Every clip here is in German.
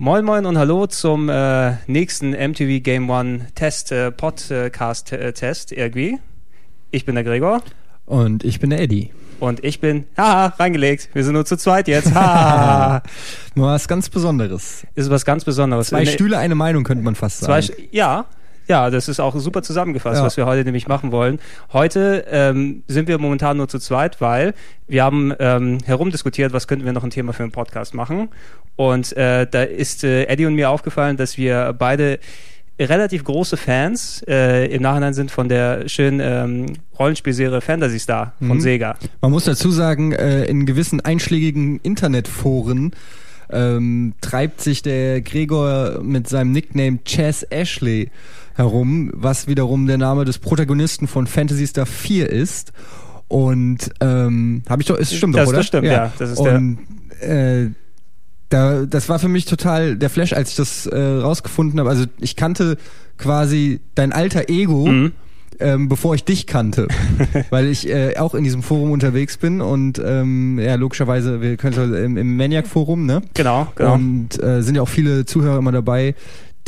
Moin Moin und Hallo zum äh, nächsten MTV Game One Test, äh, Podcast äh, Test irgendwie. Ich bin der Gregor. Und ich bin der Eddie. Und ich bin, haha, reingelegt. Wir sind nur zu zweit jetzt. Ha. was ganz Besonderes. Ist was ganz Besonderes. Zwei Stühle, eine Meinung, könnte man fast sagen. Zwei, ja, ja, das ist auch super zusammengefasst, ja. was wir heute nämlich machen wollen. Heute ähm, sind wir momentan nur zu zweit, weil wir haben ähm, herumdiskutiert, was könnten wir noch ein Thema für einen Podcast machen. Und äh, da ist äh, Eddie und mir aufgefallen, dass wir beide relativ große Fans äh, im Nachhinein sind von der schönen ähm, Rollenspielserie Fantasy Star von mhm. Sega. Man muss dazu sagen, äh, in gewissen einschlägigen Internetforen ähm, treibt sich der Gregor mit seinem Nickname Chaz Ashley herum, was wiederum der Name des Protagonisten von Fantasy Star 4 ist. Und ähm, habe ich doch, es stimmt das, doch, oder? Das stimmt, ja. ja das ist und, der äh, da, das war für mich total der Flash, als ich das äh, rausgefunden habe. Also ich kannte quasi dein alter Ego, mhm. ähm, bevor ich dich kannte, weil ich äh, auch in diesem Forum unterwegs bin und ähm, ja logischerweise wir können im, im Maniac Forum, ne? Genau, genau. Und äh, sind ja auch viele Zuhörer immer dabei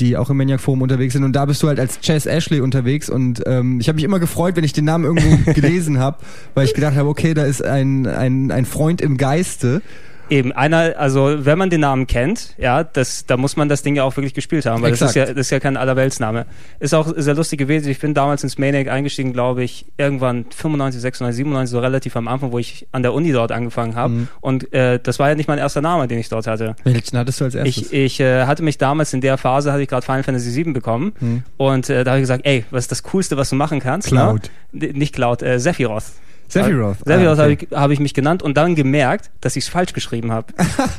die auch im Maniac Forum unterwegs sind und da bist du halt als Chess Ashley unterwegs und ähm, ich habe mich immer gefreut, wenn ich den Namen irgendwo gelesen habe, weil ich gedacht habe, okay, da ist ein, ein, ein Freund im Geiste Eben, einer, also wenn man den Namen kennt, ja, das, da muss man das Ding ja auch wirklich gespielt haben, weil Exakt. das ist ja, das ist ja kein Allerweltsname. Ist auch sehr lustig gewesen. Ich bin damals ins Maniac eingestiegen, glaube ich, irgendwann 95, 96, 97, so relativ am Anfang, wo ich an der Uni dort angefangen habe. Mhm. Und äh, das war ja nicht mein erster Name, den ich dort hatte. Welchen hattest du als erstes? Ich, ich äh, hatte mich damals in der Phase, hatte ich gerade Final Fantasy VII bekommen. Mhm. Und äh, da habe ich gesagt, ey, was ist das Coolste, was du machen kannst? Cloud. Na? Nicht Cloud, äh, Sephiroth. Sephiroth. Sephiroth ah, okay. habe ich, hab ich mich genannt und dann gemerkt, dass ich es falsch geschrieben habe.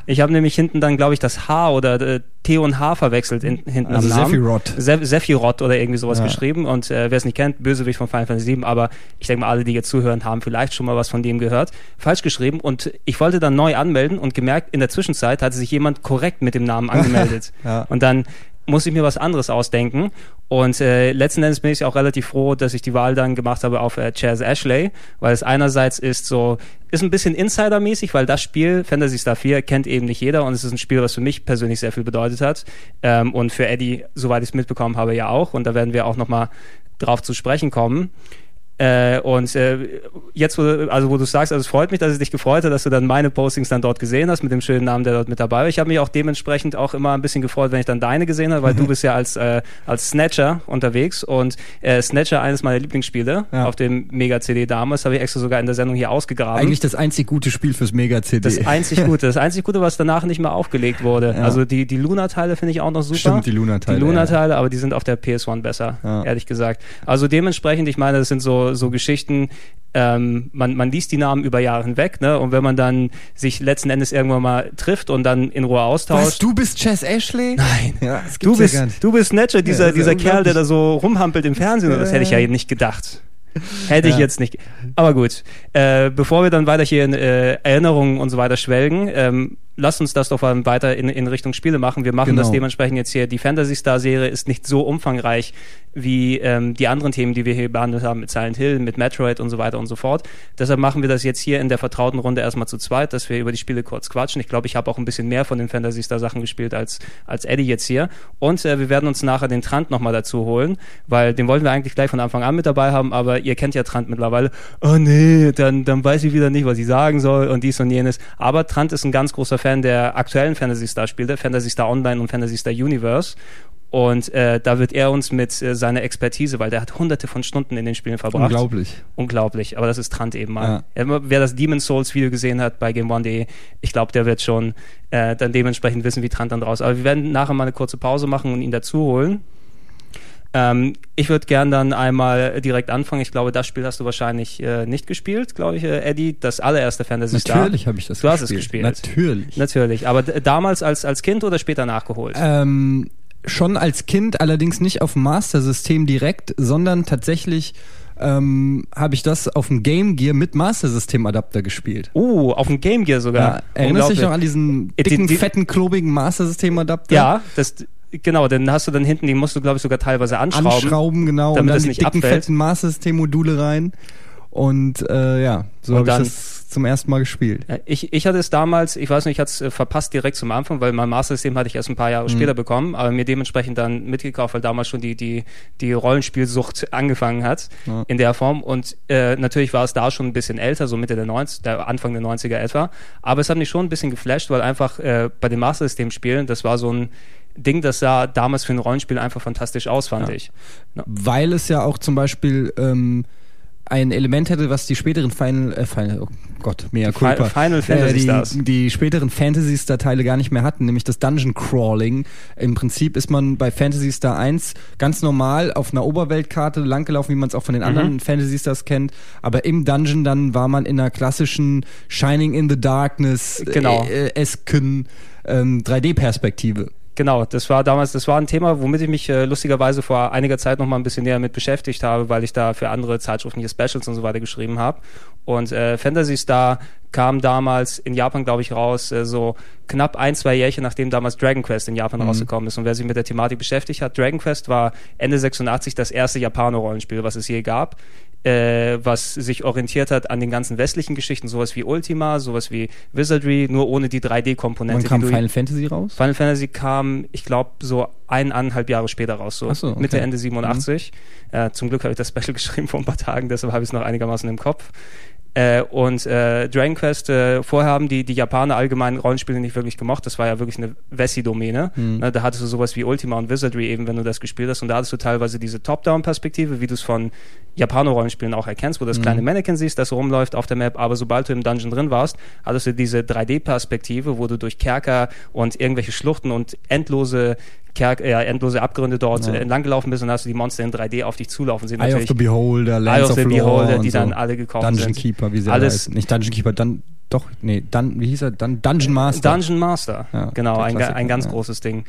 ich habe nämlich hinten dann, glaube ich, das H oder äh, T und H verwechselt in, hinten also am Namen. Sephiroth. Se Sephiroth oder irgendwie sowas ja. geschrieben. Und äh, wer es nicht kennt, Bösewicht von Final Fantasy VII, aber ich denke mal, alle, die jetzt zuhören, haben vielleicht schon mal was von dem gehört. Falsch geschrieben und ich wollte dann neu anmelden und gemerkt, in der Zwischenzeit hatte sich jemand korrekt mit dem Namen angemeldet. ja. Und dann muss ich mir was anderes ausdenken. Und äh, letzten Endes bin ich auch relativ froh, dass ich die Wahl dann gemacht habe auf äh, Chaz Ashley, weil es einerseits ist so, ist ein bisschen Insider-mäßig, weil das Spiel, Fantasy Star 4, kennt eben nicht jeder und es ist ein Spiel, was für mich persönlich sehr viel bedeutet hat. Ähm, und für Eddie, soweit ich es mitbekommen habe, ja auch. Und da werden wir auch nochmal drauf zu sprechen kommen. Äh, und äh, jetzt, wo, also wo du sagst, also es freut mich, dass es dich gefreut hat, dass du dann meine Postings dann dort gesehen hast mit dem schönen Namen, der dort mit dabei war. Ich habe mich auch dementsprechend auch immer ein bisschen gefreut, wenn ich dann deine gesehen habe, weil du bist ja als, äh, als Snatcher unterwegs und äh, Snatcher eines meiner Lieblingsspiele ja. auf dem Mega-CD damals, habe ich extra sogar in der Sendung hier ausgegraben. Eigentlich das einzig gute Spiel fürs Mega-CD. Das einzig gute, das einzig gute, was danach nicht mehr aufgelegt wurde. Ja. Also die, die Luna-Teile finde ich auch noch super. Stimmt, die Luna-Teile. Die Luna-Teile, ja. aber die sind auf der PS1 besser, ehrlich gesagt. Also dementsprechend, ich meine, das sind so, so Geschichten, ähm, man, man liest die Namen über Jahre hinweg, ne? Und wenn man dann sich letzten Endes irgendwann mal trifft und dann in Ruhe austauscht. Was, du bist Chess Ashley? Nein. Ja, du bist, ja du bist Snatcher, dieser, ja, dieser Kerl, der da so rumhampelt im Fernsehen. Das hätte ich ja nicht gedacht. Hätte ich jetzt nicht. Aber gut. Äh, bevor wir dann weiter hier in äh, Erinnerungen und so weiter schwelgen, ähm, lasst uns das doch weiter in, in Richtung Spiele machen. Wir machen genau. das dementsprechend jetzt hier. Die Fantasy Star Serie ist nicht so umfangreich wie ähm, die anderen Themen, die wir hier behandelt haben mit Silent Hill, mit Metroid und so weiter und so fort. Deshalb machen wir das jetzt hier in der vertrauten Runde erstmal zu zweit, dass wir über die Spiele kurz quatschen. Ich glaube, ich habe auch ein bisschen mehr von den Fantasy Star Sachen gespielt als, als Eddie jetzt hier. Und äh, wir werden uns nachher den Trant nochmal dazu holen, weil den wollten wir eigentlich gleich von Anfang an mit dabei haben, aber ihr kennt ja Trant mittlerweile. Oh nee, dann, dann weiß ich wieder nicht, was ich sagen soll und dies und jenes. Aber Trant ist ein ganz großer Fan der aktuellen Fantasy Star Spiele, Fantasy Star Online und Fantasy Star Universe. Und äh, da wird er uns mit äh, seiner Expertise, weil der hat hunderte von Stunden in den Spielen verbracht. Unglaublich. Unglaublich, aber das ist Trant eben mal. Ja. Wer das Demon Souls Video gesehen hat bei GameOne.de, ich glaube, der wird schon äh, dann dementsprechend wissen, wie Trant dann draus. Aber wir werden nachher mal eine kurze Pause machen und ihn dazu holen. Ähm, ich würde gern dann einmal direkt anfangen. Ich glaube, das Spiel hast du wahrscheinlich äh, nicht gespielt, glaube ich, äh, Eddie. Das allererste Fantasy Star. Natürlich habe ich das du gespielt. Du hast es gespielt. Natürlich. Natürlich. Aber damals als, als Kind oder später nachgeholt? Ähm, schon als Kind, allerdings nicht auf dem Master-System direkt, sondern tatsächlich ähm, habe ich das auf dem Game Gear mit Master System Adapter gespielt. Uh, auf dem Game Gear sogar. Ja, erinnerst du dich noch an diesen Äh, die- dicken, die- fetten, klobigen Master System Adapter? Ja, das genau, dann hast du dann hinten, die musst du glaube ich sogar teilweise anschrauben. Anschrauben, genau, damit und dann es die nicht dicken, abfällt. fetten Master System Module rein. Und äh, ja, so habe ich das zum ersten Mal gespielt. Ja, Ich, ich hatte es damals, ich weiß nicht, ich hatte es äh, verpasst direkt zum Anfang, weil mein Master-System hatte ich erst ein paar Mhm. Jahre später bekommen, aber mir dementsprechend dann mitgekauft, weil damals schon die, die, die Rollenspielsucht angefangen hat Ja. in der Form. Und äh, natürlich war es da schon ein bisschen älter, so Mitte der 90 der Anfang der 90er etwa. Aber es hat mich schon ein bisschen geflasht, weil einfach äh, bei den Master-System-Spielen, das war so ein Ding, das sah damals für ein Rollenspiel einfach fantastisch aus, fand Ja. ich. Weil es ja auch zum Beispiel ähm, ein Element hätte, was die späteren Final, äh, Final oh Gott, Fi- culpa, Final Fantasy äh, die, Stars. die späteren Fantasy Star Teile gar nicht mehr hatten, nämlich das Dungeon Crawling. Im Prinzip ist man bei Fantasy Star 1 ganz normal auf einer Oberweltkarte langgelaufen, wie man es auch von den anderen Fantasy Stars kennt, aber im Dungeon dann war man in einer klassischen Shining in the Darkness Genau. äh, äh, esken ähm, 3D-Perspektive. Genau, das war damals, das war ein Thema, womit ich mich äh, lustigerweise vor einiger Zeit noch mal ein bisschen näher mit beschäftigt habe, weil ich da für andere Zeitschriften hier Specials und so weiter geschrieben habe. Und äh, Fantasy Star kam damals in Japan, glaube ich, raus, äh, so knapp ein, zwei Jährchen, nachdem damals Dragon Quest in Japan rausgekommen ist. Und wer sich mit der Thematik beschäftigt hat, Dragon Quest war Ende 86 das erste Japaner-Rollenspiel, was es je gab. Äh, was sich orientiert hat an den ganzen westlichen Geschichten, sowas wie Ultima, sowas wie Wizardry, nur ohne die 3D-Komponente. Wann kam Final Fantasy raus? Final Fantasy kam, ich glaube, so eineinhalb Jahre später raus, so, Ach so, okay. Mhm. Mitte, Ende 87. Äh, zum Glück habe ich das Special geschrieben vor ein paar Tagen, deshalb habe ich es noch einigermaßen im Kopf. Äh, und äh, Dragon Quest, äh, vorher haben die, die Japaner allgemein Rollenspiele nicht wirklich gemocht. Das war ja wirklich eine Wessi-Domäne. Mhm. Ne, da hattest du sowas wie Ultima und Wizardry eben, wenn du das gespielt hast. Und da hattest du teilweise diese Top-Down-Perspektive, wie du es von Japaner-Rollenspielen auch erkennst, wo du das kleine Mannequin siehst, das rumläuft auf der Map. Aber sobald du im Dungeon drin warst, hattest du diese 3D-Perspektive, wo du durch Kerker und irgendwelche Schluchten und endlose Kerk, äh, endlose Abgründe dort Ja. äh, entlang gelaufen bist und hast du die Monster in 3D auf dich zulaufen sehen. Eye of the Beholder, Eye Lands of the of Lore Beholder, die so. dann alle gekommen Dungeon sind. Keeper, wie sie alle Alles- heißen. Nicht Dungeon Keeper, dann doch, nee, dann, wie hieß er? Dann Dungeon Master. Dungeon Master, Ja, genau, ein, ein ganz ja. großes Ding.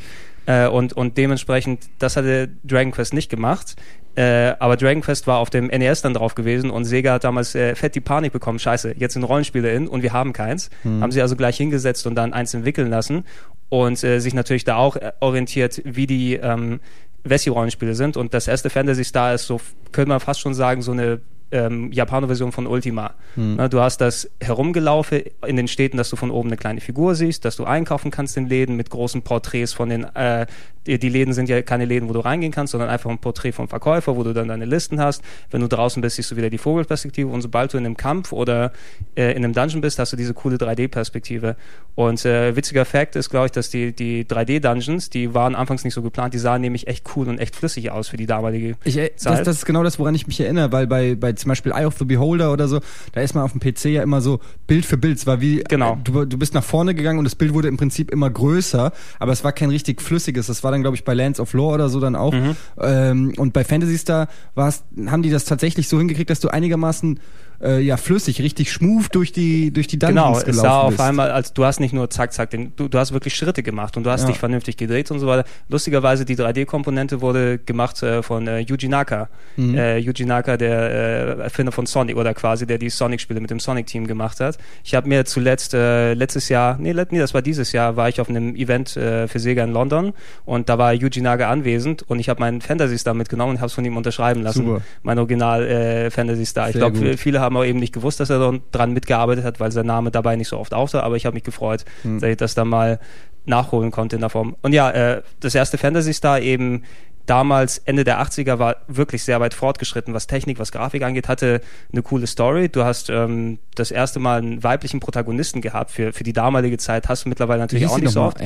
Äh, und, und dementsprechend, das hatte Dragon Quest nicht gemacht. Äh, aber Dragon Quest war auf dem NES dann drauf gewesen und Sega hat damals äh, fett die Panik bekommen. Scheiße, jetzt sind Rollenspiele in und wir haben keins. Hm. Haben sie also gleich hingesetzt und dann eins entwickeln lassen und äh, sich natürlich da auch äh, orientiert, wie die ähm, Wessi-Rollenspiele sind. Und das erste Fantasy Star ist so, könnte man fast schon sagen, so eine ähm, Japaner-Version von Ultima. Hm. Na, du hast das Herumgelaufe in den Städten, dass du von oben eine kleine Figur siehst, dass du einkaufen kannst in Läden mit großen Porträts von den, äh, die, die Läden sind ja keine Läden, wo du reingehen kannst, sondern einfach ein Porträt vom Verkäufer, wo du dann deine Listen hast. Wenn du draußen bist, siehst du wieder die Vogelperspektive und sobald du in einem Kampf oder äh, in einem Dungeon bist, hast du diese coole 3D-Perspektive. Und äh, witziger Fact ist, glaube ich, dass die, die 3D-Dungeons, die waren anfangs nicht so geplant, die sahen nämlich echt cool und echt flüssig aus für die damalige Ich, äh, das, Zeit. das ist genau das, woran ich mich erinnere, weil bei, bei zum Beispiel Eye of the Beholder oder so, da ist man auf dem PC ja immer so Bild für Bild. Es war wie, Genau. äh, du, du bist nach vorne gegangen und das Bild wurde im Prinzip immer größer, aber es war kein richtig flüssiges. Das war dann, glaube ich, bei Lands of Lore oder so dann auch. Mhm. Ähm, und bei Fantasy Star war's, haben die das tatsächlich so hingekriegt, dass du einigermaßen äh, ja flüssig, richtig schmuf durch die, durch die Dungeons Genau, es gelaufen sah auf bist. einmal, als du hast nicht nur zack, zack, den, du, du hast wirklich Schritte gemacht und du hast Ja. dich vernünftig gedreht und so weiter. Lustigerweise, die 3D-Komponente wurde gemacht äh, von äh, Yuji Naka. Mhm. Äh, Yuji Naka, der äh, Erfinder von Sonic oder quasi, der die Sonic-Spiele mit dem Sonic-Team gemacht hat. Ich habe mir zuletzt, äh, letztes Jahr, nee, let, nee, das war dieses Jahr, war ich auf einem Event äh, für Sega in London und da war Yuji Naka anwesend und ich habe meinen Fantasy Star mitgenommen und habe es von ihm unterschreiben lassen. Super. Mein Original Fantasy Star. Ich Sehr glaube, gut. viele haben auch eben nicht gewusst, dass er dran- mitgearbeitet hat, weil sein Name dabei nicht so oft auftaucht, aber ich habe mich gefreut, Hm. dass ich das dann mal nachholen konnte in der Form. Und ja, äh, das erste Fantasy Star eben damals Ende der 80er war wirklich sehr weit fortgeschritten, was Technik, was Grafik angeht, hatte eine coole Story. Du hast ähm, das erste Mal einen weiblichen Protagonisten gehabt für, für die damalige Zeit, hast du mittlerweile natürlich auch nicht so oft.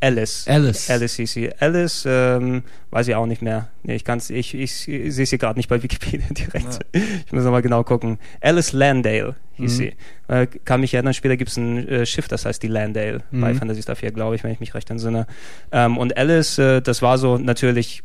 Alice. Alice. Alice hieß sie. Alice, ähm, weiß ich auch nicht mehr. Nee, ich kann's, ich, ich, sehe es hier gerade nicht bei Wikipedia direkt. Ich muss nochmal genau gucken. Alice Landale hieß Mhm. sie. Äh, kann mich erinnern, später gibt es ein äh, Schiff, das heißt die Landale bei Mhm. Fantasy Star 4, glaube ich, wenn ich mich recht entsinne. Ähm, und Alice, äh, das war so natürlich,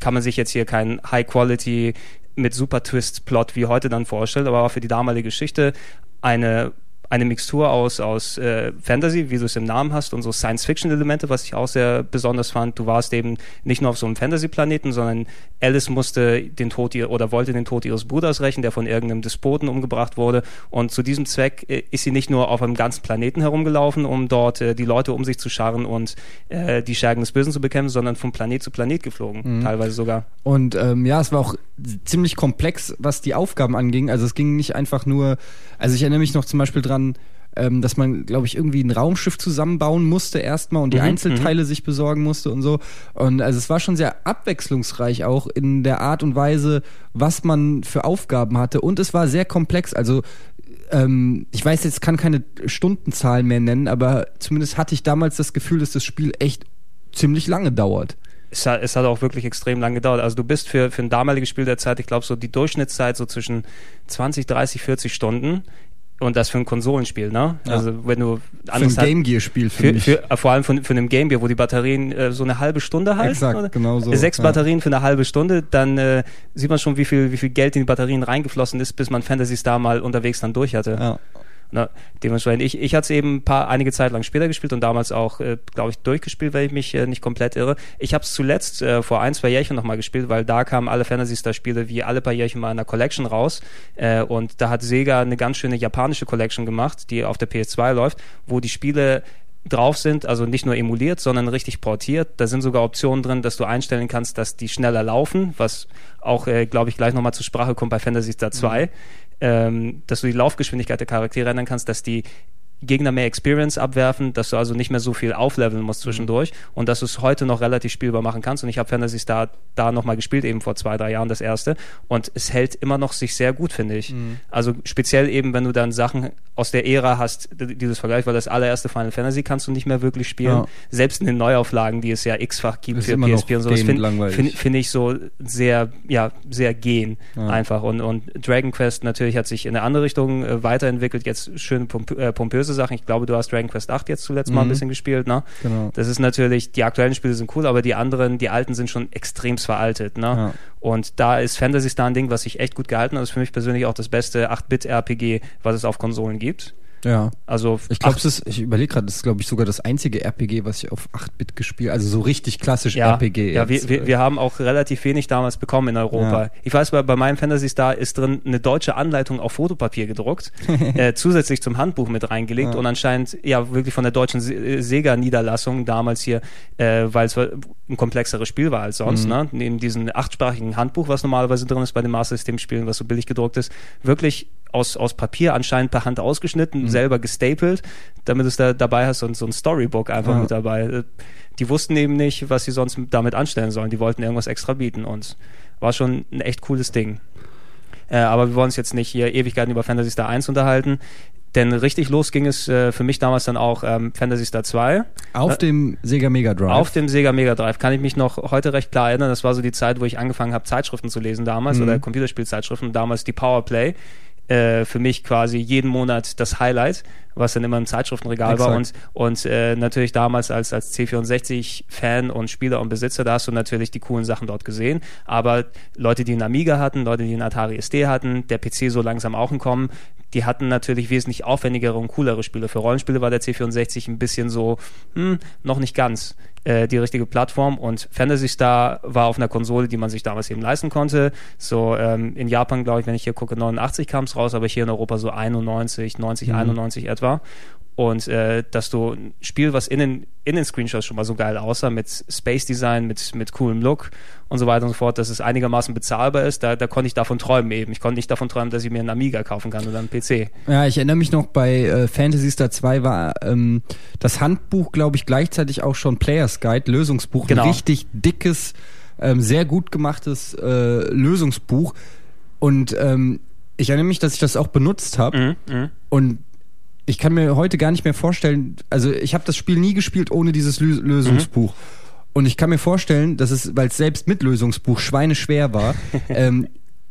kann man sich jetzt hier kein High Quality mit Super Twist Plot wie heute dann vorstellen, aber war für die damalige Geschichte eine eine Mixtur aus, aus äh, Fantasy, wie du es im Namen hast, und so Science-Fiction-Elemente, was ich auch sehr besonders fand. Du warst eben nicht nur auf so einem Fantasy-Planeten, sondern Alice musste den Tod ihr, oder wollte den Tod ihres Bruders rächen, der von irgendeinem Despoten umgebracht wurde. Und zu diesem Zweck äh, ist sie nicht nur auf einem ganzen Planeten herumgelaufen, um dort äh, die Leute um sich zu scharren und äh, die Schergen des Bösen zu bekämpfen, sondern von Planet zu Planet geflogen, mhm. teilweise sogar. Und ähm, ja, es war auch ziemlich komplex, was die Aufgaben anging. Also es ging nicht einfach nur, also ich erinnere mich noch zum Beispiel dran, ähm, dass man, glaube ich, irgendwie ein Raumschiff zusammenbauen musste erstmal und die mhm, Einzelteile mhm. sich besorgen musste und so. Und also es war schon sehr abwechslungsreich auch in der Art und Weise, was man für Aufgaben hatte. Und es war sehr komplex. Also ähm, ich weiß jetzt, kann keine Stundenzahl mehr nennen, aber zumindest hatte ich damals das Gefühl, dass das Spiel echt ziemlich lange dauert. Es hat, es hat auch wirklich extrem lange gedauert. Also du bist für, für ein damaliges Spiel der Zeit, ich glaube so die Durchschnittszeit so zwischen 20, 30, 40 Stunden. Und das für ein Konsolenspiel, ne? Ja. Also wenn du für ein Game Gear Spiel für, für, für, vor allem für, für einem Game Gear, wo die Batterien äh, so eine halbe Stunde halten. Exakt, oder? genau so. Sechs ja. Batterien für eine halbe Stunde, dann äh, sieht man schon, wie viel wie viel Geld in die Batterien reingeflossen ist, bis man Fantasy Star mal unterwegs dann durch hatte. Ja. Na, dementsprechend, ich, ich hatte es eben paar, einige Zeit lang später gespielt und damals auch, äh, glaube ich, durchgespielt, wenn ich mich äh, nicht komplett irre. Ich habe es zuletzt äh, vor ein, zwei Jährchen nochmal gespielt, weil da kamen alle Fantasy Star Spiele wie alle paar Jährchen mal in der Collection raus. Äh, und da hat Sega eine ganz schöne japanische Collection gemacht, die auf der PS2 läuft, wo die Spiele drauf sind, also nicht nur emuliert, sondern richtig portiert. Da sind sogar Optionen drin, dass du einstellen kannst, dass die schneller laufen, was auch, äh, glaube ich, gleich nochmal zur Sprache kommt bei Fantasy Star 2. Mhm ähm, dass du die Laufgeschwindigkeit der Charaktere ändern kannst, dass die Gegner mehr Experience abwerfen, dass du also nicht mehr so viel aufleveln musst zwischendurch mhm. und dass du es heute noch relativ spielbar machen kannst. Und ich habe Fantasy Star da nochmal gespielt, eben vor zwei, drei Jahren das erste. Und es hält immer noch sich sehr gut, finde ich. Mhm. Also speziell eben, wenn du dann Sachen aus der Ära hast, dieses Vergleich, weil das allererste Final Fantasy kannst du nicht mehr wirklich spielen. Ja. Selbst in den Neuauflagen, die es ja x-fach gibt für PSP und so, das finde find, find ich so sehr, ja, sehr gehen ja. einfach. Und, und Dragon Quest natürlich hat sich in eine andere Richtung äh, weiterentwickelt, jetzt schön pomp äh, pompöse große Sachen. Ich glaube, du hast Dragon Quest 8 jetzt zuletzt mhm. mal ein mhm. bisschen gespielt, ne? Genau. Das ist natürlich, die aktuellen Spiele sind cool, aber die anderen, die alten sind schon extremst veraltet, ne? Ja. Und da ist Fantasy Star ein Ding, was sich echt gut gehalten hat. Das ist für mich persönlich auch das beste 8-Bit-RPG, was es auf Konsolen gibt. Ja. Also ich glaube, es ist, ich überlege gerade, das ist glaube ich sogar das einzige RPG, was ich auf 8-Bit gespielt, also so richtig klassisch ja, RPG. Ja, wir, wir, wir haben auch relativ wenig damals bekommen in Europa. Ja. Ich weiß, bei, bei meinem Fantasy Star ist drin eine deutsche Anleitung auf Fotopapier gedruckt, äh, zusätzlich zum Handbuch mit reingelegt ja. und anscheinend ja wirklich von der deutschen Sega-Niederlassung damals hier, äh, weil es ein komplexeres Spiel war als sonst, mhm. ne? Neben diesem achtsprachigen Handbuch, was normalerweise drin ist bei den Master System Spielen, was so billig gedruckt ist, wirklich aus, aus Papier anscheinend per Hand ausgeschnitten, mhm. Selber gestapelt, damit du es da dabei hast und so ein Storybook einfach ja. mit dabei. Die wussten eben nicht, was sie sonst damit anstellen sollen. Die wollten irgendwas extra bieten und war schon ein echt cooles Ding. Äh, aber wir wollen uns jetzt nicht hier Ewigkeiten über Fantasy Star 1 unterhalten. Denn richtig los ging es äh, für mich damals dann auch ähm, Fantasy Star 2. Auf äh, dem Sega Mega Drive. Auf dem Sega Mega Drive. Kann ich mich noch heute recht klar erinnern. Das war so die Zeit, wo ich angefangen habe, Zeitschriften zu lesen damals mhm. oder Computerspielzeitschriften. Damals die Powerplay äh, für mich quasi jeden Monat das Highlight, was dann immer im Zeitschriftenregal Exakt. war und, und äh, natürlich damals als, als C64-Fan und Spieler und Besitzer, da hast du natürlich die coolen Sachen dort gesehen, aber Leute, die einen Amiga hatten, Leute, die einen Atari ST hatten, der PC so langsam auch im Kommen, die hatten natürlich wesentlich aufwendigere und coolere Spiele. Für Rollenspiele war der C64 ein bisschen so, hm, noch nicht ganz äh, die richtige Plattform und Fantasy Star war auf einer Konsole, die man sich damals eben leisten konnte. So ähm, in Japan, glaube ich, wenn ich hier gucke, 89 kam es raus, aber hier in Europa so 91, 90, mhm. 91 etwa und äh, dass du ein Spiel, was in den, in den Screenshots schon mal so geil aussah, mit Space Design, mit, mit coolem Look und so weiter und so fort, dass es einigermaßen bezahlbar ist, da, da konnte ich davon träumen eben. Ich konnte nicht davon träumen, dass ich mir einen Amiga kaufen kann oder einen PC. Ja, ich erinnere mich noch, bei äh, Fantasy Star 2 war ähm, das Handbuch, glaube ich, gleichzeitig auch schon Players Guide, Lösungsbuch, genau. ein richtig dickes, ähm, sehr gut gemachtes äh, Lösungsbuch und ähm, ich erinnere mich, dass ich das auch benutzt habe mhm, mh. und ich kann mir heute gar nicht mehr vorstellen, also ich habe das Spiel nie gespielt ohne dieses Lö Lösungsbuch. Mhm. Und ich kann mir vorstellen, dass es, weil es selbst mit Lösungsbuch schweineschwer war, ähm,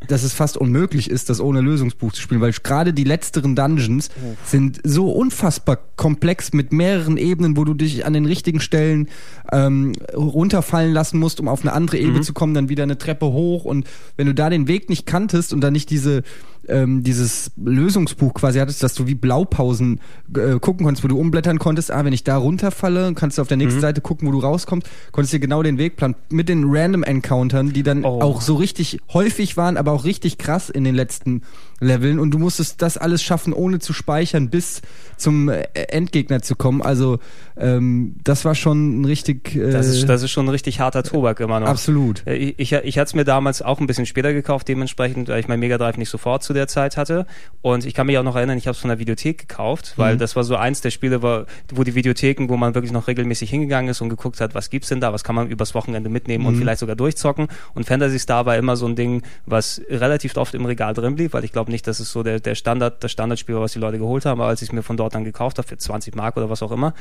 dass es fast unmöglich ist, das ohne Lösungsbuch zu spielen, weil gerade die letzteren Dungeons sind so unfassbar komplex mit mehreren Ebenen, wo du dich an den richtigen Stellen ähm, runterfallen lassen musst, um auf eine andere Ebene mhm. zu kommen, dann wieder eine Treppe hoch und wenn du da den Weg nicht kanntest und dann nicht diese ähm, dieses Lösungsbuch quasi hattest, dass du wie Blaupausen äh, gucken konntest, wo du umblättern konntest, ah, wenn ich da runterfalle, kannst du auf der nächsten mhm. Seite gucken, wo du rauskommst, konntest dir genau den Weg planen. Mit den Random Encountern, die dann oh. auch so richtig häufig waren, aber auch richtig krass in den letzten Leveln und du musstest das alles schaffen, ohne zu speichern, bis zum äh, Endgegner zu kommen. Also ähm, das war schon ein richtig. Äh, das, ist, das ist schon ein richtig harter Tobak immer noch. Absolut. Äh, ich, ich, ich hatte es mir damals auch ein bisschen später gekauft, dementsprechend, weil ich mein Mega Drive nicht sofort zu der Zeit hatte. Und ich kann mich auch noch erinnern, ich habe es von der Videothek gekauft, weil mhm. das war so eins der Spiele, wo, wo die Videotheken, wo man wirklich noch regelmäßig hingegangen ist und geguckt hat, was gibt's denn da, was kann man übers Wochenende mitnehmen mhm. und vielleicht sogar durchzocken. Und Fantasy Star war immer so ein Ding, was relativ oft im Regal drin blieb, weil ich glaube nicht, dass es so der, der Standard, das Standardspiel war, was die Leute geholt haben, aber als ich es mir von dort dann gekauft habe, für 20 Mark oder was auch immer,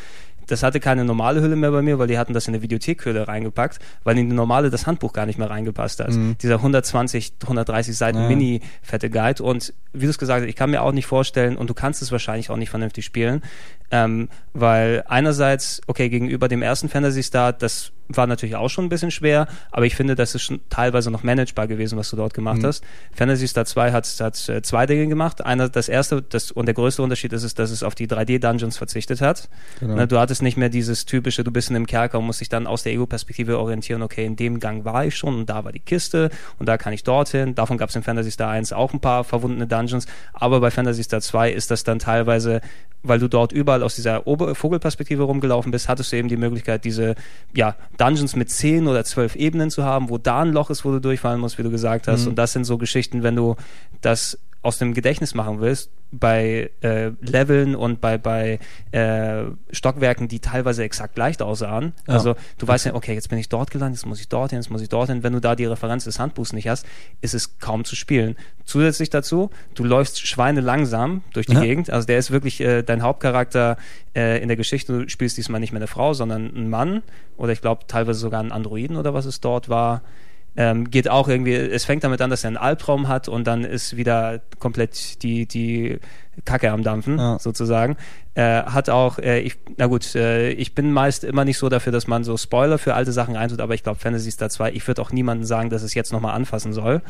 das hatte keine normale Hülle mehr bei mir, weil die hatten das in eine Videothekhülle reingepackt, weil in die normale das Handbuch gar nicht mehr reingepasst hat. Mhm. Dieser 120, 130 Seiten ja. Mini-fette Guide. Und wie du es gesagt hast, ich kann mir auch nicht vorstellen, und du kannst es wahrscheinlich auch nicht vernünftig spielen, ähm, weil einerseits, okay, gegenüber dem ersten Fantasy Star, das war natürlich auch schon ein bisschen schwer, aber ich finde, das ist schon teilweise noch managebar gewesen, was du dort gemacht mhm. hast. Fantasy Star 2 hat, hat äh, zwei Dinge gemacht. Einer, das erste, das, und der größte Unterschied ist, dass es auf die 3D-Dungeons verzichtet hat. Genau. Na, du hattest nicht mehr dieses typische, du bist in einem Kerker und musst dich dann aus der Ego-Perspektive orientieren, okay, in dem Gang war ich schon und da war die Kiste und da kann ich dorthin. Davon gab es in Fantasy Star 1 auch ein paar verwundene Dungeons, aber bei Fantasy Star 2 ist das dann teilweise weil du dort überall aus dieser Ober Vogelperspektive rumgelaufen bist, hattest du eben die Möglichkeit, diese ja, Dungeons mit zehn oder zwölf Ebenen zu haben, wo da ein Loch ist, wo du durchfallen musst, wie du gesagt hast. Mhm. Und das sind so Geschichten, wenn du das aus dem Gedächtnis machen willst, bei äh, Leveln und bei, bei äh, Stockwerken, die teilweise exakt gleich aussahen. Ja. Also du weißt ja, okay, jetzt bin ich dort gelandet, jetzt muss ich dorthin, jetzt muss ich dorthin. Wenn du da die Referenz des Handbuchs nicht hast, ist es kaum zu spielen. Zusätzlich dazu, du läufst Schweine langsam durch die ja. Gegend. Also der ist wirklich äh, dein Hauptcharakter äh, in der Geschichte. Du spielst diesmal nicht mehr eine Frau, sondern einen Mann oder ich glaube teilweise sogar einen Androiden oder was es dort war. Ähm, geht auch irgendwie, es fängt damit an, dass er einen Albtraum hat und dann ist wieder komplett die, die Kacke am Dampfen, ja. sozusagen. Äh, hat auch, äh, ich, na gut, äh, ich bin meist immer nicht so dafür, dass man so Spoiler für alte Sachen reintut, aber ich glaube, Fantasy Star 2, ich würde auch niemandem sagen, dass es jetzt nochmal anfassen soll.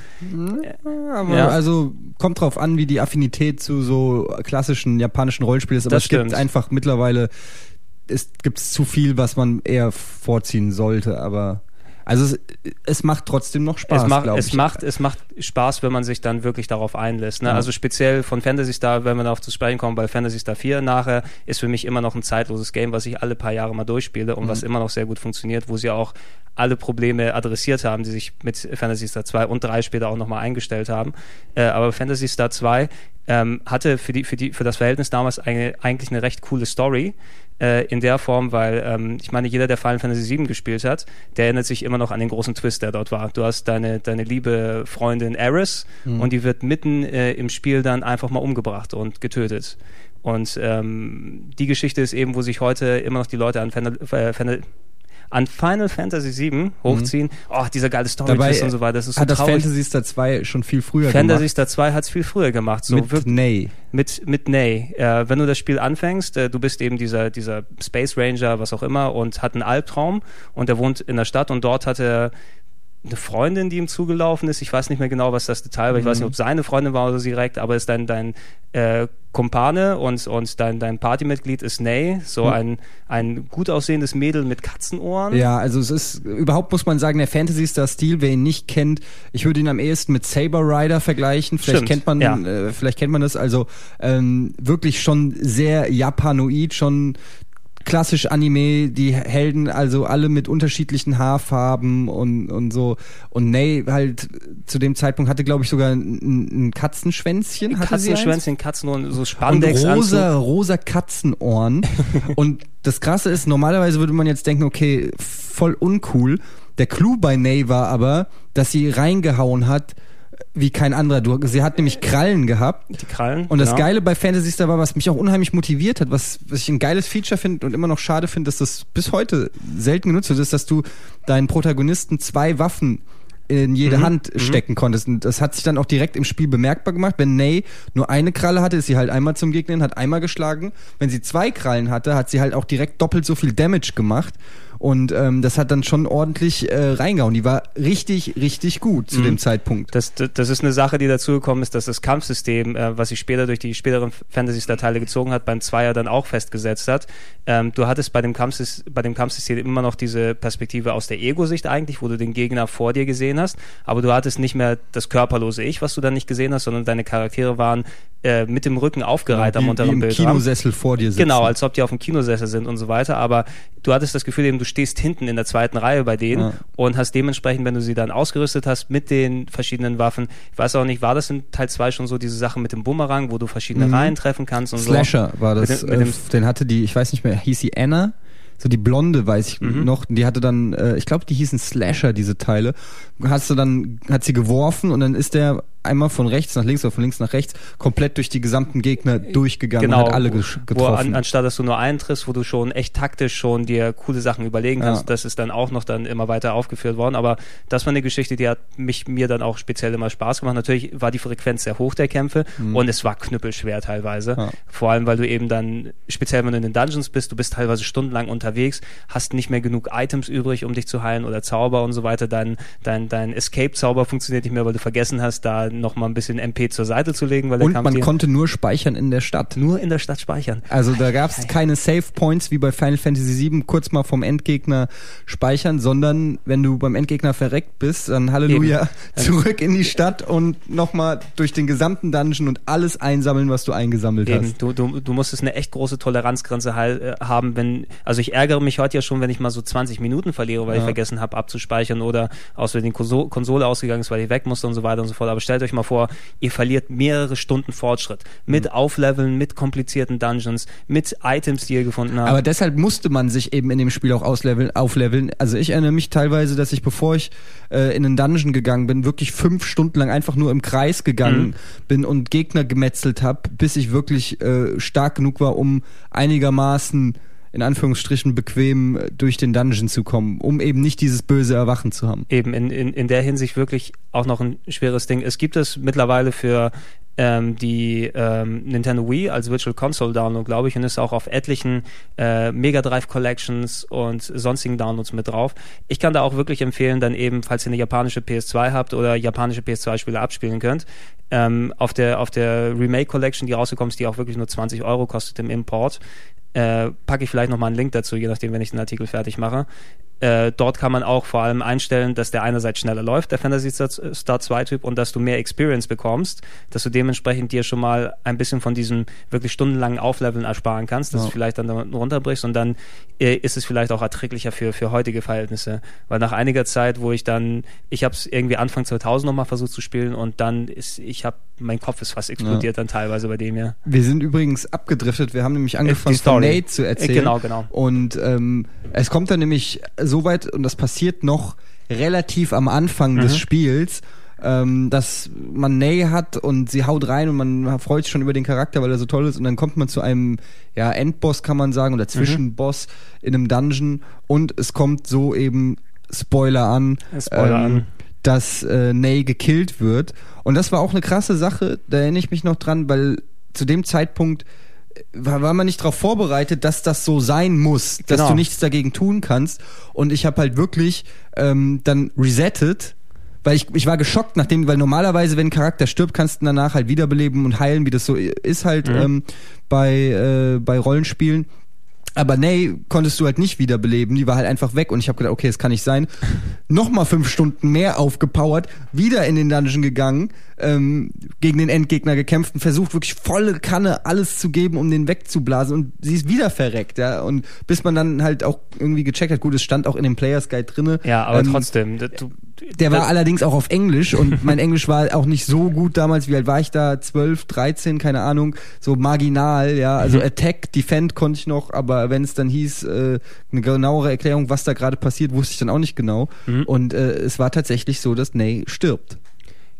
Ja, ja. Also kommt drauf an, wie die Affinität zu so klassischen japanischen Rollenspielen ist, aber das es stimmt. gibt einfach mittlerweile, es gibt zu viel, was man eher vorziehen sollte, aber also es, es macht trotzdem noch Spaß, es macht, es ich. Macht, es macht Spaß, wenn man sich dann wirklich darauf einlässt. Ne? Ja. Also speziell von Fantasy Star, wenn wir darauf zu sprechen kommen, bei Fantasy Star 4 nachher, ist für mich immer noch ein zeitloses Game, was ich alle paar Jahre mal durchspiele und mhm. was immer noch sehr gut funktioniert, wo sie auch alle Probleme adressiert haben, die sich mit Fantasy Star 2 und 3 später auch nochmal eingestellt haben. Äh, aber Fantasy Star 2 ähm, hatte für, die, für, die, für das Verhältnis damals eine, eigentlich eine recht coole Story äh, in der Form, weil ähm, ich meine, jeder, der Final Fantasy VII gespielt hat, der erinnert sich immer noch an den großen Twist, der dort war. Du hast deine, deine liebe Freundin Eris mhm. und die wird mitten äh, im Spiel dann einfach mal umgebracht und getötet. Und ähm, die Geschichte ist eben, wo sich heute immer noch die Leute an Final, äh, Final an Final Fantasy VII hochziehen. Mhm. Oh, dieser geile Story Dabei und so weiter. Das ist so hat traurig. das Fantasy Star 2 schon viel früher Fantasy gemacht. Fantasy Star 2 hat es viel früher gemacht. So mit Ney. Mit, mit Ney. Äh, wenn du das Spiel anfängst, äh, du bist eben dieser, dieser Space Ranger, was auch immer, und hat einen Albtraum und er wohnt in der Stadt und dort hat er eine Freundin, die ihm zugelaufen ist. Ich weiß nicht mehr genau, was das Detail war. Ich mhm. weiß nicht, ob seine Freundin war oder sie direkt, aber ist dein, dein äh, Kumpane und, und dein, dein Partymitglied ist Ney, so mhm. ein, ein gut aussehendes Mädel mit Katzenohren. Ja, also es ist, überhaupt muss man sagen, der Fantasy-Star-Stil, wer ihn nicht kennt, ich würde ihn am ehesten mit Saber Rider vergleichen. Vielleicht Stimmt, kennt man, ja. äh, vielleicht kennt man das. Also ähm, wirklich schon sehr japanoid, schon klassisch Anime, die Helden also alle mit unterschiedlichen Haarfarben und, und so. Und Ney halt zu dem Zeitpunkt hatte, glaube ich, sogar ein, ein Katzenschwänzchen. Hatte Katzenschwänzchen, Katzenohren, so Spandex. Und rosa, rosa Katzenohren. und das Krasse ist, normalerweise würde man jetzt denken, okay, voll uncool. Der Clou bei Ney war aber, dass sie reingehauen hat, wie kein anderer. Du, sie hat nämlich Krallen gehabt. Die Krallen. Und das genau. Geile bei Fantasy Star war, was mich auch unheimlich motiviert hat, was, was ich ein geiles Feature finde und immer noch schade finde, dass das bis heute selten genutzt wird, ist, dass du deinen Protagonisten zwei Waffen in jede mhm. Hand mhm. stecken konntest. Und das hat sich dann auch direkt im Spiel bemerkbar gemacht. Wenn Ney nur eine Kralle hatte, ist sie halt einmal zum Gegner, hat einmal geschlagen. Wenn sie zwei Krallen hatte, hat sie halt auch direkt doppelt so viel Damage gemacht. Und ähm, das hat dann schon ordentlich äh, reingehauen. Die war richtig, richtig gut zu mhm. dem Zeitpunkt. Das, das, das ist eine Sache, die dazugekommen ist, dass das Kampfsystem, äh, was sich später durch die späteren Fantasy-Star-Teile gezogen hat, beim Zweier dann auch festgesetzt hat. Ähm, du hattest bei dem, Kampfsys bei dem Kampfsystem immer noch diese Perspektive aus der Ego-Sicht eigentlich, wo du den Gegner vor dir gesehen hast, aber du hattest nicht mehr das körperlose Ich, was du dann nicht gesehen hast, sondern deine Charaktere waren äh, mit dem Rücken aufgereiht ja, am unteren Bild. Kinosessel vor dir sitzen. Genau, als ob die auf dem Kinosessel sind und so weiter. Aber du hattest das Gefühl, eben, du stehst hinten in der zweiten Reihe bei denen ja. und hast dementsprechend, wenn du sie dann ausgerüstet hast mit den verschiedenen Waffen, ich weiß auch nicht, war das in Teil 2 schon so diese Sache mit dem Bumerang, wo du verschiedene mhm. Reihen treffen kannst und Slasher so. war das. Mit dem, mit dem, äh, den hatte die, ich weiß nicht mehr, hieß sie Anna? so die blonde, weiß ich mhm. noch, die hatte dann, äh, ich glaube, die hießen Slasher, diese Teile. Hast du dann, hat sie geworfen und dann ist der einmal von rechts nach links oder von links nach rechts komplett durch die gesamten Gegner durchgegangen genau, und hat alle getroffen. Wo an, anstatt dass du nur einen triffst, wo du schon echt taktisch schon dir coole Sachen überlegen kannst, ja. das ist dann auch noch dann immer weiter aufgeführt worden. Aber das war eine Geschichte, die hat mich mir dann auch speziell immer Spaß gemacht. Natürlich war die Frequenz sehr hoch der Kämpfe mhm. und es war knüppelschwer teilweise. Ja. Vor allem, weil du eben dann, speziell wenn du in den Dungeons bist, du bist teilweise stundenlang unterwegs, hast nicht mehr genug Items übrig, um dich zu heilen oder Zauber und so weiter. Dein, dein, dein Escape-Zauber funktioniert nicht mehr, weil du vergessen hast, da noch mal ein bisschen MP zur Seite zu legen, weil Und man konnte nur speichern in der Stadt. Nur in der Stadt speichern. Also da gab es keine Save Points wie bei Final Fantasy VII, kurz mal vom Endgegner speichern, sondern wenn du beim Endgegner verreckt bist, dann Halleluja, Eben. zurück in die Stadt und nochmal durch den gesamten Dungeon und alles einsammeln, was du eingesammelt Eben. hast. Du, du, du musstest eine echt große Toleranzgrenze äh, haben, wenn, also ich ärgere mich heute ja schon, wenn ich mal so 20 Minuten verliere, weil ja. ich vergessen habe abzuspeichern oder aus der Konsole ausgegangen ist, weil ich weg musste und so weiter und so fort. Aber stellt euch mal vor, ihr verliert mehrere Stunden Fortschritt mit mhm. Aufleveln, mit komplizierten Dungeons, mit Items, die ihr gefunden habt. Aber deshalb musste man sich eben in dem Spiel auch ausleveln, aufleveln. Also ich erinnere mich teilweise, dass ich, bevor ich äh, in einen Dungeon gegangen bin, wirklich fünf Stunden lang einfach nur im Kreis gegangen mhm. bin und Gegner gemetzelt habe, bis ich wirklich äh, stark genug war, um einigermaßen in Anführungsstrichen bequem durch den Dungeon zu kommen, um eben nicht dieses böse Erwachen zu haben. Eben in, in, in der Hinsicht wirklich auch noch ein schweres Ding. Es gibt es mittlerweile für ähm, die ähm, Nintendo Wii als Virtual Console Download, glaube ich, und ist auch auf etlichen äh, Mega Drive Collections und sonstigen Downloads mit drauf. Ich kann da auch wirklich empfehlen, dann eben, falls ihr eine japanische PS2 habt oder japanische PS2-Spiele abspielen könnt, ähm, auf der auf der Remake Collection, die rausgekommen ist, die auch wirklich nur 20 Euro kostet im Import, äh, packe ich vielleicht nochmal einen Link dazu, je nachdem, wenn ich den Artikel fertig mache. Äh, dort kann man auch vor allem einstellen, dass der einerseits schneller läuft, der Fantasy Star 2 Typ, und dass du mehr Experience bekommst, dass du dementsprechend dir schon mal ein bisschen von diesem wirklich stundenlangen Aufleveln ersparen kannst, dass ja. du vielleicht dann runterbrichst und dann äh, ist es vielleicht auch erträglicher für, für heutige Verhältnisse. Weil nach einiger Zeit, wo ich dann, ich habe es irgendwie Anfang 2000 nochmal versucht zu spielen und dann ist, ich habe, mein Kopf ist fast explodiert ja. dann teilweise bei dem ja. Wir sind übrigens abgedriftet, wir haben nämlich angefangen von Nate zu erzählen. Genau, genau. Und ähm, es kommt dann nämlich so weit, und das passiert noch relativ am Anfang mhm. des Spiels, ähm, dass man Ney hat und sie haut rein und man freut sich schon über den Charakter, weil er so toll ist und dann kommt man zu einem ja, Endboss, kann man sagen, oder Zwischenboss mhm. in einem Dungeon und es kommt so eben Spoiler an, Spoiler ähm, an. dass äh, Ney gekillt wird und das war auch eine krasse Sache, da erinnere ich mich noch dran, weil zu dem Zeitpunkt war, war man nicht darauf vorbereitet, dass das so sein muss, dass genau. du nichts dagegen tun kannst. Und ich habe halt wirklich ähm, dann resettet, weil ich, ich war geschockt, nachdem, weil normalerweise, wenn ein Charakter stirbt, kannst du danach halt wiederbeleben und heilen, wie das so ist halt mhm. ähm, bei, äh, bei Rollenspielen. Aber nee, konntest du halt nicht wiederbeleben, die war halt einfach weg und ich habe gedacht, okay, das kann nicht sein. Nochmal fünf Stunden mehr aufgepowert, wieder in den Dungeon gegangen, ähm, gegen den Endgegner gekämpft und versucht wirklich volle Kanne alles zu geben, um den wegzublasen und sie ist wieder verreckt, ja. Und bis man dann halt auch irgendwie gecheckt hat, gut, es stand auch in dem Players Guide drinne. Ja, aber ähm, trotzdem. Du, der war allerdings auch auf Englisch und mein Englisch war auch nicht so gut damals. Wie alt war ich da? 12, 13, keine Ahnung. So marginal, ja. Also mhm. Attack, Defend konnte ich noch, aber wenn es dann hieß, äh, eine genauere Erklärung, was da gerade passiert, wusste ich dann auch nicht genau. Mhm. Und äh, es war tatsächlich so, dass Ney stirbt.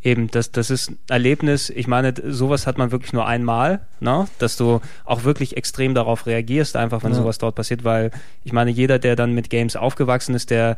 Eben, das, das ist ein Erlebnis. Ich meine, sowas hat man wirklich nur einmal, ne? dass du auch wirklich extrem darauf reagierst, einfach wenn ja. sowas dort passiert, weil ich meine, jeder, der dann mit Games aufgewachsen ist, der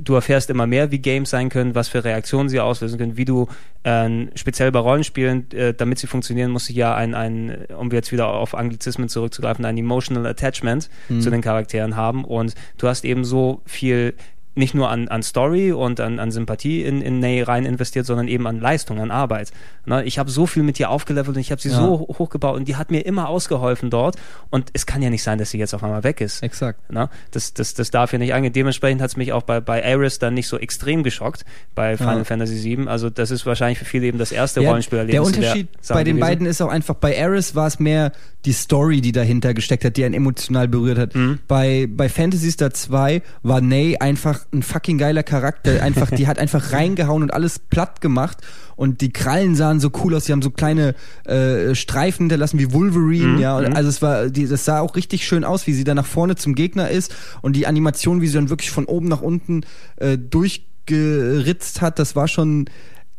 du erfährst immer mehr, wie Games sein können, was für Reaktionen sie auslösen können, wie du äh, speziell bei Rollenspielen, äh, damit sie funktionieren, musst du ja ein, ein, um jetzt wieder auf Anglizismen zurückzugreifen, ein Emotional Attachment mhm. zu den Charakteren haben und du hast eben so viel nicht nur an, an Story und an, an Sympathie in, in Ney rein investiert, sondern eben an Leistung, an Arbeit. Ne? Ich habe so viel mit ihr aufgelevelt und ich habe sie ja. so hochgebaut und die hat mir immer ausgeholfen dort und es kann ja nicht sein, dass sie jetzt auf einmal weg ist. Exakt. Ne? Das, das, das darf ja nicht eingehen. Dementsprechend hat es mich auch bei, bei Ares dann nicht so extrem geschockt, bei Final ja. Fantasy VII. Also das ist wahrscheinlich für viele eben das erste ja, Rollenspielerlebnis. Der Unterschied der bei den gewesen. beiden ist auch einfach, bei Ares war es mehr die Story, die dahinter gesteckt hat, die einen emotional berührt hat. Mhm. Bei, bei Fantasy Star 2 war Ney einfach ein fucking geiler Charakter. Einfach, die hat einfach reingehauen und alles platt gemacht. Und die Krallen sahen so cool aus. Die haben so kleine äh, Streifen hinterlassen wie Wolverine, mhm. ja. Und mhm. also es war, die, das sah auch richtig schön aus, wie sie da nach vorne zum Gegner ist. Und die Animation, wie sie dann wirklich von oben nach unten äh, durchgeritzt hat, das war schon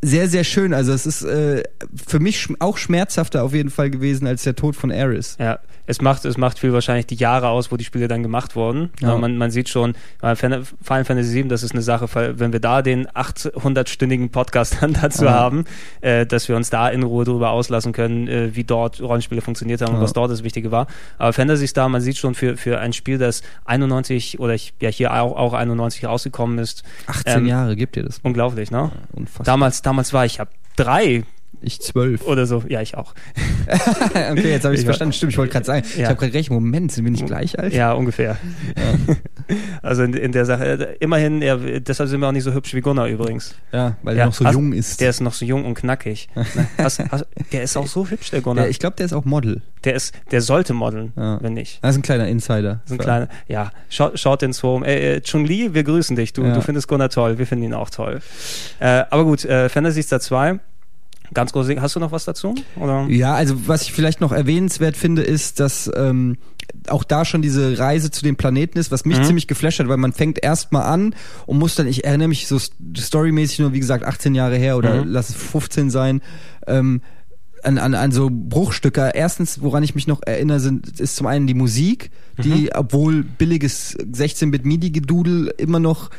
sehr, sehr schön. Also es ist äh, für mich auch schmerzhafter auf jeden Fall gewesen als der Tod von Ares. Ja, es macht, es macht viel wahrscheinlich die Jahre aus, wo die Spiele dann gemacht wurden. Ja. Man, man sieht schon, Final Fantasy VII, das ist eine Sache, wenn wir da den 800-stündigen Podcast dann dazu ja. haben, äh, dass wir uns da in Ruhe drüber auslassen können, äh, wie dort Rollenspiele funktioniert haben ja. und was dort das Wichtige war. Aber Fantasy Star, man sieht schon für, für ein Spiel, das 91 oder ich, ja hier auch, auch 91 rausgekommen ist. 18 ähm, Jahre gibt ihr das. Unglaublich, ne? Ja, damals, damals war ich, habe drei ich zwölf. Oder so. Ja, ich auch. okay, jetzt habe ich es verstanden. Stimmt, ich wollte gerade sagen, ja. ich habe gerade recht. Moment, sind wir nicht gleich alt? Ja, ungefähr. Ja. also in, in, der Sache. Immerhin, ja, deshalb sind wir auch nicht so hübsch wie Gunnar übrigens. Ja, weil er noch so hast, jung ist. Der ist noch so jung und knackig. hast, hast, der ist auch so hübsch, der Gunnar. ich glaube, der ist auch Model. Der ist, der sollte modeln, wenn nicht. Das ist ein kleiner Insider. Das ist ein kleiner, ja. Schaut, schaut ins Home. Äh, äh, Chun Li, wir grüßen dich. Du, du findest Gunnar toll. Wir finden ihn auch toll. Äh, aber gut, äh, Fantasy Star 2 Ganz groß, hast du noch was dazu? Oder? Ja, also was ich vielleicht noch erwähnenswert finde, ist, dass ähm, auch da schon diese Reise zu den Planeten ist, was mich mhm. ziemlich geflasht hat, weil man fängt erstmal an und muss dann, ich erinnere mich so storymäßig nur, wie gesagt, 18 Jahre her oder mhm. lass es 15 sein, ähm, an, an, an so Bruchstücke. Erstens, woran ich mich noch erinnere, sind, ist zum einen die Musik, die, mhm. obwohl billiges 16-Bit-MIDI-Gedudel immer noch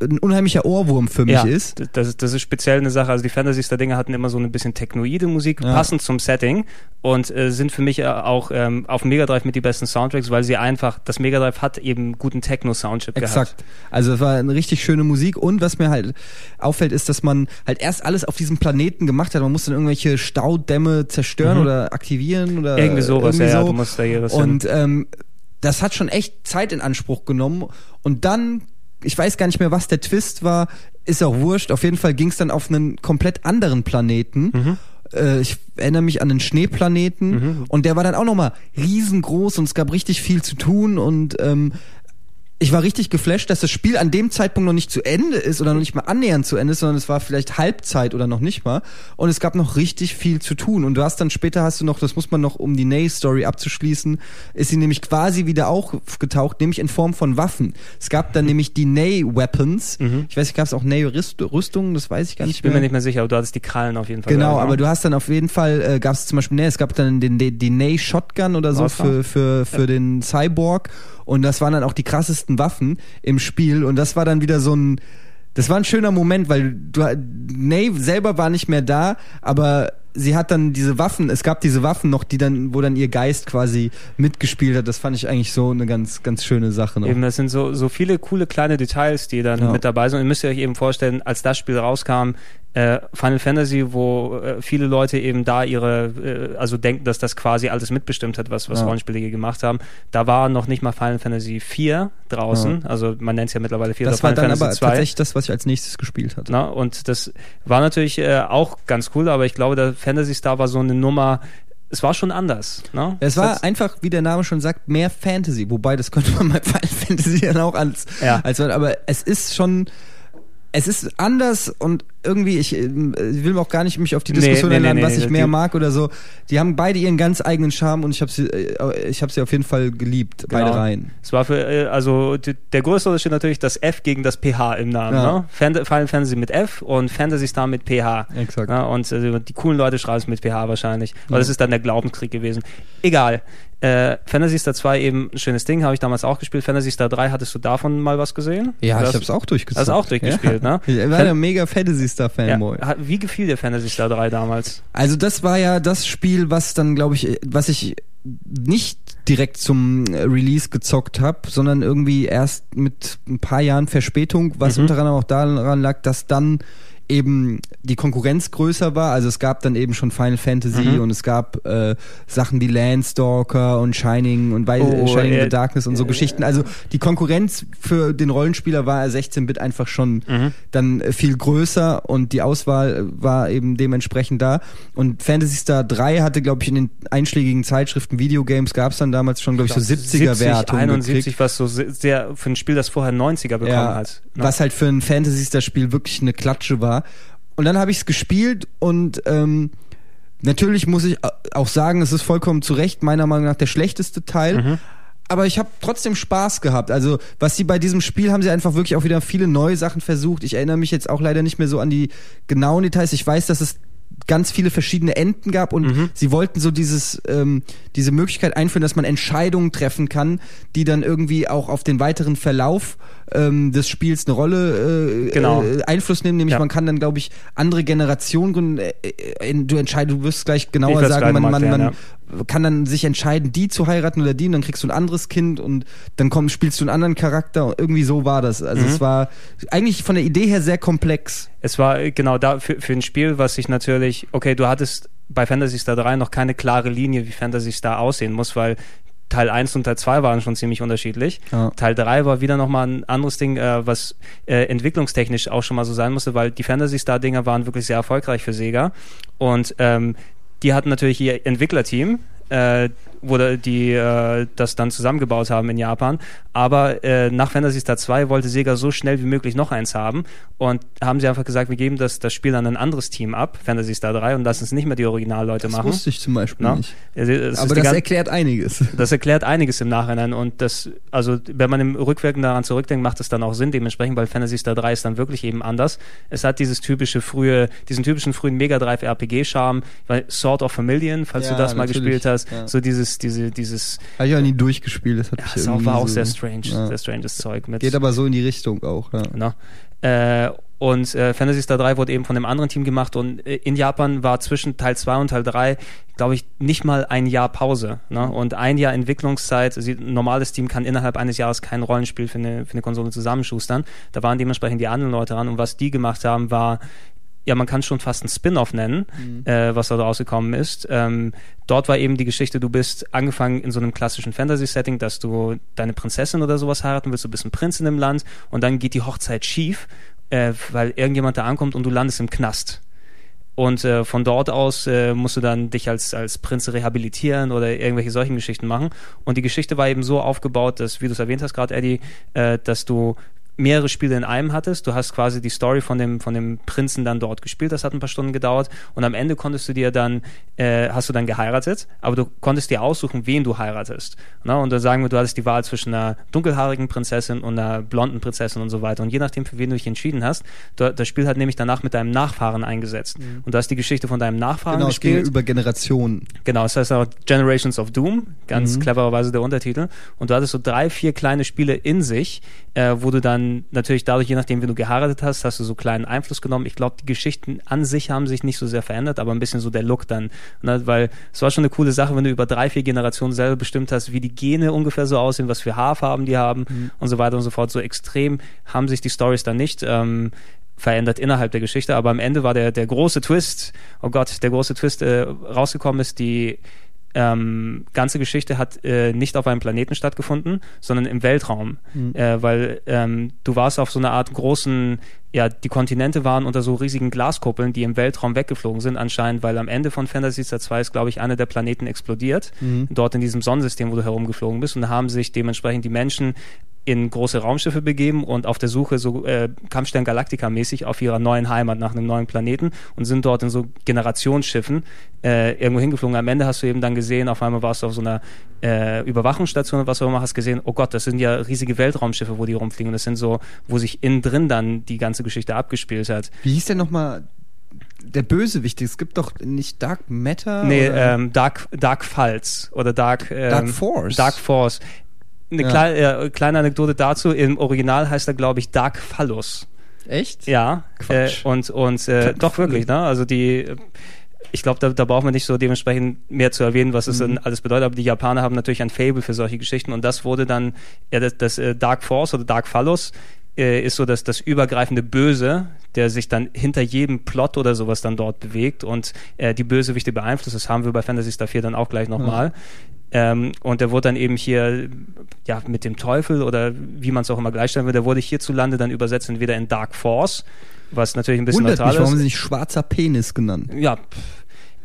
ein unheimlicher Ohrwurm für mich ja, ist. Das, das ist speziell eine Sache. Also die Fantasy Star Dinge hatten immer so ein bisschen technoide Musik, ja. passend zum Setting und äh, sind für mich äh, auch ähm, auf Mega Drive mit die besten Soundtracks, weil sie einfach, das Mega Drive hat eben guten Techno-Soundchip gehabt. Exakt. Also es war eine richtig schöne Musik und was mir halt auffällt, ist, dass man halt erst alles auf diesem Planeten gemacht hat. Man musste dann irgendwelche Staudämme zerstören mhm. oder aktivieren oder irgendwie sowas. Irgendwie ja, so. du musst da was Und ähm, das hat schon echt Zeit in Anspruch genommen und dann ich weiß gar nicht mehr, was der Twist war, ist auch wurscht. Auf jeden Fall ging es dann auf einen komplett anderen Planeten. Mhm. Äh, ich erinnere mich an einen Schneeplaneten mhm. und der war dann auch nochmal riesengroß und es gab richtig viel zu tun und ähm, ich war richtig geflasht, dass das Spiel an dem Zeitpunkt noch nicht zu Ende ist oder noch nicht mal annähernd zu Ende ist, sondern es war vielleicht Halbzeit oder noch nicht mal. Und es gab noch richtig viel zu tun. Und du hast dann später hast du noch, das muss man noch, um die Ney-Story abzuschließen, ist sie nämlich quasi wieder auch getaucht, nämlich in Form von Waffen. Es gab dann mhm. nämlich die Ney-Weapons. Mhm. Ich weiß nicht, gab es auch Ney-Rüstungen, das weiß ich gar nicht Ich bin mehr. mir nicht mehr sicher, aber du hattest die Krallen auf jeden Fall. Genau, aber du hast dann auf jeden Fall, äh, gab es zum Beispiel, nee, es gab dann den, den, die Ney-Shotgun oder so für, für, für ja. den Cyborg. Und das waren dann auch die krassesten Waffen im Spiel. Und das war dann wieder so ein, das war ein schöner Moment, weil du, Nave selber war nicht mehr da, aber sie hat dann diese Waffen, es gab diese Waffen noch, die dann, wo dann ihr Geist quasi mitgespielt hat. Das fand ich eigentlich so eine ganz, ganz schöne Sache noch. Eben, das sind so, so viele coole kleine Details, die dann ja. mit dabei sind. Und ihr müsst euch eben vorstellen, als das Spiel rauskam, äh, Final Fantasy, wo äh, viele Leute eben da ihre, äh, also denken, dass das quasi alles mitbestimmt hat, was, was ja. Rollenspiele gemacht haben. Da war noch nicht mal Final Fantasy 4 draußen, ja. also man nennt es ja mittlerweile 4 Das war Final dann Fantasy aber 2. tatsächlich das, was ich als nächstes gespielt hatte. Na, und das war natürlich äh, auch ganz cool, aber ich glaube, der Fantasy Star war so eine Nummer, es war schon anders. Ne? Es war das einfach, wie der Name schon sagt, mehr Fantasy. Wobei, das könnte man bei Final Fantasy dann auch als, ja. als aber es ist schon, es ist anders und irgendwie, ich, äh, ich will auch gar nicht mich auf die Diskussion Nee, nee, einladen, nee, was ich mehr mag oder so. Die haben beide ihren ganz eigenen Charme und ich habe sie, äh, ich habe sie auf jeden Fall geliebt, beide Genau. Reihen. Es war für, äh, also der größte Unterschied natürlich das F gegen das PH im Namen. Ja. Ne? Final Fantasy mit F und Fantasy Star mit PH. Exakt. Ja, und die coolen Leute schreiben es mit PH wahrscheinlich. Aber das ist dann der Glaubenskrieg gewesen. Egal. Äh, Fantasy Star 2 eben ein schönes Ding, habe ich damals auch gespielt. Fantasy Star 3, hattest du davon mal was gesehen? Ja, das, ich habe es auch durchgespielt. Hast du auch durchgespielt, ja. ne? Ich war Fan- mega Fantasy Star ja, Wie gefiel dir Fantasy Star 3 damals? Also das war ja das Spiel, was dann, glaube ich, was ich nicht direkt zum äh, Release gezockt habe, sondern irgendwie erst mit ein paar Jahren Verspätung, was Mhm. unter anderem auch daran lag, dass dann eben die Konkurrenz größer war. Also es gab dann eben schon Final Fantasy Mhm. und es gab äh, Sachen wie Landstalker und Shining und Wei- Oh, Shining in äh, the Darkness und so äh, Geschichten. Also die Konkurrenz für den Rollenspieler war 16-Bit einfach schon Mhm. dann viel größer und die Auswahl war eben dementsprechend da. Und Fantasy Star 3 hatte, glaube ich, in den einschlägigen Zeitschriften Videogames gab es dann damals schon, glaube ich, so 70er-Wertungen 71, gekriegt. was so se- sehr für ein Spiel, das vorher 90er bekommen Ja, hat. ne? was halt für ein Fantasy Star Spiel wirklich eine Klatsche war. Und dann habe ich es gespielt und ähm, natürlich muss ich au- auch sagen, es ist vollkommen zu Recht meiner Meinung nach der schlechteste Teil. Mhm. Aber ich habe trotzdem Spaß gehabt. Also, was sie bei diesem Spiel haben sie einfach wirklich auch wieder viele neue Sachen versucht. Ich erinnere mich jetzt auch leider nicht mehr so an die genauen Details. Ich weiß, dass es ganz viele verschiedene Enden gab und Mhm. sie wollten so dieses ähm, diese Möglichkeit einführen, dass man Entscheidungen treffen kann, die dann irgendwie auch auf den weiteren Verlauf ähm, des Spiels eine Rolle äh, Genau. äh, Einfluss nehmen. Nämlich Ja. man kann dann, glaube ich, andere Generationen gründen. Äh, äh, du entscheidest, du wirst gleich genauer sagen, man, man, man kann dann sich entscheiden, die zu heiraten oder die, und dann kriegst du ein anderes Kind und dann komm, spielst du einen anderen Charakter. Und irgendwie so war das. Also Mhm. es war eigentlich von der Idee her sehr komplex. Es war äh, genau da für, für ein Spiel, was sich natürlich, okay, du hattest bei Fantasy Star 3 noch keine klare Linie, wie Fantasy Star aussehen muss, weil Teil 1 und Teil 2 waren schon ziemlich unterschiedlich. Ja. Teil 3 war wieder nochmal ein anderes Ding, äh, was äh, entwicklungstechnisch auch schon mal so sein musste, weil die Fantasy Star-Dinger waren wirklich sehr erfolgreich für Sega. Und ähm, die hatten natürlich ihr Entwicklerteam, äh, wo da- die äh, das dann zusammengebaut haben in Japan. Aber äh, nach Fantasy Star 2 wollte Sega so schnell wie möglich noch eins haben und haben sie einfach gesagt, wir geben das, das Spiel an ein anderes Team ab, Fantasy Star 3, und lassen es nicht mehr die Originalleute Das machen. wusste ich zum Beispiel Na? nicht. Ist Aber das erklärt einiges. das erklärt einiges im Nachhinein und das, also wenn man im Rückwirken daran zurückdenkt, macht es dann auch Sinn dementsprechend, weil Fantasy Star 3 ist dann wirklich eben anders. Es hat dieses typische frühe, diesen typischen frühen Mega Drive RPG Charme, weil Sword of Familion, falls Ja, du das mal natürlich, gespielt hast, ja. so dieses, diese, dieses, Habe ich auch nie durchgespielt. Das hat ja, mich auch, war auch so, sehr strange, Ja. sehr stranges Zeug mit. Geht aber so in die Richtung auch. Ja. Äh, und äh, Fantasy Star 3 wurde eben von einem anderen Team gemacht und äh, in Japan war zwischen Teil 2 und Teil 3, glaube ich, nicht mal ein Jahr Pause. Ne? Und ein Jahr Entwicklungszeit, also ein normales Team kann innerhalb eines Jahres kein Rollenspiel für eine, für eine Konsole zusammenschustern. Da waren dementsprechend die anderen Leute dran und was die gemacht haben, war ja, man kann schon fast ein Spin-off nennen, äh, was da rausgekommen ist. Ähm, dort war eben die Geschichte, du bist angefangen in so einem klassischen Fantasy-Setting, dass du deine Prinzessin oder sowas heiraten willst, du bist ein Prinz in dem Land und dann geht die Hochzeit schief, äh, weil irgendjemand da ankommt und du landest im Knast. Und äh, von dort aus äh, musst du dann dich als, als Prinz rehabilitieren oder irgendwelche solchen Geschichten machen. Und die Geschichte war eben so aufgebaut, dass, wie du es erwähnt hast gerade, Eddie, äh, dass du mehrere Spiele in einem hattest. Du hast quasi die Story von dem, von dem Prinzen dann dort gespielt. Das hat ein paar Stunden gedauert. Und am Ende konntest du dir dann, äh, hast du dann geheiratet, aber du konntest dir aussuchen, wen du heiratest. Na, und dann sagen wir, du hattest die Wahl zwischen einer dunkelhaarigen Prinzessin und einer blonden Prinzessin und so weiter. Und je nachdem, für wen du dich entschieden hast, du, das Spiel hat nämlich danach mit deinem Nachfahren eingesetzt. Und du hast die Geschichte von deinem Nachfahren Genau, gespielt. über Generationen. Genau, es heißt auch Generations of Doom, ganz Mhm. clevererweise der Untertitel. Und du hattest so drei, vier kleine Spiele in sich, äh, wo du dann natürlich dadurch, je nachdem, wie du geheiratet hast, hast du so kleinen Einfluss genommen. Ich glaube, die Geschichten an sich haben sich nicht so sehr verändert, aber ein bisschen so der Look dann. Ne? Weil es war schon eine coole Sache, wenn du über drei, vier Generationen selber bestimmt hast, wie die Gene ungefähr so aussehen, was für Haarfarben die haben Mhm. und so weiter und so fort. So extrem haben sich die Stories dann nicht. Ähm, verändert innerhalb der Geschichte, aber am Ende war der, der große Twist, oh Gott, der große Twist äh, rausgekommen ist, die ähm, ganze Geschichte hat äh, nicht auf einem Planeten stattgefunden, sondern im Weltraum, Mhm. äh, weil ähm, du warst auf so einer Art großen, ja, die Kontinente waren unter so riesigen Glaskuppeln, die im Weltraum weggeflogen sind anscheinend, weil am Ende von Fantasy Star 2 ist, glaube ich, einer der Planeten explodiert, Mhm. dort in diesem Sonnensystem, wo du herumgeflogen bist und da haben sich dementsprechend die Menschen in große Raumschiffe begeben und auf der Suche so äh, Kampfstern Galactica-mäßig auf ihrer neuen Heimat nach einem neuen Planeten und sind dort in so Generationsschiffen äh, irgendwo hingeflogen. Am Ende hast du eben dann gesehen, auf einmal warst du auf so einer äh, Überwachungsstation und was auch immer, hast gesehen, oh Gott, das sind ja riesige Weltraumschiffe, wo die rumfliegen. Und das sind so, wo sich innen drin dann die ganze Geschichte abgespielt hat. Wie hieß denn nochmal der Bösewicht? Es gibt doch nicht Dark Matter? Nee, ähm, Dark, Dark Falls oder Dark, ähm, Dark Force. Dark Force. Eine Ja. klei äh, kleine Anekdote dazu. Im Original heißt er, glaube ich, Dark Phallus. Echt? Ja. Äh, Quatsch. und und äh, doch wirklich, ne? Also die. äh, Ich glaube, da, da braucht man nicht so dementsprechend mehr zu erwähnen, was es Mhm. alles bedeutet. Aber die Japaner haben natürlich ein Fable für solche Geschichten. Und das wurde dann, ja, das, das äh, Dark Force oder Dark Phallus äh, ist so das, das übergreifende Böse, der sich dann hinter jedem Plot oder sowas dann dort bewegt und äh, die Bösewichte beeinflusst. Das haben wir bei Fantasy Star 4 dann auch gleich nochmal. Ähm, und der wurde dann eben hier, ja, mit dem Teufel oder wie man es auch immer gleichstellen will, der wurde hierzulande dann übersetzt entweder in Dark Force, was natürlich ein bisschen Wundert mich, neutral warum ist. sie nicht schwarzer Penis genannt. Ja.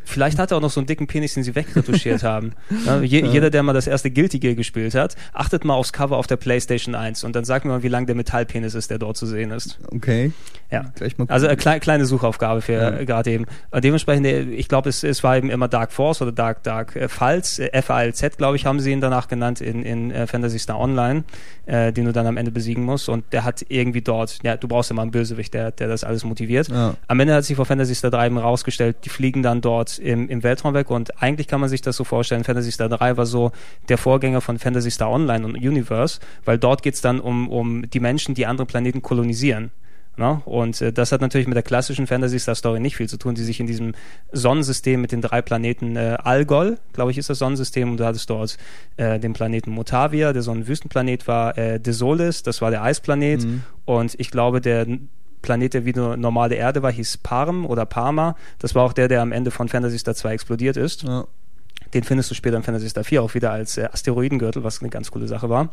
Vielleicht hat er auch noch so einen dicken Penis, den sie wegretuschiert haben. Ja, je, Jeder, der mal das erste Guilty Gear gespielt hat, achtet mal aufs Cover auf der PlayStation 1 und dann sagt mir mal, wie lang der Metallpenis ist, der dort zu sehen ist. Okay. Ja. Also eine klei kleine Suchaufgabe für Ja. äh, gerade eben. Äh, dementsprechend, äh, ich glaube, es, es war eben immer Dark Force oder Dark Dark äh, Falls, äh, F-A-L-Z, glaube ich, haben sie ihn danach genannt in, in äh, Fantasy Star Online, äh, den du dann am Ende besiegen musst. Und der hat irgendwie dort, ja, du brauchst immer einen Bösewicht, der, der das alles motiviert. Ja. Am Ende hat sich vor Fantasy Star 3 eben rausgestellt, die fliegen dann dort im, im Weltraum weg und eigentlich kann man sich das so vorstellen, Fantasy Star 3 war so der Vorgänger von Fantasy Star Online und Universe, weil dort geht's dann um, um die Menschen, die andere Planeten kolonisieren. Ne? Und äh, das hat natürlich mit der klassischen Fantasy Star Story nicht viel zu tun, die sich in diesem Sonnensystem mit den drei Planeten äh, Algol, glaube ich, ist das Sonnensystem, und du hattest dort äh, den Planeten Motavia, der so ein Wüstenplanet war, äh, Desolis, das war der Eisplanet, Mhm. und ich glaube, der Planet, der wie eine normale Erde war, hieß Parm oder Parma. Das war auch der, der am Ende von Fantasy Star 2 explodiert ist. Ja. Den findest du später in Fantasy Star 4 auch wieder als äh, Asteroidengürtel, was eine ganz coole Sache war.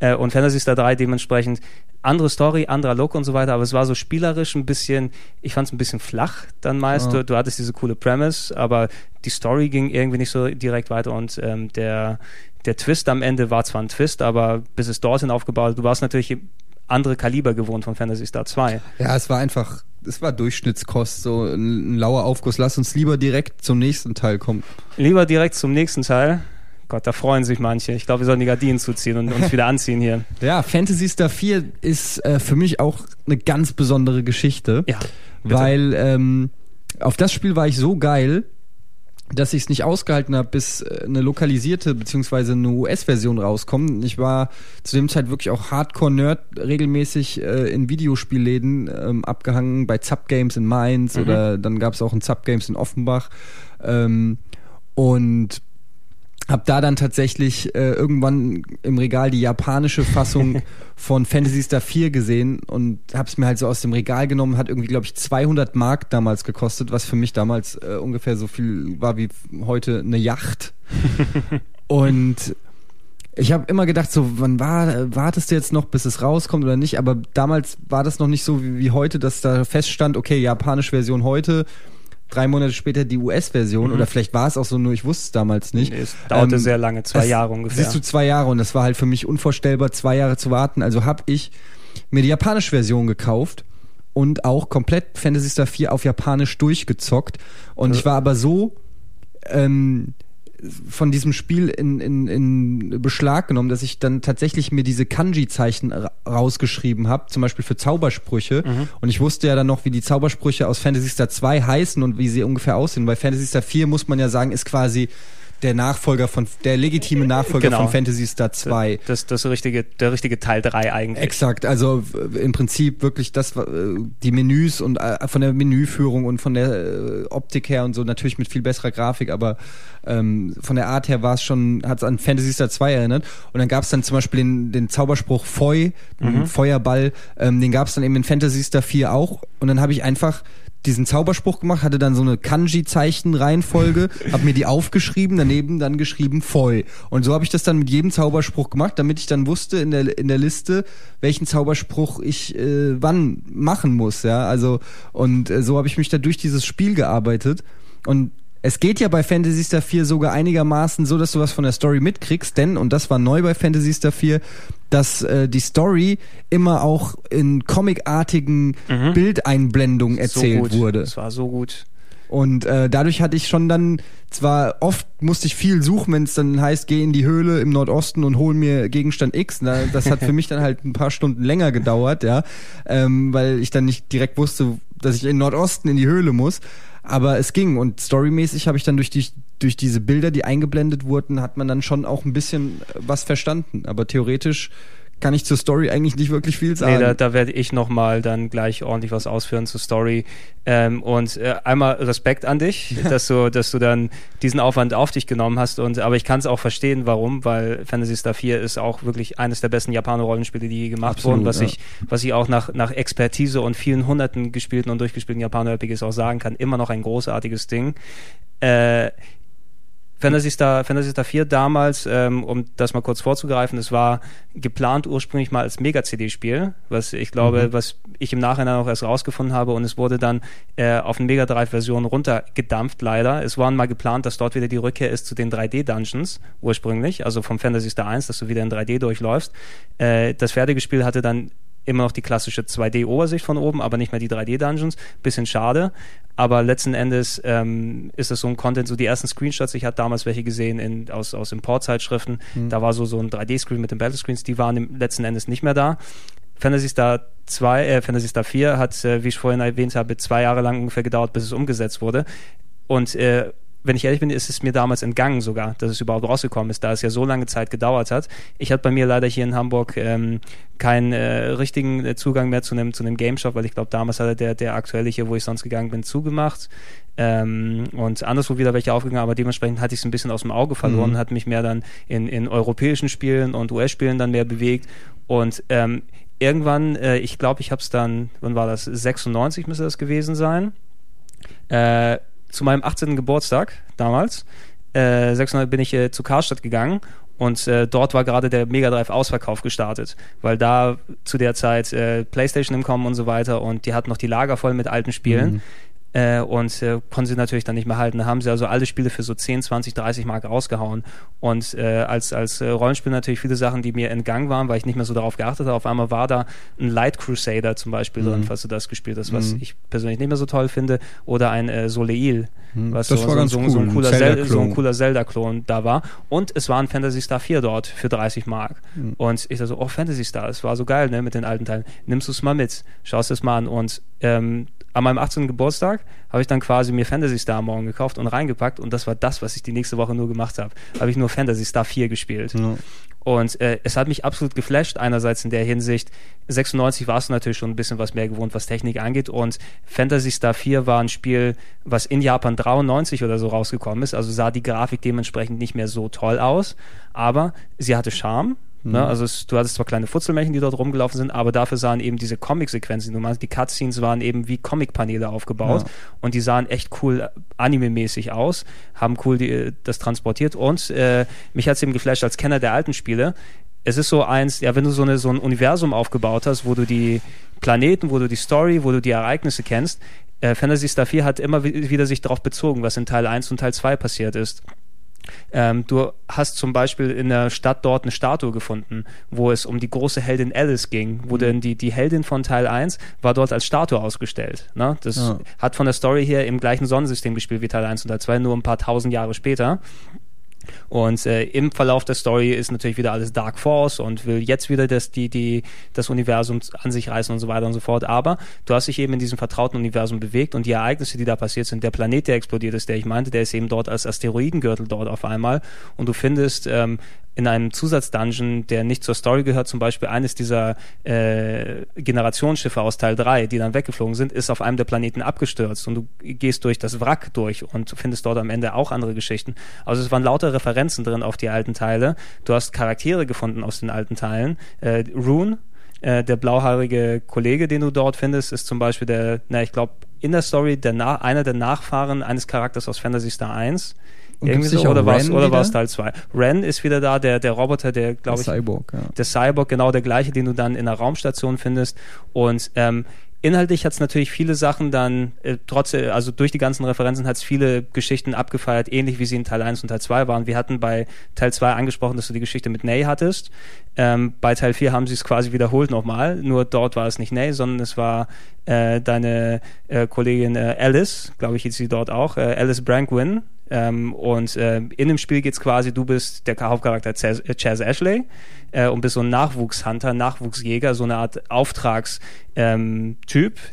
Äh, und Fantasy Star 3 dementsprechend andere Story, anderer Look und so weiter, aber es war so spielerisch ein bisschen, ich fand es ein bisschen flach dann meist. Ja. Du, du hattest diese coole Premise, aber die Story ging irgendwie nicht so direkt weiter und ähm, der, der Twist am Ende war zwar ein Twist, aber bis es dorthin aufgebaut, du warst natürlich andere Kaliber gewohnt von Fantasy Star 2. ja, es war einfach, es war Durchschnittskost, so ein, ein lauer Aufguss. Lass uns lieber direkt zum nächsten Teil kommen. Lieber direkt zum nächsten Teil. Gott, da freuen sich manche. Ich glaube, wir sollen die Gardinen zuziehen und uns wieder anziehen hier. Ja, Fantasy Star 4 ist äh, für mich auch eine ganz besondere Geschichte. Ja. bitte. weil ähm, auf das Spiel war ich so geil, dass ich es nicht ausgehalten habe, bis äh, eine lokalisierte beziehungsweise eine US-Version rauskommt. Ich war zu dem Zeit wirklich auch Hardcore-Nerd, regelmäßig äh, in Videospielläden ähm, abgehangen, bei Zap Games in Mainz Mhm. oder dann gab es auch ein Zap Games in Offenbach. Ähm, und hab da dann tatsächlich äh, irgendwann im Regal die japanische Fassung von Fantasy Star 4 gesehen und hab's mir halt so aus dem Regal genommen, hat irgendwie, glaube ich, 200 Mark damals gekostet, was für mich damals äh, ungefähr so viel war wie heute eine Yacht. und ich habe immer gedacht, so, wann war, wartest du jetzt noch, bis es rauskommt oder nicht? Aber damals war das noch nicht so wie, wie heute, dass da feststand, okay, japanische Version heute, drei Monate später die US-Version oder vielleicht war es auch so, nur ich wusste es damals nicht. Nee, es dauerte Ähm, sehr lange, zwei das- Jahre ungefähr. Siehst du, zwei Jahre und das war halt für mich unvorstellbar, zwei Jahre zu warten. Also habe ich mir die japanische Version gekauft und auch komplett Fantasy Star 4 auf Japanisch durchgezockt. Und ich war aber so ähm, von diesem Spiel in, in, in Beschlag genommen, dass ich dann tatsächlich mir diese Kanji-Zeichen ra- rausgeschrieben habe, zum Beispiel für Zaubersprüche. Und ich wusste ja dann noch, wie die Zaubersprüche aus Fantasy Star 2 heißen und wie sie ungefähr aussehen. Bei Fantasy Star 4 muss man ja sagen, ist quasi der Nachfolger von, der legitime Nachfolger Genau. von Fantasy Star 2. Das, das richtige, der richtige Teil 3 eigentlich. Exakt, also im Prinzip wirklich das, die Menüs und äh, von der Menüführung und von der äh, Optik her und so natürlich mit viel besserer Grafik, aber ähm, von der Art her war es schon, hat es an Fantasy Star 2 erinnert. Und dann gab es dann zum Beispiel den, den Zauberspruch Feu, den Feuerball, ähm, den gab es dann eben in Fantasy Star 4 auch. Und dann habe ich einfach diesen Zauberspruch gemacht, hatte dann so eine Kanji-Zeichen-Reihenfolge, habe mir die aufgeschrieben, daneben dann geschrieben Feu. Und so habe ich das dann mit jedem Zauberspruch gemacht, damit ich dann wusste in der, in der Liste, welchen Zauberspruch ich äh, wann machen muss. Ja, also und äh, so habe ich mich da durch dieses Spiel gearbeitet und Es geht ja bei Fantasy Star 4 sogar einigermaßen so, dass du was von der Story mitkriegst, denn, und das war neu bei Fantasy Star 4, dass äh, die Story immer auch in comicartigen mhm. Bildeinblendungen erzählt so wurde. Das war so gut. Und äh, dadurch hatte ich schon dann, zwar oft musste ich viel suchen, wenn es dann heißt, geh in die Höhle im Nordosten und hol mir Gegenstand X. Na, das hat für mich dann halt ein paar Stunden länger gedauert, ja, ähm, weil ich dann nicht direkt wusste, dass ich in Nordosten in die Höhle muss. Aber es ging und storymäßig habe ich dann durch die durch diese Bilder, die eingeblendet wurden, hat man dann schon auch ein bisschen was verstanden. Aber theoretisch kann ich zur Story eigentlich nicht wirklich viel sagen. Nee, da, da werde ich nochmal dann gleich ordentlich was ausführen zur Story. Ähm, und äh, einmal Respekt an dich, dass du, dass du dann diesen Aufwand auf dich genommen hast. Und aber ich kann es auch verstehen, warum, weil Fantasy Star 4 ist auch wirklich eines der besten Japaner-Rollenspiele, die je gemacht Absolut, wurden, was ja. ich, was ich auch nach, nach Expertise und vielen hunderten gespielten und durchgespielten Japaner-RPGs auch sagen kann, immer noch ein großartiges Ding. Äh, Fantasy Star, Fantasy Star 4 damals, ähm, um das mal kurz vorzugreifen, es war geplant ursprünglich mal als Mega-CD-Spiel, was ich glaube, mhm. was ich im Nachhinein auch erst rausgefunden habe und es wurde dann äh, auf eine Mega Drive-Version runtergedampft, leider. Es war mal geplant, dass dort wieder die Rückkehr ist zu den 3D-Dungeons ursprünglich, also vom Fantasy Star 1, dass du wieder in 3D durchläufst. Äh, das fertige Spiel hatte dann immer noch die klassische 2D-Obersicht von oben, aber nicht mehr die 3D-Dungeons. Bisschen schade. Aber letzten Endes ähm, ist es so ein Content, so die ersten Screenshots, ich hatte damals welche gesehen in, aus, aus Importzeitschriften, mhm. da war so, so ein 3D-Screen mit den Battlescreens, die waren letzten Endes nicht mehr da. Fantasy Star 2, äh, Fantasy Star 4 hat, äh, wie ich vorhin erwähnt habe, zwei Jahre lang ungefähr gedauert, bis es umgesetzt wurde. Und äh, wenn ich ehrlich bin, ist es mir damals entgangen sogar, dass es überhaupt rausgekommen ist, da es ja so lange Zeit gedauert hat. Ich hatte bei mir leider hier in Hamburg ähm, keinen äh, richtigen äh, Zugang mehr zu einem zu einem Game Shop, weil ich glaube, damals hatte der, der aktuelle hier, wo ich sonst gegangen bin, zugemacht. Ähm, und anderswo wieder welche aufgegangen, aber dementsprechend hatte ich es ein bisschen aus dem Auge verloren, mhm. hat mich mehr dann in, in europäischen Spielen und US-Spielen dann mehr bewegt. Und ähm, irgendwann, äh, ich glaube, ich habe es dann, wann war das? 96 müsste das gewesen sein. Äh, zu meinem 18. Geburtstag damals, äh, 600 bin ich äh, zu Karstadt gegangen und äh, dort war gerade der Mega Drive Ausverkauf gestartet, weil da zu der Zeit äh, PlayStation im Kommen und so weiter und die hatten noch die Lager voll mit alten Spielen. Mhm äh, und äh, konnten sie natürlich dann nicht mehr halten. Da haben sie also alle Spiele für so 10, 20, 30 Mark rausgehauen. Und äh, als, als äh, Rollenspiel natürlich viele Sachen, die mir entgangen waren, weil ich nicht mehr so darauf geachtet habe. Auf einmal war da ein Light Crusader zum Beispiel mhm. drin, falls du das gespielt hast, was mhm. ich persönlich nicht mehr so toll finde. Oder ein äh, Soleil, mhm. was das so, war so, cool. so, ein cooler Zelda so ein cooler Zelda-Klon da war. Und es war ein Fantasy Star 4 dort für 30 Mark. Mhm. Und ich dachte so, oh, Fantasy Star, es war so geil, ne, mit den alten Teilen. Nimmst du es mal mit, schaust es mal an und ähm, an meinem 18. Geburtstag habe ich dann quasi mir Fantasy Star morgen gekauft und reingepackt und das war das, was ich die nächste Woche nur gemacht habe. Habe ich nur Fantasy Star 4 gespielt. Ja. Und äh, es hat mich absolut geflasht, einerseits in der Hinsicht, 96 warst du natürlich schon ein bisschen was mehr gewohnt, was Technik angeht und Fantasy Star 4 war ein Spiel, was in Japan 93 oder so rausgekommen ist, also sah die Grafik dementsprechend nicht mehr so toll aus, aber sie hatte Charme, Ne? Mhm. Also es, du hattest zwar kleine Futzelmännchen, die dort rumgelaufen sind, aber dafür sahen eben diese Comic-Sequenzen, du meinst, die Cutscenes waren eben wie Comic-Paneele aufgebaut ja. und die sahen echt cool äh, anime-mäßig aus, haben cool die, äh, das transportiert und äh, mich hat es eben geflasht als Kenner der alten Spiele. Es ist so eins, ja, wenn du so, eine, so ein Universum aufgebaut hast, wo du die Planeten, wo du die Story, wo du die Ereignisse kennst, äh, Fantasy Star 4 hat immer wieder sich darauf bezogen, was in Teil 1 und Teil 2 passiert ist. Ähm, du hast zum Beispiel in der Stadt dort eine Statue gefunden, wo es um die große Heldin Alice ging, wo mhm. denn die, die Heldin von Teil 1 war dort als Statue ausgestellt. Ne? Das ja. hat von der Story her im gleichen Sonnensystem gespielt wie Teil 1 und Teil 2, nur ein paar tausend Jahre später. Und äh, im Verlauf der Story ist natürlich wieder alles Dark Force und will jetzt wieder das, die, die, das Universum an sich reißen und so weiter und so fort. Aber du hast dich eben in diesem vertrauten Universum bewegt und die Ereignisse, die da passiert sind, der Planet, der explodiert ist, der ich meinte, der ist eben dort als Asteroidengürtel dort auf einmal. Und du findest ähm, in einem Zusatzdungeon, der nicht zur Story gehört, zum Beispiel eines dieser äh, Generationsschiffe aus Teil 3, die dann weggeflogen sind, ist auf einem der Planeten abgestürzt und du gehst durch das Wrack durch und findest dort am Ende auch andere Geschichten. Also es waren lauter Referenzen drin auf die alten Teile. Du hast Charaktere gefunden aus den alten Teilen. Äh, Rune, äh, der blauhaarige Kollege, den du dort findest, ist zum Beispiel der, na ich glaube, in der Story der einer der Nachfahren eines Charakters aus Fantasy Star 1 und Irgendwie so, oder war es oder war es Teil 2? Ren ist wieder da, der, der Roboter, der, glaube ich. Cyborg, ja. Der Cyborg, genau der gleiche, den du dann in der Raumstation findest. Und ähm, inhaltlich hat es natürlich viele Sachen dann, äh, trotz, äh, also durch die ganzen Referenzen hat es viele Geschichten abgefeiert, ähnlich wie sie in Teil 1 und Teil 2 waren. Wir hatten bei Teil 2 angesprochen, dass du die Geschichte mit Ney hattest. Ähm, bei Teil 4 haben sie es quasi wiederholt nochmal, nur dort war es nicht Ney, sondern es war äh, deine äh, Kollegin äh, Alice, glaube ich, hieß sie dort auch, äh, Alice Brankwin. Ähm, und äh, in dem Spiel geht's quasi, du bist der Hauptcharakter Chaz, äh, Chaz Ashley äh, und bist so ein Nachwuchshunter, Nachwuchsjäger, so eine Art Auftragstyp, ähm,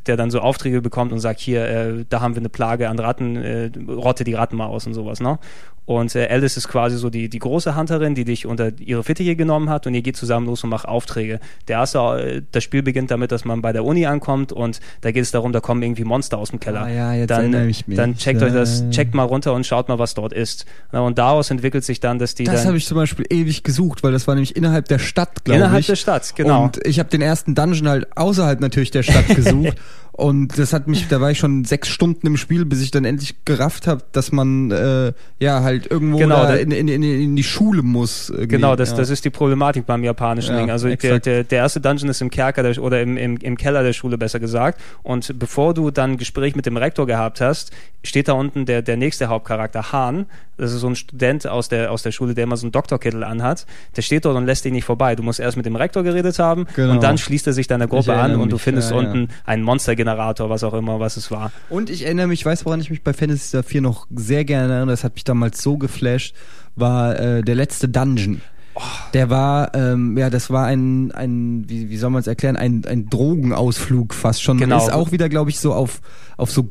der dann so Aufträge bekommt und sagt, hier, äh, da haben wir eine Plage an Ratten, äh, rotte die Ratten mal aus und sowas, ne? Und äh, Alice ist quasi so die, die große Hunterin, die dich unter ihre Fittiche genommen hat und ihr geht zusammen los und macht Aufträge. Der erste, äh, das Spiel beginnt damit, dass man bei der Uni ankommt und da geht es darum, da kommen irgendwie Monster aus dem Keller. Ah, ja, jetzt dann, ich mich. dann checkt euch das, checkt mal runter und schaut mal, was dort ist. Und daraus entwickelt sich dann, dass die Das habe ich zum Beispiel ewig gesucht, weil das war nämlich innerhalb der Stadt, glaube ich. innerhalb der Stadt, genau. Und ich habe den ersten Dungeon halt außerhalb natürlich der Stadt gesucht. Und das hat mich, da war ich schon sechs Stunden im Spiel, bis ich dann endlich gerafft habe, dass man äh, ja halt irgendwo Genau, da in, in, in, in die Schule muss. irgendwie. Genau, das, ja. das ist die Problematik beim japanischen Ja, Ding. Also der, der, der erste Dungeon ist im Kerker der, oder im, im, im Keller der Schule besser gesagt. Und bevor du dann ein Gespräch mit dem Rektor gehabt hast, steht da unten der, der nächste Hauptcharakter, Hahn. Das ist so ein Student aus der, aus der Schule, der immer so einen Doktorkittel anhat. Der steht dort und lässt dich nicht vorbei. Du musst erst mit dem Rektor geredet haben Genau. und dann schließt er sich deiner Gruppe an und du findest ja, ja. unten einen Monstergenerator, was auch immer, was es war. Und ich erinnere mich, ich weiß, woran ich mich bei Fantasy Star 4 noch sehr gerne erinnere, das hat mich damals so geflasht, war äh, der letzte Dungeon. Oh. Der war, ähm, ja, das war ein, ein wie, wie soll man es erklären, ein, ein Drogenausflug fast schon. Genau. Ist auch wieder, glaube ich, so auf, auf so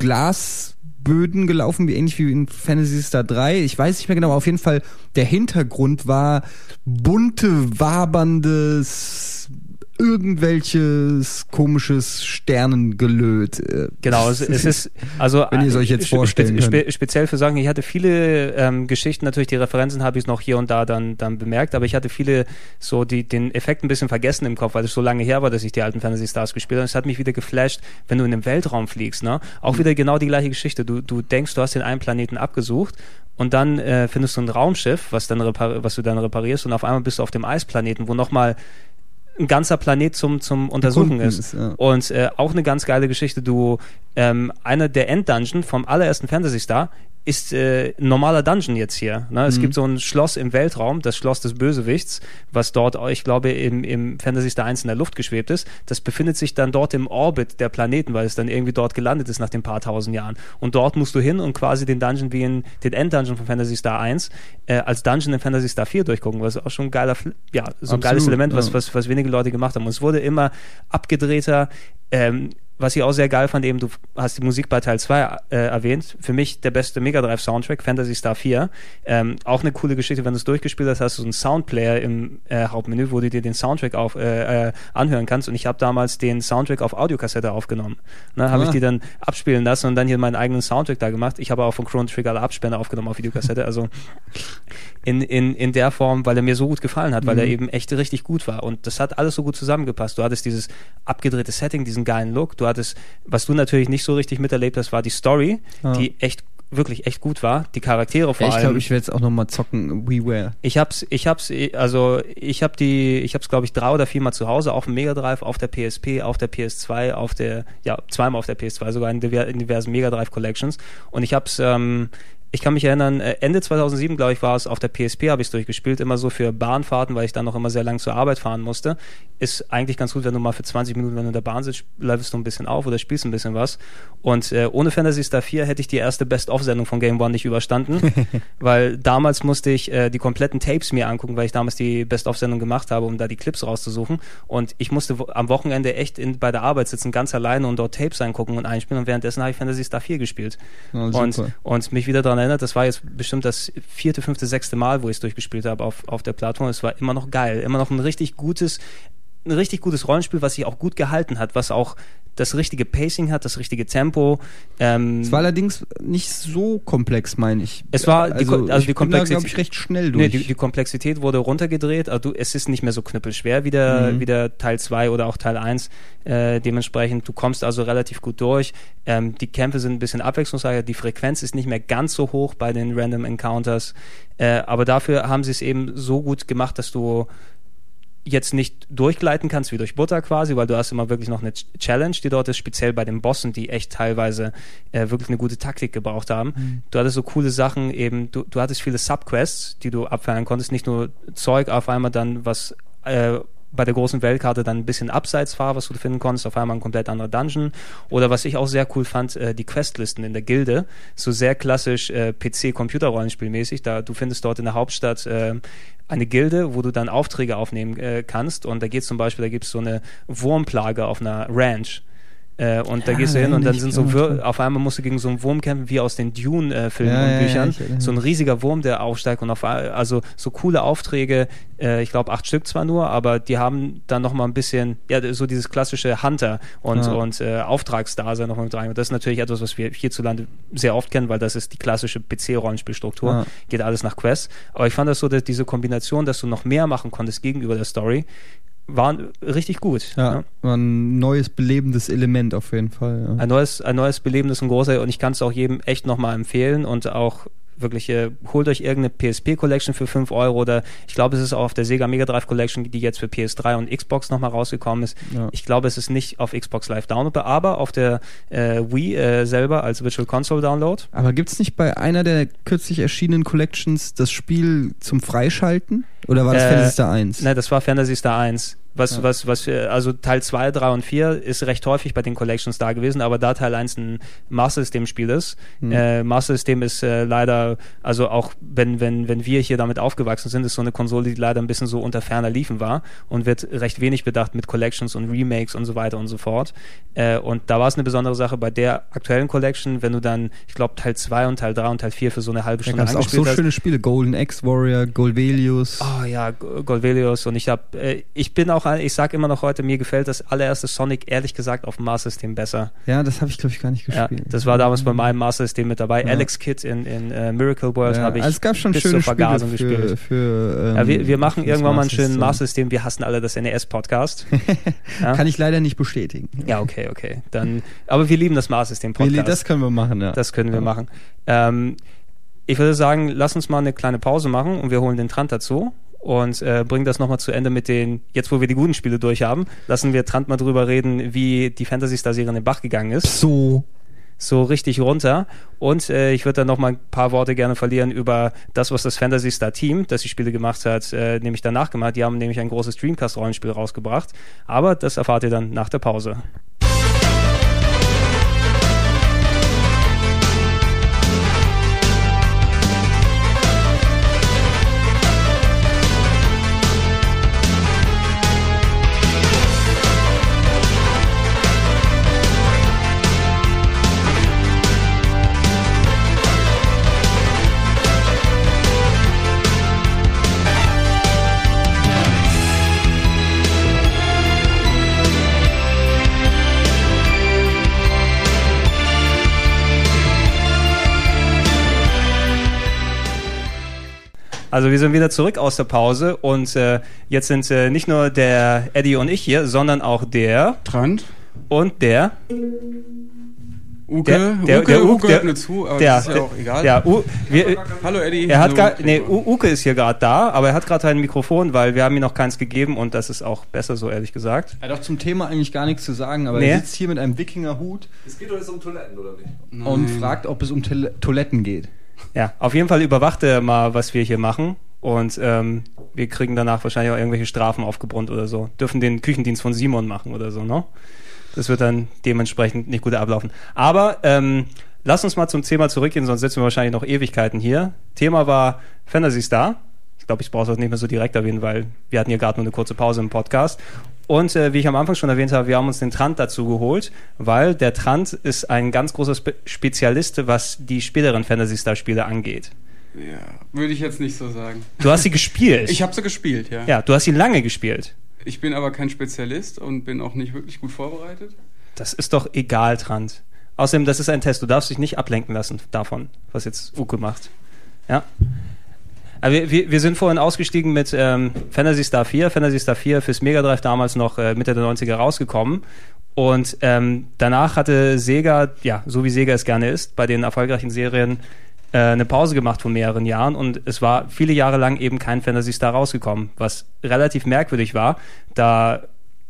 Glasböden gelaufen, wie ähnlich wie in Fantasy Star 3. Ich weiß nicht mehr genau, aber auf jeden Fall, der Hintergrund war bunte, waberndes, irgendwelches komisches Sternengelöt. äh, Genau, es, es ist also Wenn ihr es euch jetzt spe- vorstellen spe, könnt. spe, speziell für Sachen. Ich hatte viele ähm, Geschichten, natürlich die Referenzen habe ich noch hier und da dann dann bemerkt, aber ich hatte viele so die den Effekt ein bisschen vergessen im Kopf, weil es so lange her war, dass ich die alten Fantasy Stars gespielt habe. Es hat mich wieder geflasht, wenn du in den Weltraum fliegst, ne? Auch wieder genau die gleiche Geschichte. Du du denkst, du hast den einen Planeten abgesucht und dann äh, findest du ein Raumschiff, was dann was du dann reparierst und auf einmal bist du auf dem Eisplaneten, wo nochmal ein ganzer Planet zum, zum Untersuchen ist. ist, ja. Und äh, auch eine ganz geile Geschichte. Du, ähm, einer der Enddungeon vom allerersten Fantasy Star ist äh, ein normaler Dungeon jetzt hier. Ne? Es Mhm. gibt so ein Schloss im Weltraum, das Schloss des Bösewichts, was dort, ich glaube, im, im Fantasy Star 1 in der Luft geschwebt ist. Das befindet sich dann dort im Orbit der Planeten, weil es dann irgendwie dort gelandet ist nach den paar tausend Jahren. Und dort musst du hin und quasi den Dungeon wie in den Enddungeon von Fantasy Star 1 äh, als Dungeon in Fantasy Star 4 durchgucken, was auch schon ein geiler, ja, so ein geiles Absolut, Element, was, ja. was, was wenige Leute gemacht haben. Und es wurde immer abgedrehter. Ähm, was ich auch sehr geil fand, eben, du hast die Musik bei Teil 2 äh, erwähnt. Für mich der beste Mega Drive Soundtrack, Fantasy Star 4. Ähm, auch eine coole Geschichte, wenn du es durchgespielt hast, hast du so einen Soundplayer im äh, Hauptmenü, wo du dir den Soundtrack auf, äh, äh, anhören kannst. Und ich habe damals den Soundtrack auf Audiokassette aufgenommen. Ne, habe Ah. ich die dann abspielen lassen und dann hier meinen eigenen Soundtrack da gemacht. Ich habe auch von Chrono Trigger alle Abspende aufgenommen auf Videokassette. Also in, in, in der Form, weil er mir so gut gefallen hat, weil er eben echt richtig gut war. Und das hat alles so gut zusammengepasst. Du hattest dieses abgedrehte Setting, diesen geilen Look. Du hattest, was du natürlich nicht so richtig miterlebt hast, war die Story, Ja. die echt wirklich echt gut war. Die Charaktere vor Ja, ich allem. glaube, ich werde jetzt auch nochmal zocken. WiiWare. Ich hab's, ich hab's, also ich hab die, ich hab's glaube ich drei oder viermal zu Hause auf dem Mega Drive, auf der PSP, auf der PS2, auf der, ja zweimal auf der PS2 sogar in diversen Mega Drive Collections und ich hab's, ähm, ich kann mich erinnern, äh, Ende 2007, glaube ich, war es, auf der PSP habe ich es durchgespielt, immer so für Bahnfahrten, weil ich dann noch immer sehr lang zur Arbeit fahren musste. Ist eigentlich ganz gut, wenn du mal für 20 Minuten, wenn du in der Bahn sitzt, läufst du ein bisschen auf oder spielst ein bisschen was. Und äh, ohne Fantasy Star 4 hätte ich die erste Best-of-Sendung von Game One nicht überstanden, weil damals musste ich äh, die kompletten Tapes mir angucken, weil ich damals die Best-of-Sendung gemacht habe, um da die Clips rauszusuchen. Und ich musste am Wochenende echt in, bei der Arbeit sitzen, ganz alleine und dort Tapes eingucken und einspielen. Und währenddessen habe ich Fantasy Star 4 gespielt. Ja, und, und mich wieder daran erinnert, das war jetzt bestimmt das vierte, fünfte, sechste Mal, wo ich es durchgespielt habe auf, auf der Plattform. Es war immer noch geil, immer noch ein richtig gutes, ein richtig gutes Rollenspiel, was sich auch gut gehalten hat, was auch das richtige Pacing hat, das richtige Tempo. Ähm, Es war allerdings nicht so komplex, meine ich. Es war die Ko- also ich die Komplexität- glaube ich, recht schnell Nee, durch. die, die Komplexität wurde runtergedreht. Also du, es ist nicht mehr so knüppelschwer wie der, Mhm. wie der Teil 2 oder auch Teil 1. Äh, dementsprechend, du kommst also relativ gut durch. Ähm, die Kämpfe sind ein bisschen abwechslungsreicher. Die Frequenz ist nicht mehr ganz so hoch bei den Random Encounters. Äh, aber dafür haben sie es eben so gut gemacht, dass du jetzt nicht durchgleiten kannst wie durch Butter quasi, weil du hast immer wirklich noch eine Challenge, die dort ist, speziell bei den Bossen, die echt teilweise äh, wirklich eine gute Taktik gebraucht haben. Mhm. Du hattest so coole Sachen eben, du, du hattest viele Subquests, die du abfeiern konntest, nicht nur Zeug auf einmal dann, was äh, bei der großen Weltkarte dann ein bisschen abseits war, was du finden konntest, auf einmal ein komplett anderer Dungeon. Oder was ich auch sehr cool fand, äh, die Questlisten in der Gilde, so sehr klassisch äh, PC-Computer-Rollenspielmäßig. Da du findest dort in der Hauptstadt äh, eine Gilde, wo du dann Aufträge aufnehmen äh, kannst. Und da geht zum Beispiel, da gibt es so eine Wurmplage auf einer Ranch. Äh, und ja, da gehst du hin und dann sind so Wir auf einmal musst du gegen so einen Wurm kämpfen, wie aus den Dune-Filmen ja, und Büchern. Ja, so ein riesiger Wurm, der aufsteigt und auf also so coole Aufträge, äh, ich glaube acht Stück zwar nur, aber die haben dann nochmal ein bisschen, ja, so dieses klassische Hunter und, und äh, Auftragsdasein nochmal mit rein. Und das ist natürlich etwas, was wir hierzulande sehr oft kennen, weil das ist die klassische PC-Rollenspielstruktur. Geht alles nach Quests. Aber ich fand das so, dass diese Kombination, dass du noch mehr machen konntest gegenüber der Story, waren richtig gut. Ja, ja, war ein neues belebendes Element auf jeden Fall. Ja. Ein neues, ein neues belebendes und großer und ich kann es auch jedem echt nochmal empfehlen und auch wirklich, äh, holt euch irgendeine PSP Collection für 5 Euro oder ich glaube, es ist auch auf der Sega Mega Drive Collection, die jetzt für PS3 und Xbox nochmal rausgekommen ist. Ja. Ich glaube, es ist nicht auf Xbox Live downloadbar, aber auf der äh, Wii äh, selber als Virtual Console Download. Aber gibt es nicht bei einer der kürzlich erschienenen Collections das Spiel zum Freischalten? Oder war das äh, Fantasy Star 1? Nein, das war Fantasy Star 1. Was, ja. was, was, also Teil 2, 3 und 4 ist recht häufig bei den Collections da gewesen, aber da Teil 1 ein Master System Spiel ist. Mhm. Äh, Master System ist äh, leider, also auch wenn, wenn, wenn wir hier damit aufgewachsen sind, ist so eine Konsole, die leider ein bisschen so unter ferner Liefen war und wird recht wenig bedacht mit Collections und Remakes und so weiter und so fort. Äh, und da war es eine besondere Sache bei der aktuellen Collection, wenn du dann, ich glaube, Teil 2 und Teil 3 und Teil 4 für so eine halbe Stunde da auch so hast. schöne Spiele, Golden X Warrior, Golvelius. Oh ja, Golvelius und ich habe, äh, ich bin auch auch, ich sage immer noch heute, mir gefällt das allererste Sonic ehrlich gesagt auf dem Master System besser. Ja, das habe ich glaube ich gar nicht gespielt. Ja, das war damals bei meinem Master System mit dabei. Ja. Alex Kidd in, in uh, Miracle World ja, habe ich also es gab schon bis schöne zur Vergasung für, gespielt. Für, ähm, ja, wir, wir machen irgendwann mal einen schönen Master System. Wir hassen alle das NES-Podcast. Kann ich leider nicht bestätigen. Ja, okay, okay. Dann, aber wir lieben das Master System Podcast. Das können wir machen, ja. Das können wir machen. Ähm, ich würde sagen, lass uns mal eine kleine Pause machen und wir holen den Trant dazu und äh, bringen das nochmal zu Ende mit den, jetzt wo wir die guten Spiele durch haben, lassen wir Trant mal drüber reden, wie die Fantasy Star Serie in den Bach gegangen ist. So. So richtig runter. Und äh, ich würde dann nochmal ein paar Worte gerne verlieren über das, was das Fantasy Star Team, das die Spiele gemacht hat, äh, nämlich danach gemacht. Die haben nämlich ein großes Dreamcast-Rollenspiel rausgebracht. Aber das erfahrt ihr dann nach der Pause. Also wir sind wieder zurück aus der Pause und äh, jetzt sind äh, nicht nur der Eddie und ich hier, sondern auch der Trant und der Uke, der, der, Uke, der, Uke hört nur zu, aber der, das ist ja auch egal. Der, U, wir, Hallo Eddie. Er hat Hallo. gar, nee, Uke ist hier gerade da, aber er hat gerade ein Mikrofon, weil wir haben ihm noch keins gegeben und das ist auch besser so, ehrlich gesagt. Er hat auch zum Thema eigentlich gar nichts zu sagen, aber nee. er sitzt hier mit einem Wikingerhut. Es geht doch jetzt um Toiletten, oder nicht? Und fragt, ob es um Toiletten geht. Ja, auf jeden Fall überwacht er mal, was wir hier machen. Und ähm, wir kriegen danach wahrscheinlich auch irgendwelche Strafen aufgebrummt oder so. Dürfen den Küchendienst von Simon machen oder so, ne? Das wird dann dementsprechend nicht gut ablaufen. Aber ähm, lass uns mal zum Thema zurückgehen, sonst sitzen wir wahrscheinlich noch Ewigkeiten hier. Thema war Fantasy Star. Ich glaube, ich brauche es nicht mehr so direkt erwähnen, weil wir hatten hier gerade nur eine kurze Pause im Podcast. Und äh, wie ich am Anfang schon erwähnt habe, wir haben uns den Trant dazu geholt, weil der Trant ist ein ganz großer Spe Spezialist, was die späteren Fantasy Star Spiele angeht. Ja, würde ich jetzt nicht so sagen. Du hast sie gespielt. Ich habe sie gespielt, ja. Ja, du hast sie lange gespielt. Ich bin aber kein Spezialist und bin auch nicht wirklich gut vorbereitet. Das ist doch egal, Trant. Außerdem, das ist ein Test. Du darfst dich nicht ablenken lassen davon, was jetzt Uke macht. Ja. Aber wir, wir sind vorhin ausgestiegen mit ähm, Fantasy Star 4. Fantasy Star 4 fürs Mega Drive damals noch äh, Mitte der 90er rausgekommen. Und ähm, danach hatte Sega, ja, so wie Sega es gerne ist, bei den erfolgreichen Serien äh, eine Pause gemacht von mehreren Jahren und es war viele Jahre lang eben kein Fantasy Star rausgekommen, was relativ merkwürdig war, da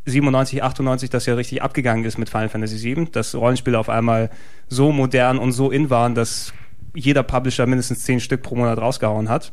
97, 98 das ja richtig abgegangen ist mit Final Fantasy VII, dass Rollenspiele auf einmal so modern und so in waren, dass jeder Publisher mindestens zehn Stück pro Monat rausgehauen hat.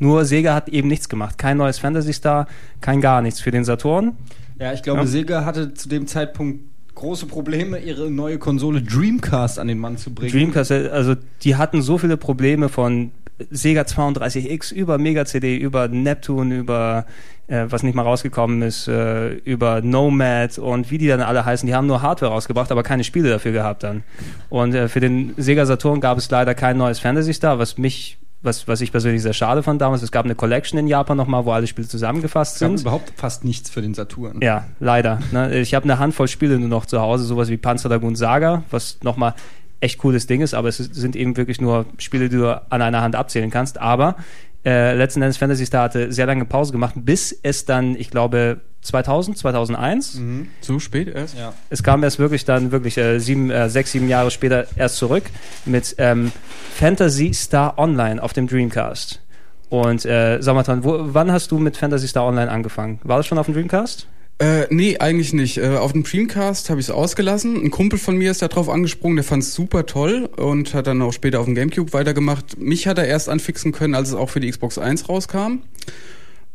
Nur Sega hat eben nichts gemacht. Kein neues Fantasy Star, kein gar nichts für den Saturn. Ja, ich glaube, Ja. Sega hatte zu dem Zeitpunkt große Probleme, ihre neue Konsole Dreamcast an den Mann zu bringen. Dreamcast, also die hatten so viele Probleme von Sega 32X über Mega CD, über Neptune, über äh, was nicht mal rausgekommen ist, äh, über Nomad und wie die dann alle heißen. Die haben nur Hardware rausgebracht, aber keine Spiele dafür gehabt dann. Und äh, für den Sega Saturn gab es leider kein neues Fantasy Star, was mich was, was ich persönlich sehr schade fand damals. Es gab eine Collection in Japan nochmal, wo alle Spiele zusammengefasst es gab sind. überhaupt fast nichts für den Saturn. Ja, leider. Ne? Ich habe eine Handvoll Spiele nur noch zu Hause, sowas wie Panzer Dragoon Saga, was nochmal echt cooles Ding ist, aber es sind eben wirklich nur Spiele, die du an einer Hand abzählen kannst. Aber äh, letzten Endes Fantasy Star hatte sehr lange Pause gemacht, bis es dann, ich glaube, 2000, 2001. So spät erst? Ja. Es kam erst wirklich dann wirklich äh, sieben, äh, sechs, sieben Jahre später erst zurück mit ähm, Fantasy Star Online auf dem Dreamcast. Und äh, sag mal, Ton, wo, wann hast du mit Fantasy Star Online angefangen? War das schon auf dem Dreamcast? Äh, nee, eigentlich nicht. Äh, auf dem Dreamcast habe ich es ausgelassen. Ein Kumpel von mir ist da drauf angesprungen, der fand es super toll und hat dann auch später auf dem Gamecube weitergemacht. Mich hat er erst anfixen können, als es auch für die Xbox 1 rauskam.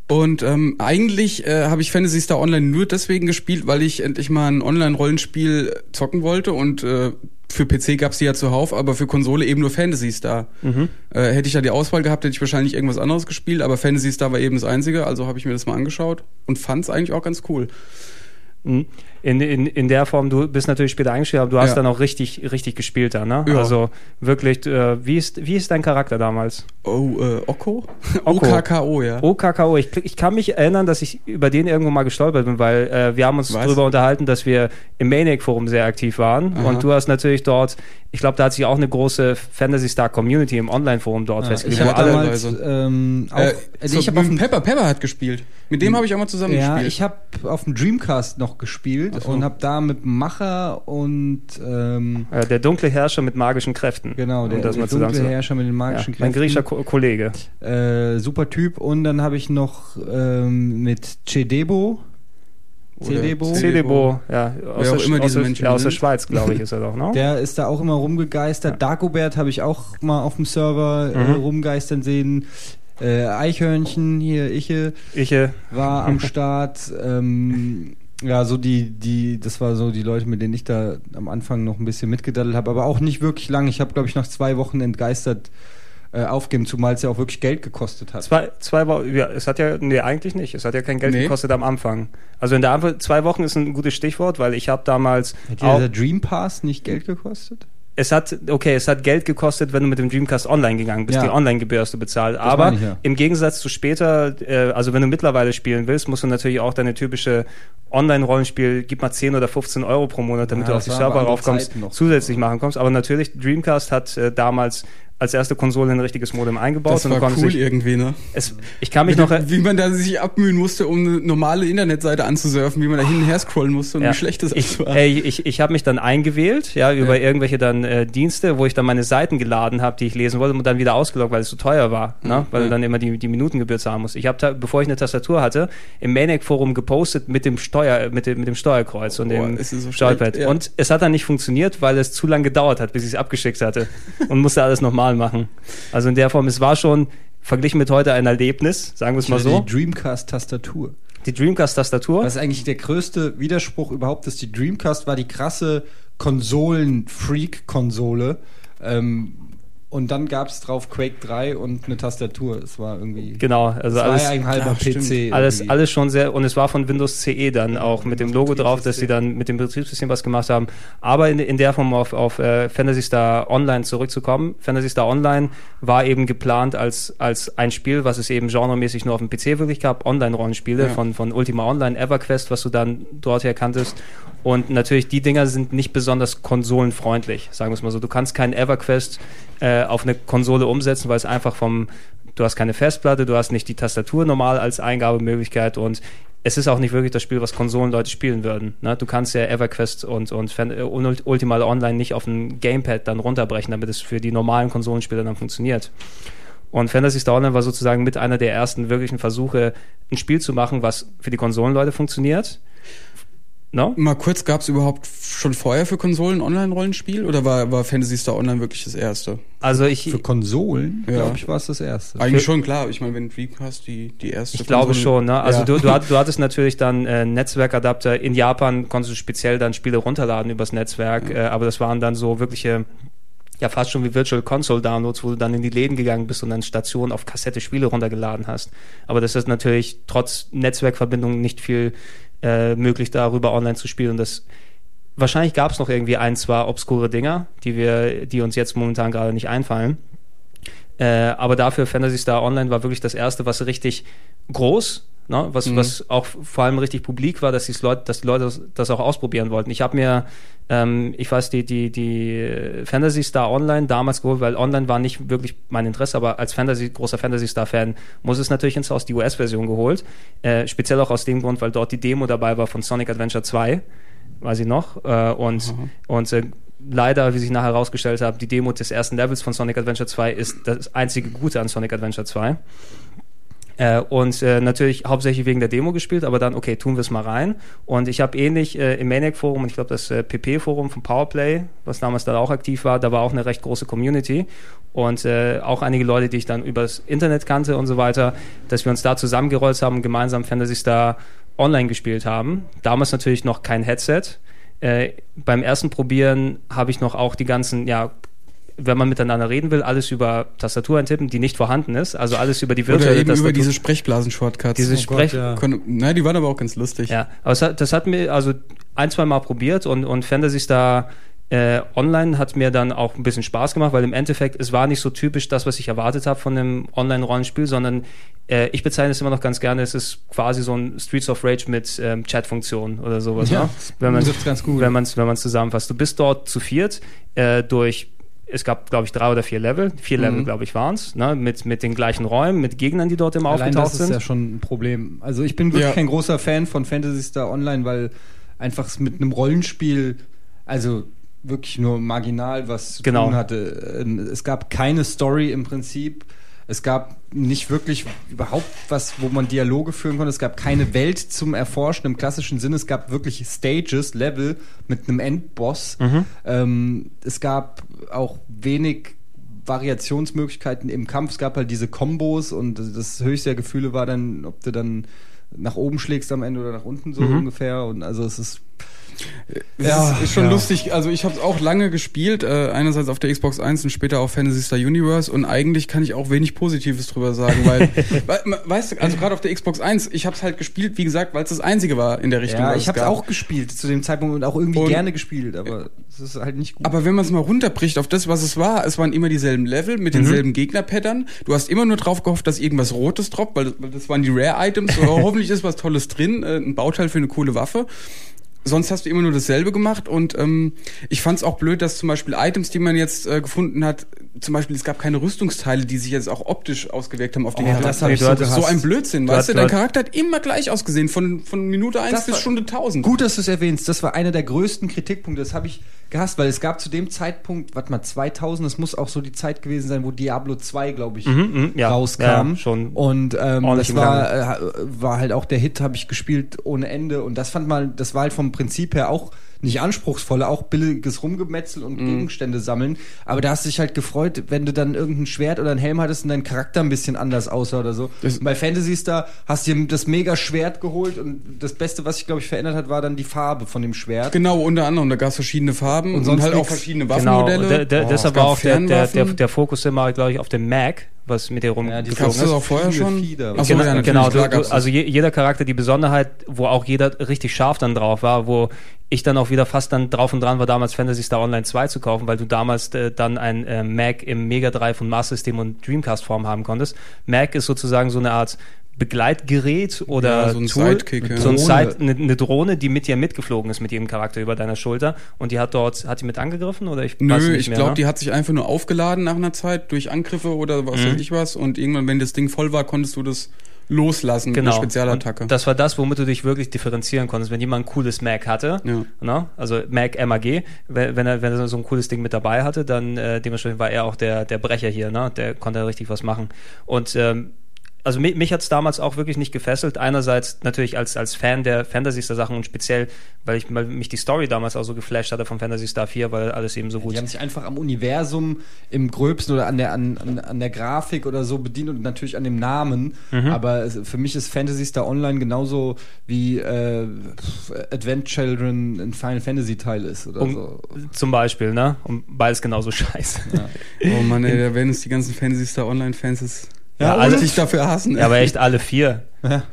Und ähm, eigentlich äh, habe ich Fantasy Star Online nur deswegen gespielt, weil ich endlich mal ein Online-Rollenspiel zocken wollte und äh, für PC gab's die ja zuhauf, aber für Konsole eben nur Fantasy Star. Äh, hätte ich da die Auswahl gehabt, hätte ich wahrscheinlich irgendwas anderes gespielt, aber Fantasy Star war eben das einzige, also habe ich mir das mal angeschaut und fand's eigentlich auch ganz cool. Mhm. In, in, in der Form, du bist natürlich später eingestiegen, aber du hast Ja. dann auch richtig, richtig gespielt da, ne? Ja. Also wirklich, äh, wie, ist, wie ist dein Charakter damals? Oh, äh, Oko? Oko. OKKO, ja. OKKO, ich, ich kann mich erinnern, dass ich über den irgendwo mal gestolpert bin, weil äh, wir haben uns Was? darüber unterhalten, dass wir im Maniac-Forum sehr aktiv waren Aha. und du hast natürlich dort, ich glaube, da hat sich auch eine große Fantasy Star Community im Online-Forum dort Ja, festgelegt, ich habe alle damals ähm, auch, Äh, also so, ich habe auf mit dem Pepper, Pepper hat gespielt. Mit dem habe ich auch mal zusammen ja, gespielt. ich habe auf dem Dreamcast noch gespielt So. und habe da mit Macher und ähm, äh, der dunkle Herrscher mit magischen Kräften. genau der, um das der mal dunkle Herrscher mit den Ja, magischen mein Kräften. griechischer Ko Kollege. Äh, super Typ. Und dann habe ich noch ähm, mit Cedebo. Cedebo. Cedebo, ja, aus, auch der, immer aus, diese der, Menschen ja, aus der. Schweiz, glaube ich, ist er doch, ne? Der ist da auch immer rumgegeistert. Dagobert habe ich auch mal auf dem Server äh, Mhm. rumgeistern sehen. Äh, Eichhörnchen hier, Iche, Ich, äh, war am Start. Ähm, ja, so die, die, das war so die Leute, mit denen ich da am Anfang noch ein bisschen mitgedaddelt habe, aber auch nicht wirklich lang. Ich habe, glaube ich, nach zwei Wochen entgeistert äh, aufgeben, zumal es ja auch wirklich Geld gekostet hat. Zwei, zwei Wochen, ja, es hat ja, nee, eigentlich nicht. Es hat ja kein Geld Nee. gekostet am Anfang. Also in der Anfang, zwei Wochen ist ein gutes Stichwort, weil ich habe damals Hat auch, dieser Dream Pass nicht Geld gekostet? Es hat, okay, es hat Geld gekostet, wenn du mit dem Dreamcast online gegangen bist, Ja. die Online-Gebühr hast du bezahlt. Aber meine ich, ja. im Gegensatz zu später, äh, also wenn du mittlerweile spielen willst, musst du natürlich auch deine typische Online-Rollenspiel, gib mal 10 oder 15 Euro pro Monat, damit Ja, du auf das die Server aber raufkommst, zusätzlich machen kommst. Aber natürlich, Dreamcast hat äh, damals als erste Konsole ein richtiges Modem eingebaut das und war konntest cool irgendwie, ne? es, ich kann mich noch, er- wie man da sich abmühen musste, um eine normale Internetseite anzusurfen, wie man da hin und her scrollen musste und Ja. wie schlecht das ich, alles war. ey, ich, ich habe mich dann eingewählt, ja, über Ja. irgendwelche dann äh, Dienste, wo ich dann meine Seiten geladen habe, die ich lesen wollte und dann wieder ausgeloggt, weil es zu teuer war, ne? Ja, weil du ja. dann immer die, die Minutengebühr zahlen musst. Ich habe da, bevor ich eine Tastatur hatte, im Maniac-Forum gepostet mit dem Steuer, mit dem, mit dem Steuerkreuz und Boah, dem so Steuerpad. ja. Und es hat dann nicht funktioniert, weil es zu lange gedauert hat, bis ich es abgeschickt hatte und musste alles nochmal machen. Also in der Form, es war schon verglichen mit heute ein Erlebnis, sagen wir es mal so. Die Dreamcast-Tastatur. Die Dreamcast-Tastatur. Was ist eigentlich der größte Widerspruch überhaupt ist, die Dreamcast war die krasse Konsolen-Freak-Konsole. Ähm, und dann gab es drauf Quake 3 und eine Tastatur. Es war irgendwie. Genau, also alles, ja ein halber stimmt. PC. Alles, irgendwie. alles schon sehr, und es war von Windows CE dann auch mit dem Logo drauf, dass sie dann mit dem Betriebssystem was gemacht haben. Aber in, in der Form auf, auf äh, Fantasy Star Online zurückzukommen. Fantasy Star Online war eben geplant als, als ein Spiel, was es eben genremäßig nur auf dem PC wirklich gab. Online-Rollenspiele Ja. von, von Ultima Online, EverQuest, was du dann dort her kanntest. Und natürlich, die Dinger sind nicht besonders konsolenfreundlich, sagen wir es mal so. Du kannst keinen EverQuest äh, auf eine Konsole umsetzen, weil es einfach vom, du hast keine Festplatte, du hast nicht die Tastatur normal als Eingabemöglichkeit und es ist auch nicht wirklich das Spiel, was Konsolenleute spielen würden. Ne? Du kannst ja EverQuest und, und, äh, und Online nicht auf ein Gamepad dann runterbrechen, damit es für die normalen Konsolenspieler dann funktioniert. Und Fantasy Star Online war sozusagen mit einer der ersten wirklichen Versuche, ein Spiel zu machen, was für die Konsolenleute funktioniert No? Mal kurz, gab es überhaupt schon vorher für Konsolen Online-Rollenspiel oder war, war Fantasy Star Online wirklich das erste? Also ich für Konsolen, ja. glaube ich, war es das erste. Eigentlich für, schon klar. Ich meine, wenn Dreamcast die die erste. Ich Konsole, glaube schon. Ne? Also ja. du, du, hattest, du hattest natürlich dann äh, Netzwerkadapter. In Japan konntest du speziell dann Spiele runterladen übers Netzwerk, ja. äh, aber das waren dann so wirkliche ja fast schon wie Virtual Console Downloads, wo du dann in die Läden gegangen bist und dann Stationen auf Kassette Spiele runtergeladen hast. Aber das ist natürlich trotz Netzwerkverbindung nicht viel äh, möglich, darüber online zu spielen. Und das wahrscheinlich gab es noch irgendwie ein, zwei obskure Dinger, die wir, die uns jetzt momentan gerade nicht einfallen. Äh, aber dafür Fantasy Star Online war wirklich das erste, was richtig groß, ne, was, mhm. was auch vor allem richtig publik war, dass, Leute, dass die Leute das, das auch ausprobieren wollten. Ich habe mir, ähm, ich weiß, die, die, die Fantasy Star Online damals geholt, weil Online war nicht wirklich mein Interesse, aber als Fantasy, großer Fantasy Star Fan muss es natürlich ins Haus die US-Version geholt. Äh, speziell auch aus dem Grund, weil dort die Demo dabei war von Sonic Adventure 2 weiß ich noch. Äh, und mhm. und äh, leider, wie sich nachher herausgestellt hat, die Demo des ersten Levels von Sonic Adventure 2 ist das einzige Gute an Sonic Adventure 2. Äh, und äh, natürlich hauptsächlich wegen der Demo gespielt, aber dann, okay, tun wir es mal rein. Und ich habe ähnlich äh, im Maniac-Forum und ich glaube das äh, PP-Forum von Powerplay, was damals da auch aktiv war, da war auch eine recht große Community und äh, auch einige Leute, die ich dann übers Internet kannte und so weiter, dass wir uns da zusammengerollt haben gemeinsam Fantasy Star online gespielt haben. Damals natürlich noch kein Headset. Äh, beim ersten Probieren habe ich noch auch die ganzen, ja, wenn man miteinander reden will, alles über Tastatur eintippen, die nicht vorhanden ist. Also alles über die virtuelle Oder eben Tastatur. über diese Sprechblasen-Shortcuts. Diese oh Sprech Gott, ja. Nein, die waren aber auch ganz lustig. Ja, aber das hat, das hat mir also ein, zwei Mal probiert und, und Fantasy Star äh, online hat mir dann auch ein bisschen Spaß gemacht, weil im Endeffekt, es war nicht so typisch das, was ich erwartet habe von einem Online-Rollenspiel, sondern äh, ich bezeichne es immer noch ganz gerne, es ist quasi so ein Streets of Rage mit ähm, Chat-Funktion oder sowas. Ja, ne? wenn man es ganz gut. Wenn man es wenn zusammenfasst. Du bist dort zu viert äh, durch es gab, glaube ich, drei oder vier Level. Vier mhm. Level, glaube ich, waren es, ne? mit, mit den gleichen Räumen, mit Gegnern, die dort immer Allein aufgetaucht sind. Das ist ja schon ein Problem. Also ich bin wirklich ja. kein großer Fan von Fantasy Star Online, weil einfach mit einem Rollenspiel, also wirklich nur marginal was zu genau. tun hatte. Ähm, es gab keine Story im Prinzip. Es gab nicht wirklich überhaupt was, wo man Dialoge führen konnte. Es gab keine Welt zum Erforschen im klassischen Sinne. Es gab wirklich Stages, Level mit einem Endboss. Mhm. Ähm, es gab auch wenig Variationsmöglichkeiten im Kampf. Es gab halt diese Kombos und das höchste der Gefühle war dann, ob du dann nach oben schlägst am Ende oder nach unten so mhm. ungefähr. Und also es ist ja, ist, ist schon ja. lustig. Also ich habe es auch lange gespielt, äh, einerseits auf der Xbox 1 und später auf Fantasy Star Universe und eigentlich kann ich auch wenig Positives drüber sagen, weil, weißt du, also gerade auf der Xbox 1, ich habe es halt gespielt, wie gesagt, weil es das einzige war in der Richtung. Ja, ich habe es auch gespielt zu dem Zeitpunkt und auch irgendwie und, gerne gespielt, aber es ist halt nicht gut. Aber wenn man es mal runterbricht auf das, was es war, es waren immer dieselben Level mit denselben mhm. Gegnerpattern. Du hast immer nur drauf gehofft, dass irgendwas Rotes droppt, weil das, weil das waren die Rare-Items. hoffentlich ist was Tolles drin, äh, ein Bauteil für eine coole Waffe sonst hast du immer nur dasselbe gemacht und ähm, ich fand es auch blöd, dass zum Beispiel Items, die man jetzt äh, gefunden hat, zum Beispiel es gab keine Rüstungsteile, die sich jetzt auch optisch ausgewirkt haben auf den oh, Charakter. Das hab ich so, so ein Blödsinn, weißt du? Dein Charakter hat immer gleich ausgesehen, von, von Minute eins bis Stunde tausend. Gut, dass du es erwähnst. Das war einer der größten Kritikpunkte. Das habe ich gehasst, weil es gab zu dem Zeitpunkt, warte mal, 2000, das muss auch so die Zeit gewesen sein, wo Diablo 2, glaube ich, mhm, mh, ja, rauskam. Ja, schon und ähm, das war, äh, war halt auch der Hit, habe ich gespielt ohne Ende. Und das fand man, das war halt vom Prinzip her auch nicht anspruchsvoller, auch billiges Rumgemetzel und mm. Gegenstände sammeln. Aber da hast du dich halt gefreut, wenn du dann irgendein Schwert oder ein Helm hattest und dein Charakter ein bisschen anders aussah oder so. Das bei Fantasy Star hast du dir das mega Schwert geholt und das Beste, was sich, glaube ich, verändert hat, war dann die Farbe von dem Schwert. Genau, unter anderem. Da gab es verschiedene Farben und, sonst und halt auch verschiedene Waffenmodelle. Genau, oh, deshalb war auch der, der, der, der Fokus immer, glaube ich, auf dem Mac was mit dir rumgeflogen ja, ist. auch vorher schon? Achso, genau, ja, genau du, du, also je, jeder Charakter die Besonderheit, wo auch jeder richtig scharf dann drauf war, wo ich dann auch wieder fast dann drauf und dran war, damals Fantasy Star Online 2 zu kaufen, weil du damals äh, dann ein äh, Mac im Mega Drive und Master System und Dreamcast Form haben konntest. Mac ist sozusagen so eine Art Begleitgerät oder ja, so ein Tool, Sidekick, ja. so ein Side, eine, eine, Drohne, die mit dir mitgeflogen ist mit jedem Charakter über deiner Schulter und die hat dort hat die mit angegriffen oder ich Nö, ich glaube, ne? die hat sich einfach nur aufgeladen nach einer Zeit durch Angriffe oder was mhm. weiß ich was und irgendwann, wenn das Ding voll war, konntest du das loslassen Genau. Spezialattacke. Und das war das, womit du dich wirklich differenzieren konntest. Wenn jemand ein cooles Mac hatte, Ja. ne? also Mac MAG, wenn wenn er, wenn er so ein cooles Ding mit dabei hatte, dann äh, dementsprechend war er auch der, der Brecher hier, ne? der konnte richtig was machen. Und ähm, also mich, mich hat es damals auch wirklich nicht gefesselt. Einerseits natürlich als, als Fan der Fantasy Star Sachen und speziell, weil ich weil mich die Story damals auch so geflasht hatte von Fantasy Star 4, weil alles eben so gut Die haben sich einfach am Universum im Gröbsten oder an der, an, an, an der Grafik oder so bedient und natürlich an dem Namen. Mhm. Aber für mich ist Fantasy Star Online genauso wie äh, Advent Children ein Final Fantasy Teil ist oder um, so. zum Beispiel, ne? Und beides genauso scheiße. oh Mann, ey, da werden uns die ganzen Fantasy Star Online-Fans jetzt Ja, alle alle- dich dafür hassen. Ja, aber echt alle vier.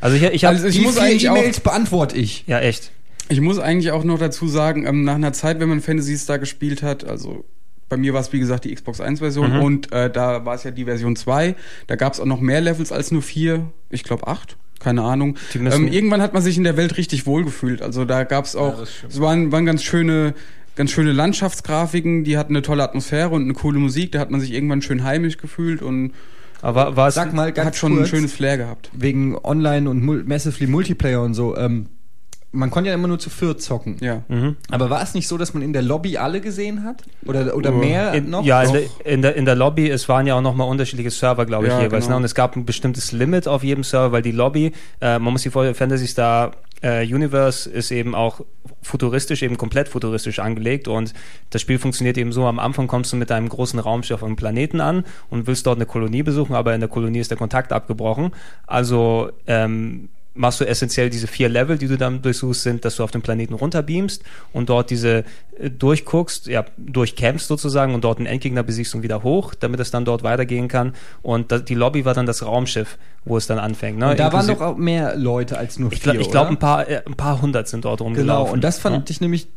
Also ich, ich habe Also ich Die muss vier eigentlich auch- E-Mails beantworte ich. ja echt. Ich muss eigentlich auch noch dazu sagen, ähm, nach einer Zeit, wenn man Fantasy Star gespielt hat, also bei mir war es wie gesagt die Xbox 1 Version Mhm. und äh, da war es ja die Version 2. Da gab es auch noch mehr Levels als nur vier, ich glaube acht, keine Ahnung. Ähm, irgendwann hat man sich in der Welt richtig wohlgefühlt. Also da gab es auch, es waren, waren ganz schöne ganz schöne Landschaftsgrafiken, die hatten eine tolle Atmosphäre und eine coole Musik, da hat man sich irgendwann schön heimisch gefühlt und Aber war es Sag mal ganz hat schon kurz, ein schönes Flair gehabt. wegen Online und Mul Massively Multiplayer und so. Ähm, man konnte ja immer nur zu viert zocken. Ja. Mhm. Aber war es nicht so, dass man in der Lobby alle gesehen hat? Oder, oder Oh. mehr In, noch? ja, in der, in, der, in der Lobby, es waren ja auch nochmal unterschiedliche Server, glaube ich, Ja, jeweils. genau. Ne? Und es gab ein bestimmtes Limit auf jedem Server, weil die Lobby, äh, man muss sich vorstellen, Fantasy Star äh, Universe ist eben auch futuristisch, eben komplett futuristisch angelegt und das Spiel funktioniert eben so, am Anfang kommst du mit deinem großen Raumschiff auf einem Planeten an und willst dort eine Kolonie besuchen, aber in der Kolonie ist der Kontakt abgebrochen. Also ähm, machst du essentiell diese vier Level, die du dann durchsuchst, sind, dass du auf den Planeten runterbeamst und dort diese äh, durchguckst, ja, durchkämpfst sozusagen und dort einen Endgegner besiegst und wieder hoch, damit es dann dort weitergehen kann. Und da, die Lobby war dann das Raumschiff, wo es dann anfängt. Ne? Und da waren doch auch mehr Leute als nur ich vier, glaube, ich glaub, oder? ein paar, äh, ein paar hundert sind dort Genau, rumgelaufen. und das fand Ja. ich nämlich,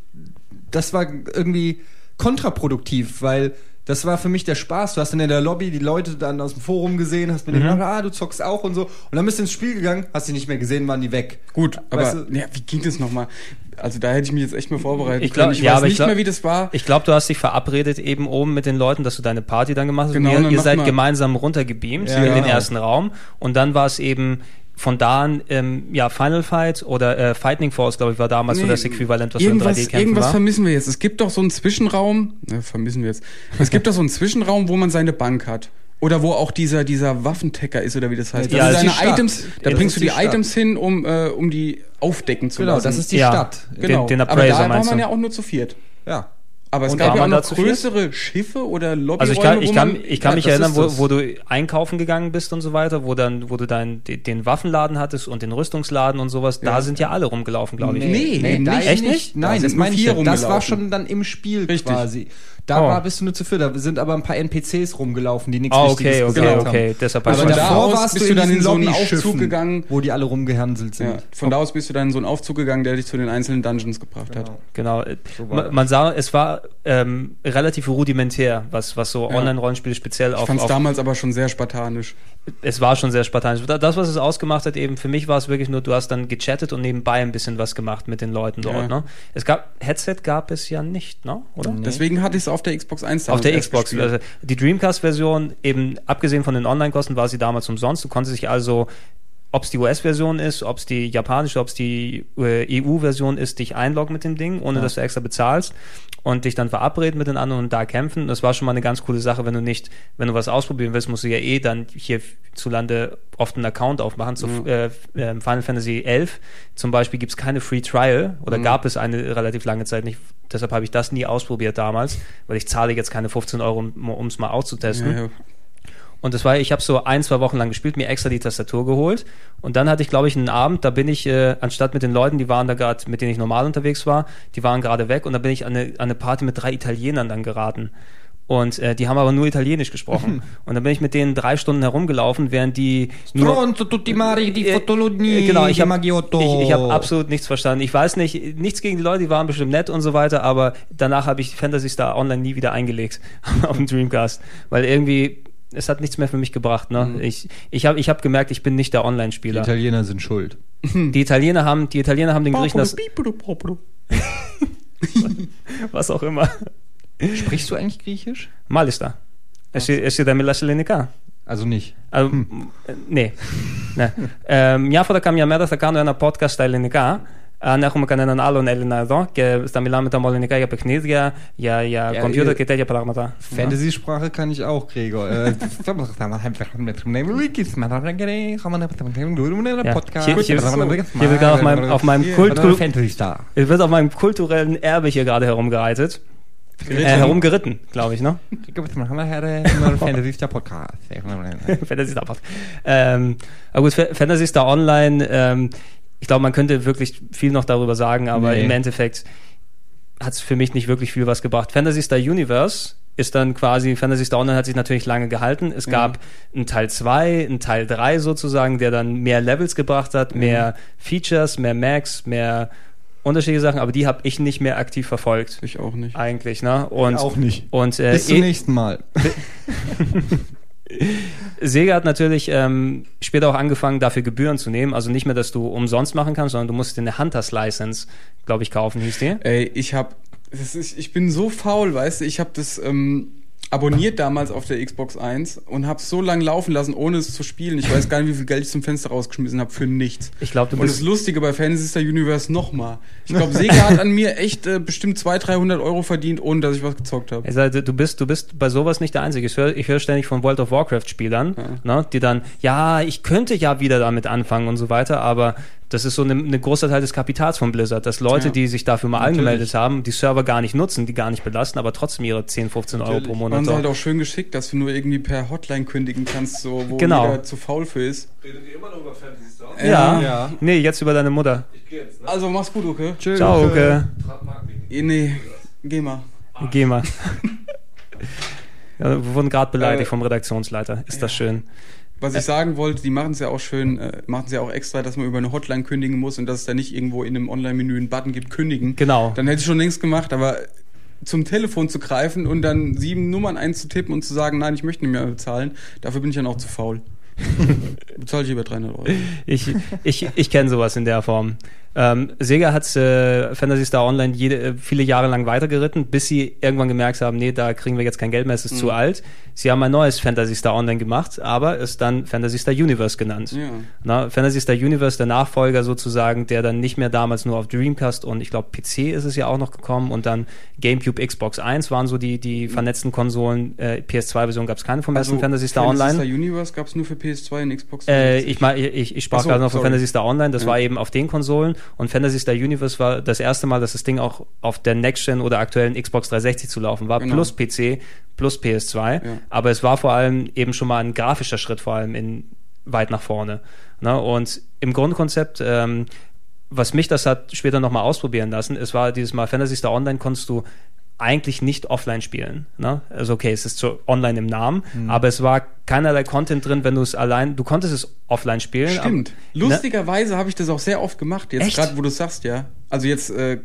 das war irgendwie kontraproduktiv, weil das war für mich der Spaß. Du hast dann in der Lobby die Leute dann aus dem Forum gesehen, hast mir Mhm. gedacht, ah, du zockst auch und so. Und dann bist du ins Spiel gegangen, hast sie nicht mehr gesehen, waren die weg. Gut, aber Weißt du- ja, wie ging das nochmal? Also da hätte ich mich jetzt echt mal vorbereitet. Ich glaub- ich ja, weiß aber ich nicht glaub- mehr, wie das war. Ich glaube, du hast dich verabredet eben oben mit den Leuten, dass du deine Party dann gemacht hast. Genau, und ihr, ihr seid man- gemeinsam runtergebeamt Ja, in den genau. ersten Raum. Und dann war es eben von da an, ähm, ja, Final Fight oder äh, Fighting Force, glaube ich, war damals so Nee, das Äquivalent, was so in irgendwas, 3D-Kämpfen irgendwas war. vermissen wir jetzt. Es gibt doch so einen Zwischenraum, ne, vermissen wir jetzt. Es gibt doch so einen Zwischenraum, wo man seine Bank hat. Oder wo auch dieser, dieser Waffentecker ist, oder wie das heißt. Ja, Da das die deine. Items, da Ja, das bringst du die die. Items hin, um, äh, um die aufdecken zu Genau, lassen. das ist die Ja. Stadt. genau. den Aber Appraiser da war man du? ja auch nur zu viert. Ja. Aber es Und gab war ja auch man da noch größere Schiffe oder Lobbyräume, Also ich kann, ich kann, ich kann ja, mich erinnern, wo, wo du einkaufen gegangen bist und so weiter, wo dann, wo du dann de- den Waffenladen hattest und den Rüstungsladen und sowas. Da Ja. sind ja alle rumgelaufen, glaube ich. Nee, da nicht. Echt nicht? Nein, Da das meine ich. Das war schon dann im Spiel Richtig. quasi. Da Oh. war bist du nur zu viert. Da sind aber ein paar NPCs rumgelaufen, die nichts Ah, Wichtiges okay, okay, gesagt okay. haben. Deshalb Also Aber von da davor warst bist du dann in so einen Aufzug gegangen. wo die alle rumgehänselt sind. Ja, von da aus bist du dann in so einen Aufzug gegangen, der dich zu den einzelnen Dungeons gebracht hat. Genau. man sah, es war ähm, relativ rudimentär, was, was so Ja. Online-Rollenspiele speziell Ich auf, fand es damals aber schon sehr spartanisch. es war schon sehr spartanisch. Da- Das, was es ausgemacht hat, eben für mich war es wirklich nur, du hast dann gechattet und nebenbei ein bisschen was gemacht mit den Leuten dort. Ja. Ne? Es gab Headset gab es ja nicht, ne? Oder? Deswegen hatte ich es auf der Xbox 1 Auf der Xbox. Also die Dreamcast-Version, eben abgesehen von den Online-Kosten, war sie damals umsonst. Du konntest dich also, ob es die US-Version ist, ob es die japanische, ob es die äh, EU-Version ist, dich einloggen mit dem Ding, ohne Ja. dass du extra bezahlst und dich dann verabreden mit den anderen und da kämpfen. Das war schon mal eine ganz coole Sache, wenn du nicht, wenn du was ausprobieren willst, musst du ja eh dann hier zulande oft einen Account aufmachen. Zu äh, ähm, Final Fantasy 11 zum Beispiel gibt es keine Free Trial oder Mhm. gab es eine relativ lange Zeit nicht. Deshalb habe ich das nie ausprobiert damals, weil ich zahle jetzt keine 15 Euro, um es mal auszutesten. Ja, ja. Und das war, ich habe so ein, zwei Wochen lang gespielt, mir extra die Tastatur geholt. Und dann hatte ich, glaube ich, einen Abend, da bin ich, äh, anstatt mit den Leuten, die waren da gerade, mit denen ich normal unterwegs war, die waren gerade weg und da bin ich an eine, an eine Party mit drei Italienern dann geraten. Und äh, die haben aber nur Italienisch gesprochen. und dann bin ich mit denen drei Stunden herumgelaufen, während die nur Stronzo, tutti mari, di Äh, äh, genau, ich habe ich, ich hab absolut nichts verstanden. Ich weiß nicht, nichts gegen die Leute, die waren bestimmt nett und so weiter, aber danach habe ich Fantasy Star Online nie wieder eingelegt auf dem Dreamcast, weil irgendwie es hat nichts mehr für mich gebracht. Ne? Mhm. Ich, ich habe ich hab gemerkt, ich bin nicht der Die Online-Spieler. Italiener sind schuld. Die Italiener haben, die Italiener haben den Griechen das, was auch immer. Sprichst du eigentlich Griechisch? Μάλιστα. Εσύ, εσύ δεν μιλάς ελληνικά. Also nicht. Also, eh, nee. ναι. Ε, μια φορά καμιά μέρα θα κάνω ένα podcast στα ελληνικά. אנחנו מקנן על אלה הזו, כי סתם מילה מטמולניקה, יא פקניזיה, יא קומפיוטר כתגיה פלרמתה. פנטזי שפרחה כאן יש אור קריגו. טוב, לך אתה מלחמת לכם מתכוונים לוויקיס, מה אתה רגעי, כמה אתה מתכוונים לוויקיס, podcast. Hier wird gerade auf meinem, auf meinem Kultur wird auf meinem kulturellen Erbe hier gerade herumgereitet. Geritten. Äh, herumgeritten, glaube ich, ne? Fantasy Star Podcast. Fantasy Star Podcast. Ähm, aber gut, Fantasy Star Online ähm, ich glaube, man könnte wirklich viel noch darüber sagen, aber Nee. im Endeffekt hat es für mich nicht wirklich viel was gebracht. Fantasy Star Universe ist dann quasi, Fantasy Star Online hat sich natürlich lange gehalten. Es gab einen Teil 2, einen Teil 3 sozusagen, der dann mehr Levels gebracht hat, mehr Features, mehr Max, mehr unterschiedliche Sachen, aber die habe ich nicht mehr aktiv verfolgt. Ich auch nicht. Eigentlich, ne? Und, auch nicht. Und, äh, Bis zum eh- nächsten Mal. Sega hat natürlich ähm, später auch angefangen, dafür Gebühren zu nehmen. Also nicht mehr, dass du umsonst machen kannst, sondern du musst eine Hunters License, glaube ich, kaufen, hieß die. Ey, ich hab, das ist, ich bin so faul, weißt du, ich habe das ähm, abonniert damals auf der Xbox 1 und habe so lange laufen lassen, ohne es zu spielen. Ich weiß gar nicht, wie viel Geld ich zum Fenster rausgeschmissen habe für nichts. Ich glaube, du Und das. Lustige bei Fantasy Star Universe nochmal. Ich glaube, Sega hat an mir echt äh, bestimmt 200, 300 Euro verdient, ohne dass ich was gezockt habe. Sag, du bist, du bist bei sowas nicht der Einzige. Ich höre ich hör ständig von World of Warcraft-Spielern, ne, die dann, ja, ich könnte ja wieder damit anfangen und so weiter, aber das ist so ein ne großer Teil des Kapitals von Blizzard, dass Leute, Ja. die sich dafür mal Natürlich. angemeldet haben, die Server gar nicht nutzen, die gar nicht belasten, aber trotzdem ihre 10, 15 Euro pro Monat. So- halt auch schön geschickt, dass du nur irgendwie per Hotline kündigen kannst, so, wo Genau. jeder zu faul für ist. Redet ihr immer noch über Fantasy Star? ja. Ja. Nee, jetzt über deine Mutter. Ich gehe jetzt, ne? Also mach's gut, okay? Tschüss. Ciao, okay. Trat Marketing. Eh, Nee, geh mal. Geh mal. ja, wir wurden gerade beleidigt Äh, vom Redaktionsleiter. Ist das schön? Was ich sagen wollte, die machen es ja auch schön, äh, machen es ja auch extra, dass man über eine Hotline kündigen muss und dass es da nicht irgendwo in einem Online-Menü einen Button gibt, kündigen. Genau. Dann hätte ich schon längst gemacht, aber zum Telefon zu greifen und dann sieben Nummern einzutippen und zu sagen, nein, ich möchte nicht mehr bezahlen, dafür bin ich dann auch zu faul. Bezahle ich über 300 Euro. Ich, ich, ich kenne sowas in der Form. Ähm, Sega hat äh, Fantasy Star Online jede, äh, viele Jahre lang weitergeritten, bis sie irgendwann gemerkt haben, nee, da kriegen wir jetzt kein Geld mehr, es ist zu alt. Sie haben ein neues Fantasy Star Online gemacht, aber es dann Fantasy Star Universe genannt. Ja. Na, Fantasy Star Universe, der Nachfolger sozusagen, der dann nicht mehr damals nur auf Dreamcast und ich glaube PC ist es ja auch noch gekommen und dann GameCube, Xbox 1 waren so die, die vernetzten Konsolen. Äh, PS2-Version gab es keine vom ersten Fantasy Star Online. Fantasy Star Universe gab es nur für PS2 und Xbox Äh, 360. ich, ich, ich sprach Ach so, gerade noch von. Fantasy Star Online, das Ja. war eben auf den Konsolen und Fantasy Star Universe war das erste Mal, dass das Ding auch auf der Next-Gen oder aktuellen Xbox 360 zu laufen war, Genau. plus PC, plus PS2. Ja. Aber es war vor allem eben schon mal ein grafischer Schritt, vor allem in weit nach vorne. Ne? Und im Grundkonzept, ähm, was mich das hat später nochmal ausprobieren lassen, es war dieses Mal Fantasy Star Online konntest du eigentlich nicht offline spielen. Ne? Also okay, es ist so online im Namen, Mhm. aber es war keinerlei Content drin, wenn du es allein, du konntest es offline spielen. Stimmt. aber- ne? Lustigerweise habe ich das auch sehr oft gemacht. Jetzt gerade, wo du es sagst, ja. Also jetzt, äh,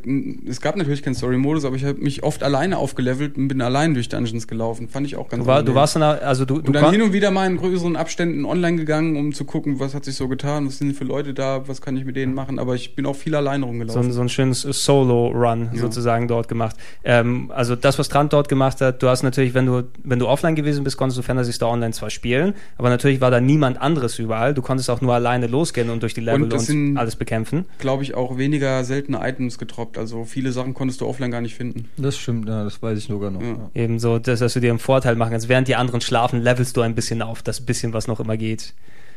es gab natürlich keinen Story-Modus, aber ich habe mich oft alleine aufgelevelt und bin allein durch Dungeons gelaufen. Fand ich auch ganz Du, war, du warst dann, also du, du und dann hin und wieder mal in größeren Abständen online gegangen, um zu gucken, was hat sich so getan, was sind für Leute da, was kann ich mit denen machen. Aber ich bin auch viel alleine so rumgelaufen. ein, so ein schönes Solo-Run Ja. sozusagen dort gemacht. Ähm, also das, was Trant dort gemacht hat, du hast natürlich, wenn du, wenn du offline gewesen bist, konntest du Fantasy Star Online zwar spielen, aber natürlich war da niemand anderes überall. Du konntest auch nur alleine losgehen und durch die Level Und und, alles bekämpfen. Glaube ich auch weniger seltene Items getroppt. Also viele Sachen konntest du offline gar nicht finden. Das stimmt, ja, das weiß ich sogar noch. Ja. Ebenso, dass, dass du dir einen Vorteil machen kannst. Während die anderen schlafen, levelst du ein bisschen auf, das bisschen, was noch immer geht.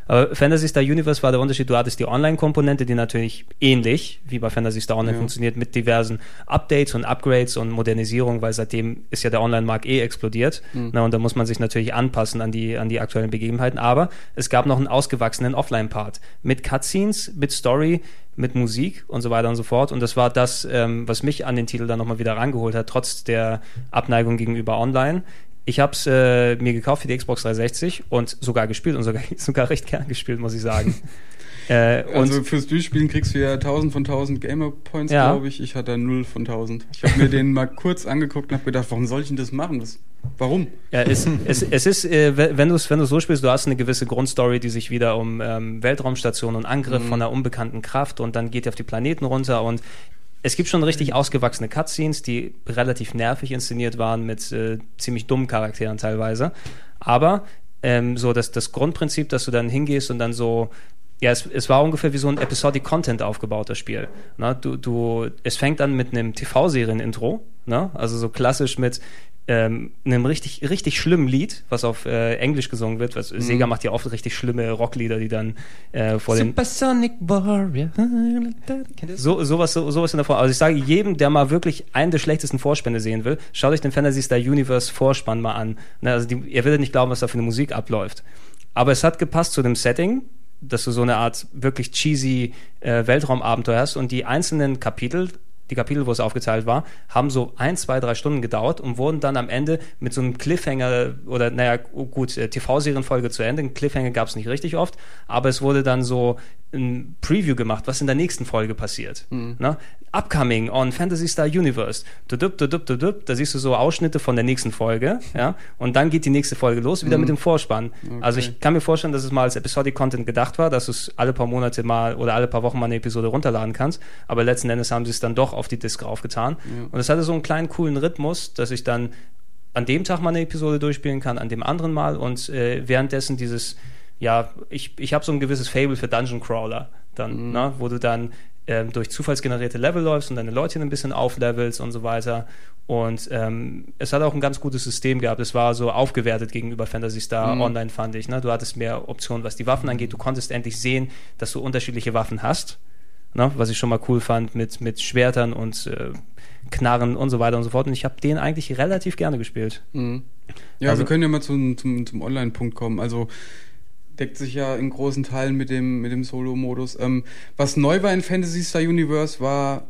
Aber Fantasy Star Universe war der Unterschied, du hattest die Online-Komponente, die natürlich ähnlich wie bei Fantasy Star Online Ja. funktioniert, mit diversen Updates und Upgrades und Modernisierung, weil seitdem ist ja der Online-Markt eh explodiert. Mhm. Na, und da muss man sich natürlich anpassen an die, an die aktuellen Begebenheiten. Aber es gab noch einen ausgewachsenen Offline-Part mit Cutscenes, mit Story, mit Musik und so weiter und so fort. Und das war das, ähm, was mich an den Titel dann nochmal wieder rangeholt hat, trotz der Abneigung gegenüber Online. Ich habe es äh, mir gekauft für die Xbox 360 und sogar gespielt und sogar, sogar recht gern gespielt, muss ich sagen. äh, und Also fürs Durchspielen kriegst du ja 1000 von 1000 Gamer Points, Ja. glaube ich. Ich hatte 0 von 1000. Ich habe mir den mal kurz angeguckt und habe gedacht, warum soll ich denn das machen? Das, warum? Ja, es, es, es ist, äh, we- wenn du es wenn du's so spielst, du hast eine gewisse Grundstory, die sich wieder um ähm, Weltraumstationen und Angriff Mhm. von einer unbekannten Kraft und dann geht ihr auf die Planeten runter und es gibt schon richtig ausgewachsene Cutscenes, die relativ nervig inszeniert waren mit äh, ziemlich dummen Charakteren teilweise. Aber ähm, so das, das Grundprinzip, dass du dann hingehst und dann so ja, es, es war ungefähr wie so ein Episodic Content aufgebaut, das Spiel. Na, du, du, es fängt an mit einem TV-Serien-Intro, ne? also so klassisch mit ähm, einem richtig, richtig schlimmen Lied, was auf äh, Englisch gesungen wird. Was, mhm. Sega macht ja oft richtig schlimme Rocklieder, die dann äh, vor den Supersonic Warrior. so, sowas, so, sowas in der Form. Also ich sage jedem, der mal wirklich einen der schlechtesten Vorspänne sehen will, schaut euch den Fantasy Star Universe Vorspann mal an. Ne, also die, ihr werdet nicht glauben, was da für eine Musik abläuft. Aber es hat gepasst zu dem Setting, dass du so eine Art wirklich cheesy äh, Weltraumabenteuer hast und die einzelnen Kapitel die Kapitel, wo es aufgeteilt war, haben so ein, zwei, drei Stunden gedauert und wurden dann am Ende mit so einem Cliffhanger oder, naja, gut, äh, TV-Serienfolge zu Ende. Cliffhanger gab es nicht richtig oft, aber es wurde dann so ein Preview gemacht, was in der nächsten Folge passiert. Mhm. Ne? Upcoming on Fantasy Star Universe. Dudup, dudup, dudup, da siehst du so Ausschnitte von der nächsten Folge, ja, und dann geht die nächste Folge los, wieder mhm. mit dem Vorspann. Okay. Also ich kann mir vorstellen, dass es mal als Episodic Content gedacht war, dass du es alle paar Monate mal oder alle paar Wochen mal eine Episode runterladen kannst, aber letzten Endes haben sie es dann doch auf die Disk aufgetan. Ja. Und es hatte so einen kleinen coolen Rhythmus, dass ich dann an dem Tag mal eine Episode durchspielen kann, an dem anderen mal und äh, währenddessen dieses ja, ich, ich habe so ein gewisses Fable für Dungeon Crawler dann, mhm. ne, wo du dann ähm, durch zufallsgenerierte Level läufst und deine Leute ein bisschen auflevelst und so weiter. Und ähm, es hat auch ein ganz gutes System gehabt. Es war so aufgewertet gegenüber Fantasy Star mhm. Online, fand ich. Ne? Du hattest mehr Optionen, was die Waffen angeht. Du konntest endlich sehen, dass du unterschiedliche Waffen hast. Ne? Was ich schon mal cool fand mit, mit Schwertern und äh, Knarren und so weiter und so fort. Und ich habe den eigentlich relativ gerne gespielt. Mhm. Ja, also, wir können ja mal zum, zum, zum Online-Punkt kommen. Also deckt sich ja in großen Teilen mit dem, mit dem Solo-Modus. Ähm, was neu war in Fantasy Star Universe war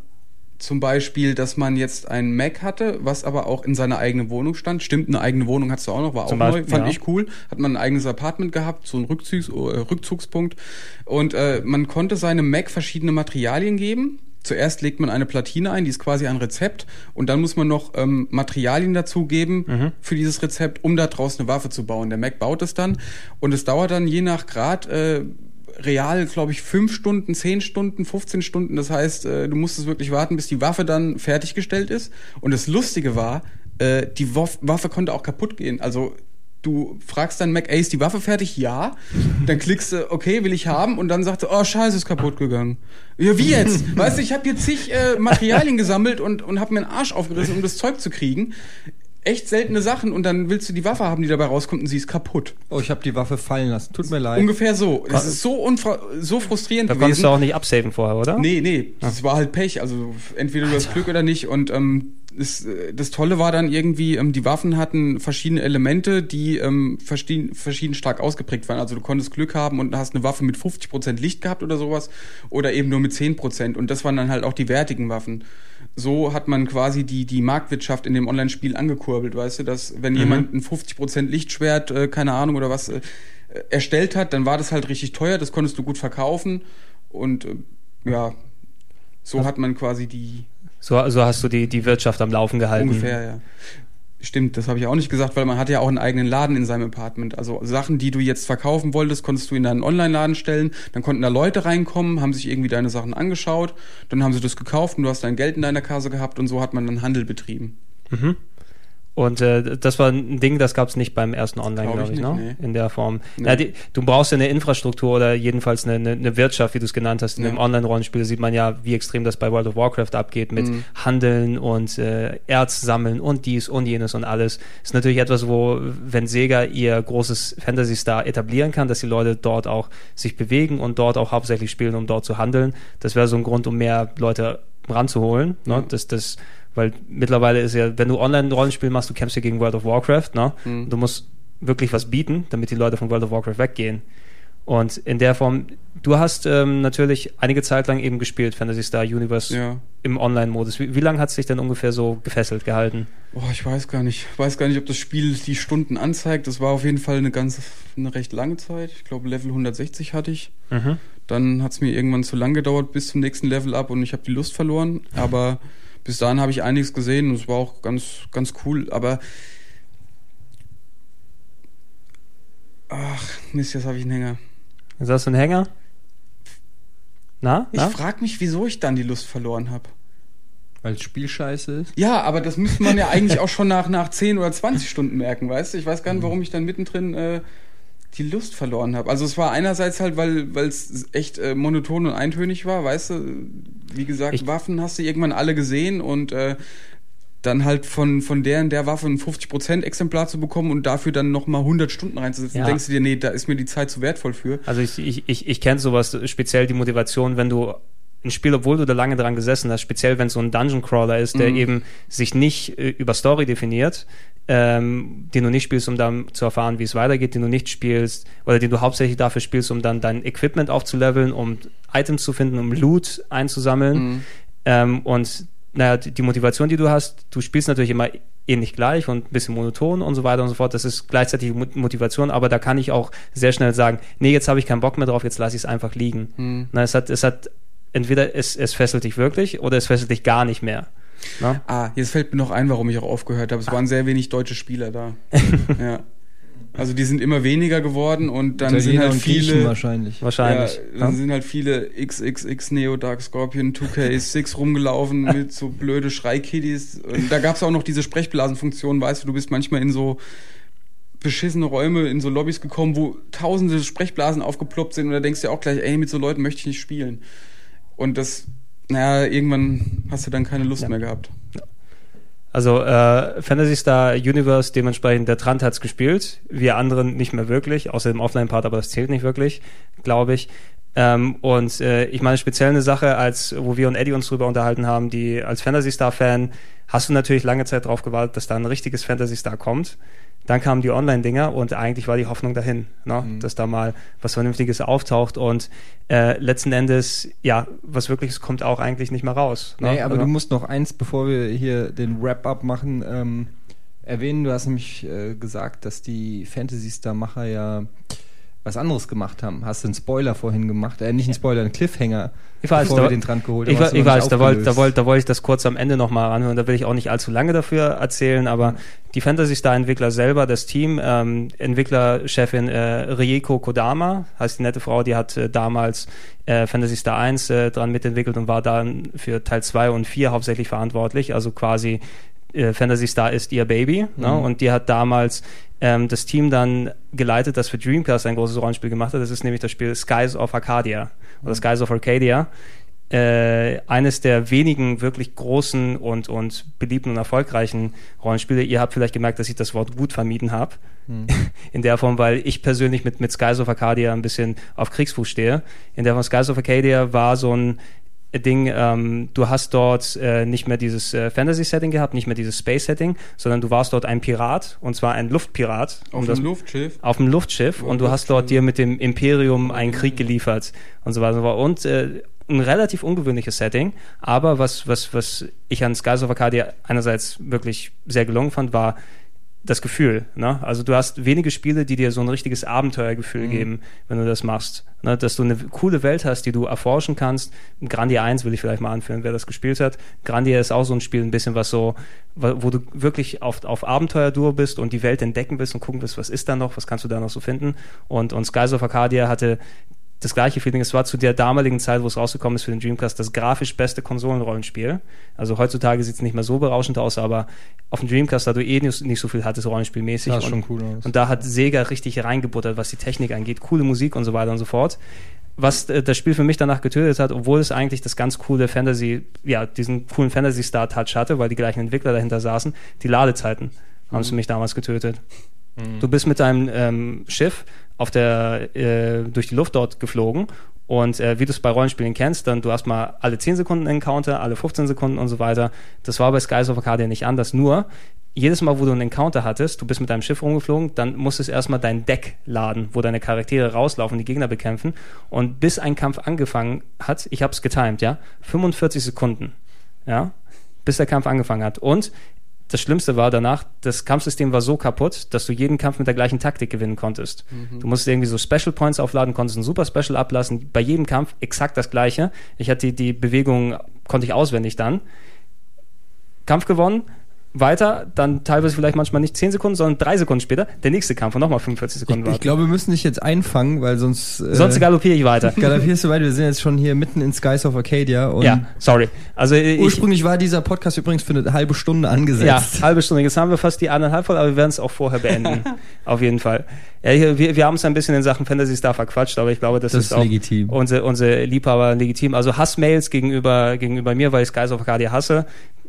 zum Beispiel, dass man jetzt einen Mac hatte, was aber auch in seiner eigenen Wohnung stand. Stimmt, eine eigene Wohnung hattest du auch noch, war zum auch Beispiel, neu, fand ja. ich cool. Hat man ein eigenes Apartment gehabt, so ein Rückzugs, äh, Rückzugspunkt. Und äh, man konnte seinem Mac verschiedene Materialien geben zuerst legt man eine Platine ein, die ist quasi ein Rezept und dann muss man noch ähm, Materialien dazugeben mhm. für dieses Rezept, um da draußen eine Waffe zu bauen. Der Mac baut es dann und es dauert dann je nach Grad äh, real, glaube ich, fünf Stunden, zehn Stunden, 15 Stunden. Das heißt, äh, du musstest wirklich warten, bis die Waffe dann fertiggestellt ist. Und das Lustige war, äh, die Waffe konnte auch kaputt gehen. Also du fragst dann Mac, ey, ist die Waffe fertig? Ja. Dann klickst du, okay, will ich haben. Und dann sagt er, oh, scheiße, ist kaputt gegangen. Ja, wie jetzt? weißt du, ich habe hier zig äh, Materialien gesammelt und, und habe mir einen Arsch aufgerissen, um das Zeug zu kriegen. Echt seltene Sachen und dann willst du die Waffe haben, die dabei rauskommt und sie ist kaputt. Oh, ich habe die Waffe fallen lassen. Tut mir leid. Ungefähr so. Das ist so, so frustrierend da gewesen. Da konntest du auch nicht absaven vorher, oder? Nee, nee. Das war halt Pech. Also entweder du hast Glück oder nicht. Und ähm, das, äh, das Tolle war dann irgendwie, ähm, die Waffen hatten verschiedene Elemente, die ähm, verschieden, verschieden stark ausgeprägt waren. Also du konntest Glück haben und hast eine Waffe mit 50% Licht gehabt oder sowas oder eben nur mit 10%. Und das waren dann halt auch die wertigen Waffen. So hat man quasi die, die Marktwirtschaft in dem Online-Spiel angekurbelt, weißt du, dass wenn mhm. jemand ein 50% Lichtschwert, äh, keine Ahnung oder was, äh, erstellt hat, dann war das halt richtig teuer, das konntest du gut verkaufen und äh, ja, so hat man quasi die, so, so hast du die, die Wirtschaft am Laufen gehalten. Ungefähr, ja. Stimmt, das habe ich auch nicht gesagt, weil man hat ja auch einen eigenen Laden in seinem Apartment. Also Sachen, die du jetzt verkaufen wolltest, konntest du in deinen Online-Laden stellen. Dann konnten da Leute reinkommen, haben sich irgendwie deine Sachen angeschaut, dann haben sie das gekauft und du hast dein Geld in deiner Kasse gehabt und so hat man dann Handel betrieben. Mhm. Und äh, das war ein Ding, das gab es nicht beim ersten Online, glaube glaub ich, nicht, ne? Nee. in der Form. Nee. Ja, die, du brauchst ja eine Infrastruktur oder jedenfalls eine, eine, eine Wirtschaft, wie du es genannt hast. In ja. einem Online-Rollenspiel sieht man ja, wie extrem das bei World of Warcraft abgeht mit mhm. Handeln und äh, Erz sammeln und dies und jenes und alles. Ist natürlich etwas, wo, wenn Sega ihr großes Fantasy-Star etablieren kann, dass die Leute dort auch sich bewegen und dort auch hauptsächlich spielen, um dort zu handeln. Das wäre so ein Grund, um mehr Leute ranzuholen. Ne? Ja. Das, das weil mittlerweile ist ja, wenn du Online-Rollenspiel machst, du kämpfst ja gegen World of Warcraft, ne? Mhm. Du musst wirklich was bieten, damit die Leute von World of Warcraft weggehen. Und in der Form, du hast ähm, natürlich einige Zeit lang eben gespielt, Fantasy Star Universe ja. im Online-Modus. Wie, wie lange hat es dich denn ungefähr so gefesselt gehalten? Boah, ich weiß gar nicht. Ich weiß gar nicht, ob das Spiel die Stunden anzeigt. Das war auf jeden Fall eine ganz, eine recht lange Zeit. Ich glaube, Level 160 hatte ich. Mhm. Dann hat es mir irgendwann zu lang gedauert bis zum nächsten Level ab und ich habe die Lust verloren. Aber bis dahin habe ich einiges gesehen und es war auch ganz, ganz cool. Aber ach, Mist, jetzt habe ich einen Hänger. Ist das ein Hänger? Na? Ich frage mich, wieso ich dann die Lust verloren habe. Weil das Spiel scheiße ist? Ja, aber das müsste man ja eigentlich auch schon nach, nach 10 oder 20 Stunden merken, weißt du? Ich weiß gar nicht, warum ich dann mittendrin äh, die Lust verloren habe. Also es war einerseits halt, weil weil es echt äh, monoton und eintönig war, weißt du, wie gesagt, Ich- Waffen hast du irgendwann alle gesehen und äh, dann halt von von der und der Waffe ein 50% Exemplar zu bekommen und dafür dann nochmal 100 Stunden reinzusetzen, Ja. denkst du dir, nee, da ist mir die Zeit zu wertvoll für. Also ich, ich, ich, ich kenne sowas, speziell die Motivation, wenn du ein Spiel, obwohl du da lange dran gesessen hast, speziell wenn es so ein Dungeon Crawler ist, der Mhm. eben sich nicht äh, über Story definiert, ähm, den du nicht spielst, um dann zu erfahren, wie es weitergeht, den du nicht spielst, oder den du hauptsächlich dafür spielst, um dann dein Equipment aufzuleveln, um Items zu finden, um Loot einzusammeln. Mhm. Ähm, und naja, die Motivation, die du hast, du spielst natürlich immer ähnlich gleich und ein bisschen monoton und so weiter und so fort. Das ist gleichzeitig Motivation, aber da kann ich auch sehr schnell sagen, nee, jetzt habe ich keinen Bock mehr drauf, jetzt lasse ich es einfach liegen. Mhm. Na, es hat, es hat entweder es, es fesselt dich wirklich oder es fesselt dich gar nicht mehr. Na? Ah, jetzt fällt mir noch ein, warum ich auch aufgehört habe. Es waren sehr wenig deutsche Spieler da. ja. Also die sind immer weniger geworden und dann sind Italiener halt und Griechen viele wahrscheinlich. Wahrscheinlich. Ja, dann sind halt viele XXX Neo Dark Scorpion 2K6 rumgelaufen mit so blöde Schreikiddies. Und da gab's auch noch diese Sprechblasenfunktion, weißt du, du bist manchmal in so beschissene Räume, in so Lobbys gekommen, wo tausende Sprechblasen aufgeploppt sind und da denkst du dir auch gleich, ey, mit so Leuten möchte ich nicht spielen. Und das, naja, irgendwann hast du dann keine Lust Ja. mehr gehabt. Also äh, Fantasy Star Universe, dementsprechend der Trant hat's gespielt, wir anderen nicht mehr wirklich, außer dem Offline-Part, aber das zählt nicht wirklich, glaube ich. Ähm, und äh, ich meine speziell eine Sache, als wo wir und Eddie uns drüber unterhalten haben, die als Fantasy Star Fan hast du natürlich lange Zeit darauf gewartet, dass da ein richtiges Fantasy Star kommt. Dann kamen die Online-Dinger und eigentlich war die Hoffnung dahin, ne? Mhm. dass da mal was Vernünftiges auftaucht und äh, letzten Endes, ja, was Wirkliches kommt auch eigentlich nicht mehr raus. Ne? Nee, aber Also- du musst noch eins, bevor wir hier den Wrap-up machen, ähm, erwähnen. Du hast nämlich äh, gesagt, dass die Fantasy Star-Macher ja was anderes gemacht haben. Hast du einen Spoiler vorhin gemacht? Äh, nicht einen Spoiler, einen Cliffhanger, Ich weiß, bevor da- wir den dran geholt Ich, ich weiß, da wollte da aufgelöst. wollt, da wollt ich das kurz am Ende nochmal anhören. Da will ich auch nicht allzu lange dafür erzählen, aber die Fantasy Star Entwickler selber, das Team, ähm, Entwicklerchefin äh, Rieko Kodama, heißt die nette Frau, die hat äh, damals äh, Fantasy Star 1 äh, dran mitentwickelt und war dann für Teil 2 und 4 hauptsächlich verantwortlich. Also quasi äh, Fantasy Star ist ihr Baby. Ne? Mhm. Und die hat damals ähm, das Team dann geleitet, das für Dreamcast ein großes Rollenspiel gemacht hat. Das ist nämlich das Spiel Skies of Arcadia oder Skies of Arcadia. Äh, eines der wenigen wirklich großen und, und beliebten und erfolgreichen Rollenspiele. Ihr habt vielleicht gemerkt, dass ich das Wort gut vermieden habe. Hm. In der Form, weil ich persönlich mit, mit Skies of Arcadia ein bisschen auf Kriegsfuß stehe. In der Form Skies of Arcadia war so ein Ding, ähm, du hast dort äh, nicht mehr dieses äh, Fantasy-Setting gehabt, nicht mehr dieses Space-Setting, sondern du warst dort ein Pirat und zwar ein Luftpirat. Auf um das, dem Luftschiff. auf dem Luftschiff und du hast dort dir mit dem Imperium einen Krieg geliefert und so weiter und so fort. Und äh, ein relativ ungewöhnliches Setting, aber was, was, was ich an Skies of Arcadia einerseits wirklich sehr gelungen fand, war das Gefühl. Ne? Also du hast wenige Spiele, die dir so ein richtiges Abenteuergefühl Mhm. geben, wenn du das machst. Ne? Dass du eine coole Welt hast, die du erforschen kannst. Grandia 1 will ich vielleicht mal anführen, wer das gespielt hat. Grandia ist auch so ein Spiel, ein bisschen was so, wo du wirklich auf, auf Abenteuerdur bist und die Welt entdecken willst und gucken willst, was ist da noch, was kannst du da noch so finden. Und, und Skies of Arcadia hatte das gleiche Feeling. Es war zu der damaligen Zeit, wo es rausgekommen ist für den Dreamcast, das grafisch beste Konsolenrollenspiel. Also heutzutage sieht es nicht mehr so berauschend aus, aber auf dem Dreamcast, da du eh nicht, so viel hattest, rollenspielmäßig. Sah und, schon cool aus. und da hat Sega richtig reingebuttert, was die Technik angeht. Coole Musik und so weiter und so fort. Was äh, das Spiel für mich danach getötet hat, obwohl es eigentlich das ganz coole Fantasy, ja, diesen coolen Fantasy-Star-Touch hatte, weil die gleichen Entwickler dahinter saßen, die Ladezeiten haben es für mich damals getötet. Du bist mit deinem ähm, Schiff auf der, äh, durch die Luft dort geflogen und äh, wie du es bei Rollenspielen kennst, dann du hast mal alle 10 Sekunden Encounter, alle 15 Sekunden und so weiter. Das war bei Skies of Arcadia nicht anders. Nur, jedes Mal, wo du einen Encounter hattest, du bist mit deinem Schiff rumgeflogen, dann musstest du erstmal dein Deck laden, wo deine Charaktere rauslaufen, die Gegner bekämpfen. Und bis ein Kampf angefangen hat, ich habe es getimed, ja, 45 Sekunden, ja, bis der Kampf angefangen hat. Und das Schlimmste war danach, das Kampfsystem war so kaputt, dass du jeden Kampf mit der gleichen Taktik gewinnen konntest. Du musstest irgendwie so Special Points aufladen, konntest ein Super Special ablassen, bei jedem Kampf exakt das gleiche. Ich hatte die, die Bewegung, konnte ich auswendig dann. Kampf gewonnen, weiter, dann teilweise vielleicht manchmal nicht 10 Sekunden, sondern 3 Sekunden später, der nächste Kampf und nochmal 45 Sekunden Ich, ich warten. glaube, wir müssen dich jetzt einfangen, weil sonst. Äh, Sonst galoppiere ich weiter. galopierst du weiter. Wir sind jetzt schon hier mitten in Skies of Arcadia. Und ja, sorry. Also ich, Ursprünglich war dieser Podcast übrigens für eine halbe Stunde ja, angesetzt. halbe Stunde. Jetzt haben wir fast die anderthalb voll, aber wir werden es auch vorher beenden. Auf jeden Fall. Ja, wir, wir haben uns ein bisschen in Sachen Fantasy Star verquatscht, aber ich glaube, das, Das ist ist auch legitim. unsere, unsere Liebhaber legitim. Also Hassmails gegenüber, gegenüber mir, weil ich Skies of Arcadia hasse.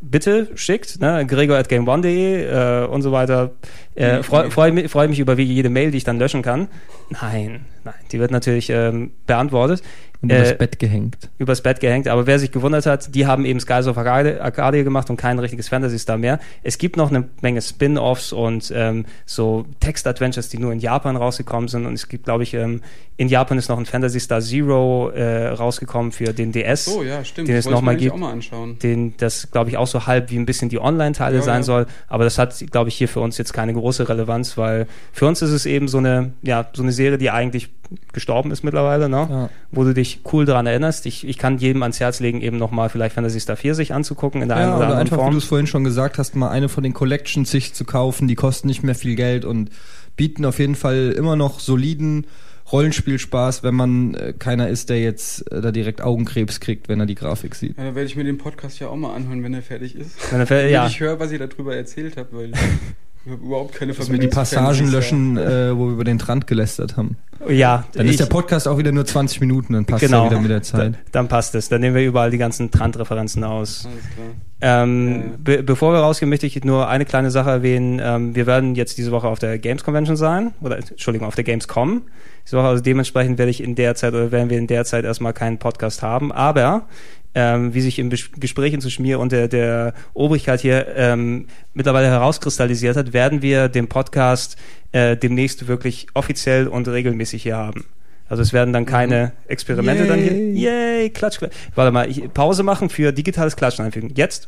Bitte schickt, ne, gregor at game1.de äh, und so weiter. Äh, Freue freu mich, freu mich über wie jede Mail, die ich dann löschen kann. Nein, nein, die wird natürlich ähm, beantwortet. Und übers Äh, Bett gehängt. übers Bett gehängt. Aber wer sich gewundert hat, die haben eben Skies of Arcadia, Arcadia gemacht und kein richtiges Fantasy Star mehr. Es gibt noch eine Menge Spin-offs und ähm, so Text-Adventures, die nur in Japan rausgekommen sind. Und es gibt, glaube ich, ähm, in Japan ist noch ein Fantasy Star Zero äh, rausgekommen für den DS. So, ja, stimmt. Den das es wollte noch ich mir mal eigentlich gibt. auch mal anschauen. Den, das glaube ich auch so halb wie ein bisschen die Online-Teile Ja, sein ja. soll. Aber das hat, glaube ich, hier für uns jetzt keine große Relevanz, weil für uns ist es eben so eine, ja, so eine Serie, die eigentlich gestorben ist mittlerweile, ne? Ja. wo du dich cool daran erinnerst. Ich, ich kann jedem ans Herz legen, eben nochmal vielleicht Fantasy Star 4 sich anzugucken in der einen Ja, oder oder anderen einfach, wie Form. du es vorhin schon gesagt hast, mal eine von den Collections sich zu kaufen, die kosten nicht mehr viel Geld und bieten auf jeden Fall immer noch soliden Rollenspielspaß, wenn man äh, keiner ist, der jetzt äh, da direkt Augenkrebs kriegt, wenn er die Grafik sieht. Ja, da werde ich mir den Podcast ja auch mal anhören, wenn er fertig ist. Wenn er fer- Damit ja. ich höre, was ihr darüber erzählt habt, weil ich habe überhaupt keine Dass wir die Verbindung Passagen löschen, äh, wo wir über den Trant gelästert haben. Ja, Dann ich, ist der Podcast auch wieder nur 20 Minuten, dann passt genau. er wieder mit der Zeit. Dann, dann passt es. Dann nehmen wir überall die ganzen Trant-Referenzen aus. Alles klar. Ähm, Ja, ja. be bevor wir rausgehen, möchte ich nur eine kleine Sache erwähnen. Ähm, wir werden jetzt diese Woche auf der Games Convention sein, oder Entschuldigung, auf der Gamescom. Diese Woche, also dementsprechend werde ich in der Zeit oder werden wir in der Zeit erstmal keinen Podcast haben. Aber ähm, wie sich im Bes- Gespräch zwischen mir und der, der Obrigkeit hier ähm, mittlerweile herauskristallisiert hat, werden wir den Podcast äh, demnächst wirklich offiziell und regelmäßig hier haben. Also es werden dann keine Experimente dann hier. Yay. Yay, klatsch, klatsch. Warte mal, ich, Pause machen für digitales Klatschen einfügen. Jetzt.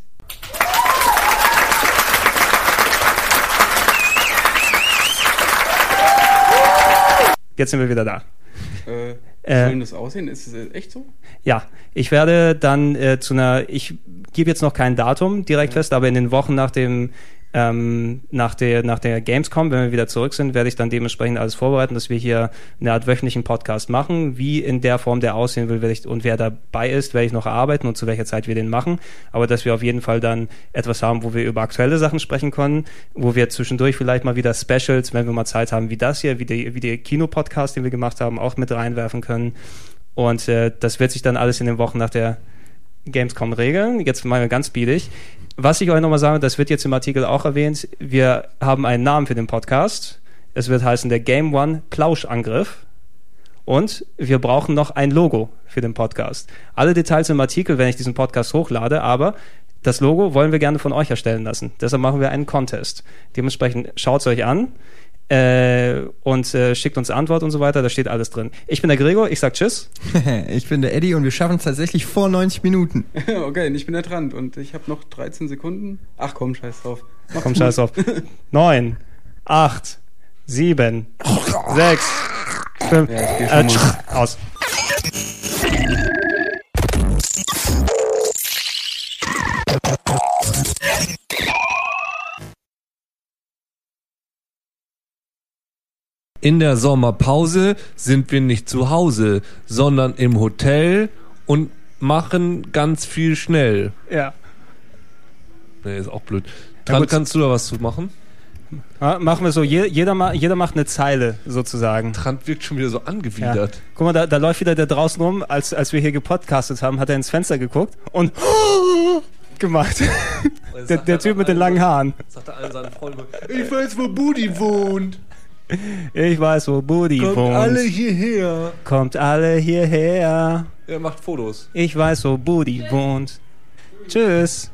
Jetzt sind wir wieder da. Äh, Äh, soll denn das aussehen? Ist es echt so? Ja, ich werde dann äh, zu einer, ich gebe jetzt noch kein Datum direkt fest, aber in den Wochen nach dem ähm, nach der nach der Gamescom, wenn wir wieder zurück sind, werde ich dann dementsprechend alles vorbereiten, dass wir hier eine Art wöchentlichen Podcast machen. Wie in der Form der aussehen will, werde ich und wer dabei ist, werde ich noch erarbeiten und zu welcher Zeit wir den machen. Aber dass wir auf jeden Fall dann etwas haben, wo wir über aktuelle Sachen sprechen können, wo wir zwischendurch vielleicht mal wieder Specials, wenn wir mal Zeit haben, wie das hier, wie der wie der Kinopodcast, den wir gemacht haben, auch mit reinwerfen können. Und äh, das wird sich dann alles in den Wochen nach der Gamescom regeln. Jetzt mal ganz biedig. Was ich euch nochmal sage, das wird jetzt im Artikel auch erwähnt. Wir haben einen Namen für den Podcast. Es wird heißen der Game One Plauschangriff. Und wir brauchen noch ein Logo für den Podcast. Alle Details im Artikel, wenn ich diesen Podcast hochlade, aber das Logo wollen wir gerne von euch erstellen lassen. Deshalb machen wir einen Contest. Dementsprechend schaut es euch an äh, und äh, schickt uns Antwort und so weiter. Da steht alles drin. Ich bin der Gregor, ich sag Tschüss. ich bin der Eddie und wir schaffen es tatsächlich vor 90 Minuten. okay, und ich bin der Trant und ich habe noch 13 Sekunden. Ach komm, scheiß drauf. Mach Komm, gut. scheiß auf. Neun, acht, sieben, sechs, fünf, Ja, ich geh äh, aus. In der Sommerpause sind wir nicht zu Hause, sondern im Hotel und machen ganz viel schnell. Ja. Nee, ist auch blöd. Ja, Dran gut. kannst du da was zu machen? Ja, machen wir so, Je, jeder, ma, jeder macht eine Zeile sozusagen. Trant wirkt schon wieder so Ja. angewidert. Guck mal, da, da läuft wieder der draußen rum, als, als wir hier gepodcastet haben, hat er ins Fenster geguckt und gemacht. der, der Typ mit den langen Haaren. Sagt er allen seinen Freunden, ich weiß, wo Budi wohnt. Ich weiß, wo Buddy Kommt wohnt. alle hierher. Kommt alle hierher. Er macht Fotos. Ich weiß, wo Buddy wohnt. Tschüss.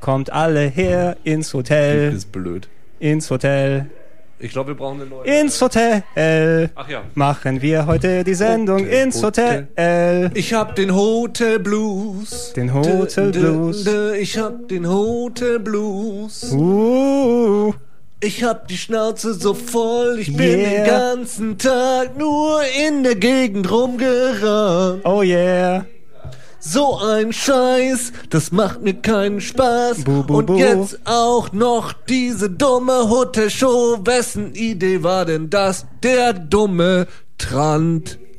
Kommt alle her ins Hotel. ist blöd. Ins Hotel. Ich glaube, wir brauchen eine neue. Ins Hotel. Ach ja. Machen wir heute die Sendung Hotel, ins Hotel. Ich hab den Hotel Blues. Den Hotel Blues. Ich hab den Hotel Blues. Uh, Ich hab die Schnauze so voll, ich bin Yeah. den ganzen Tag nur in der Gegend rumgerannt. oh yeah. So ein Scheiß, das macht mir keinen Spaß. Bu, bu, Und bu. jetzt auch noch diese dumme Hotel-Show. Wessen Idee war denn das? Der dumme Trant.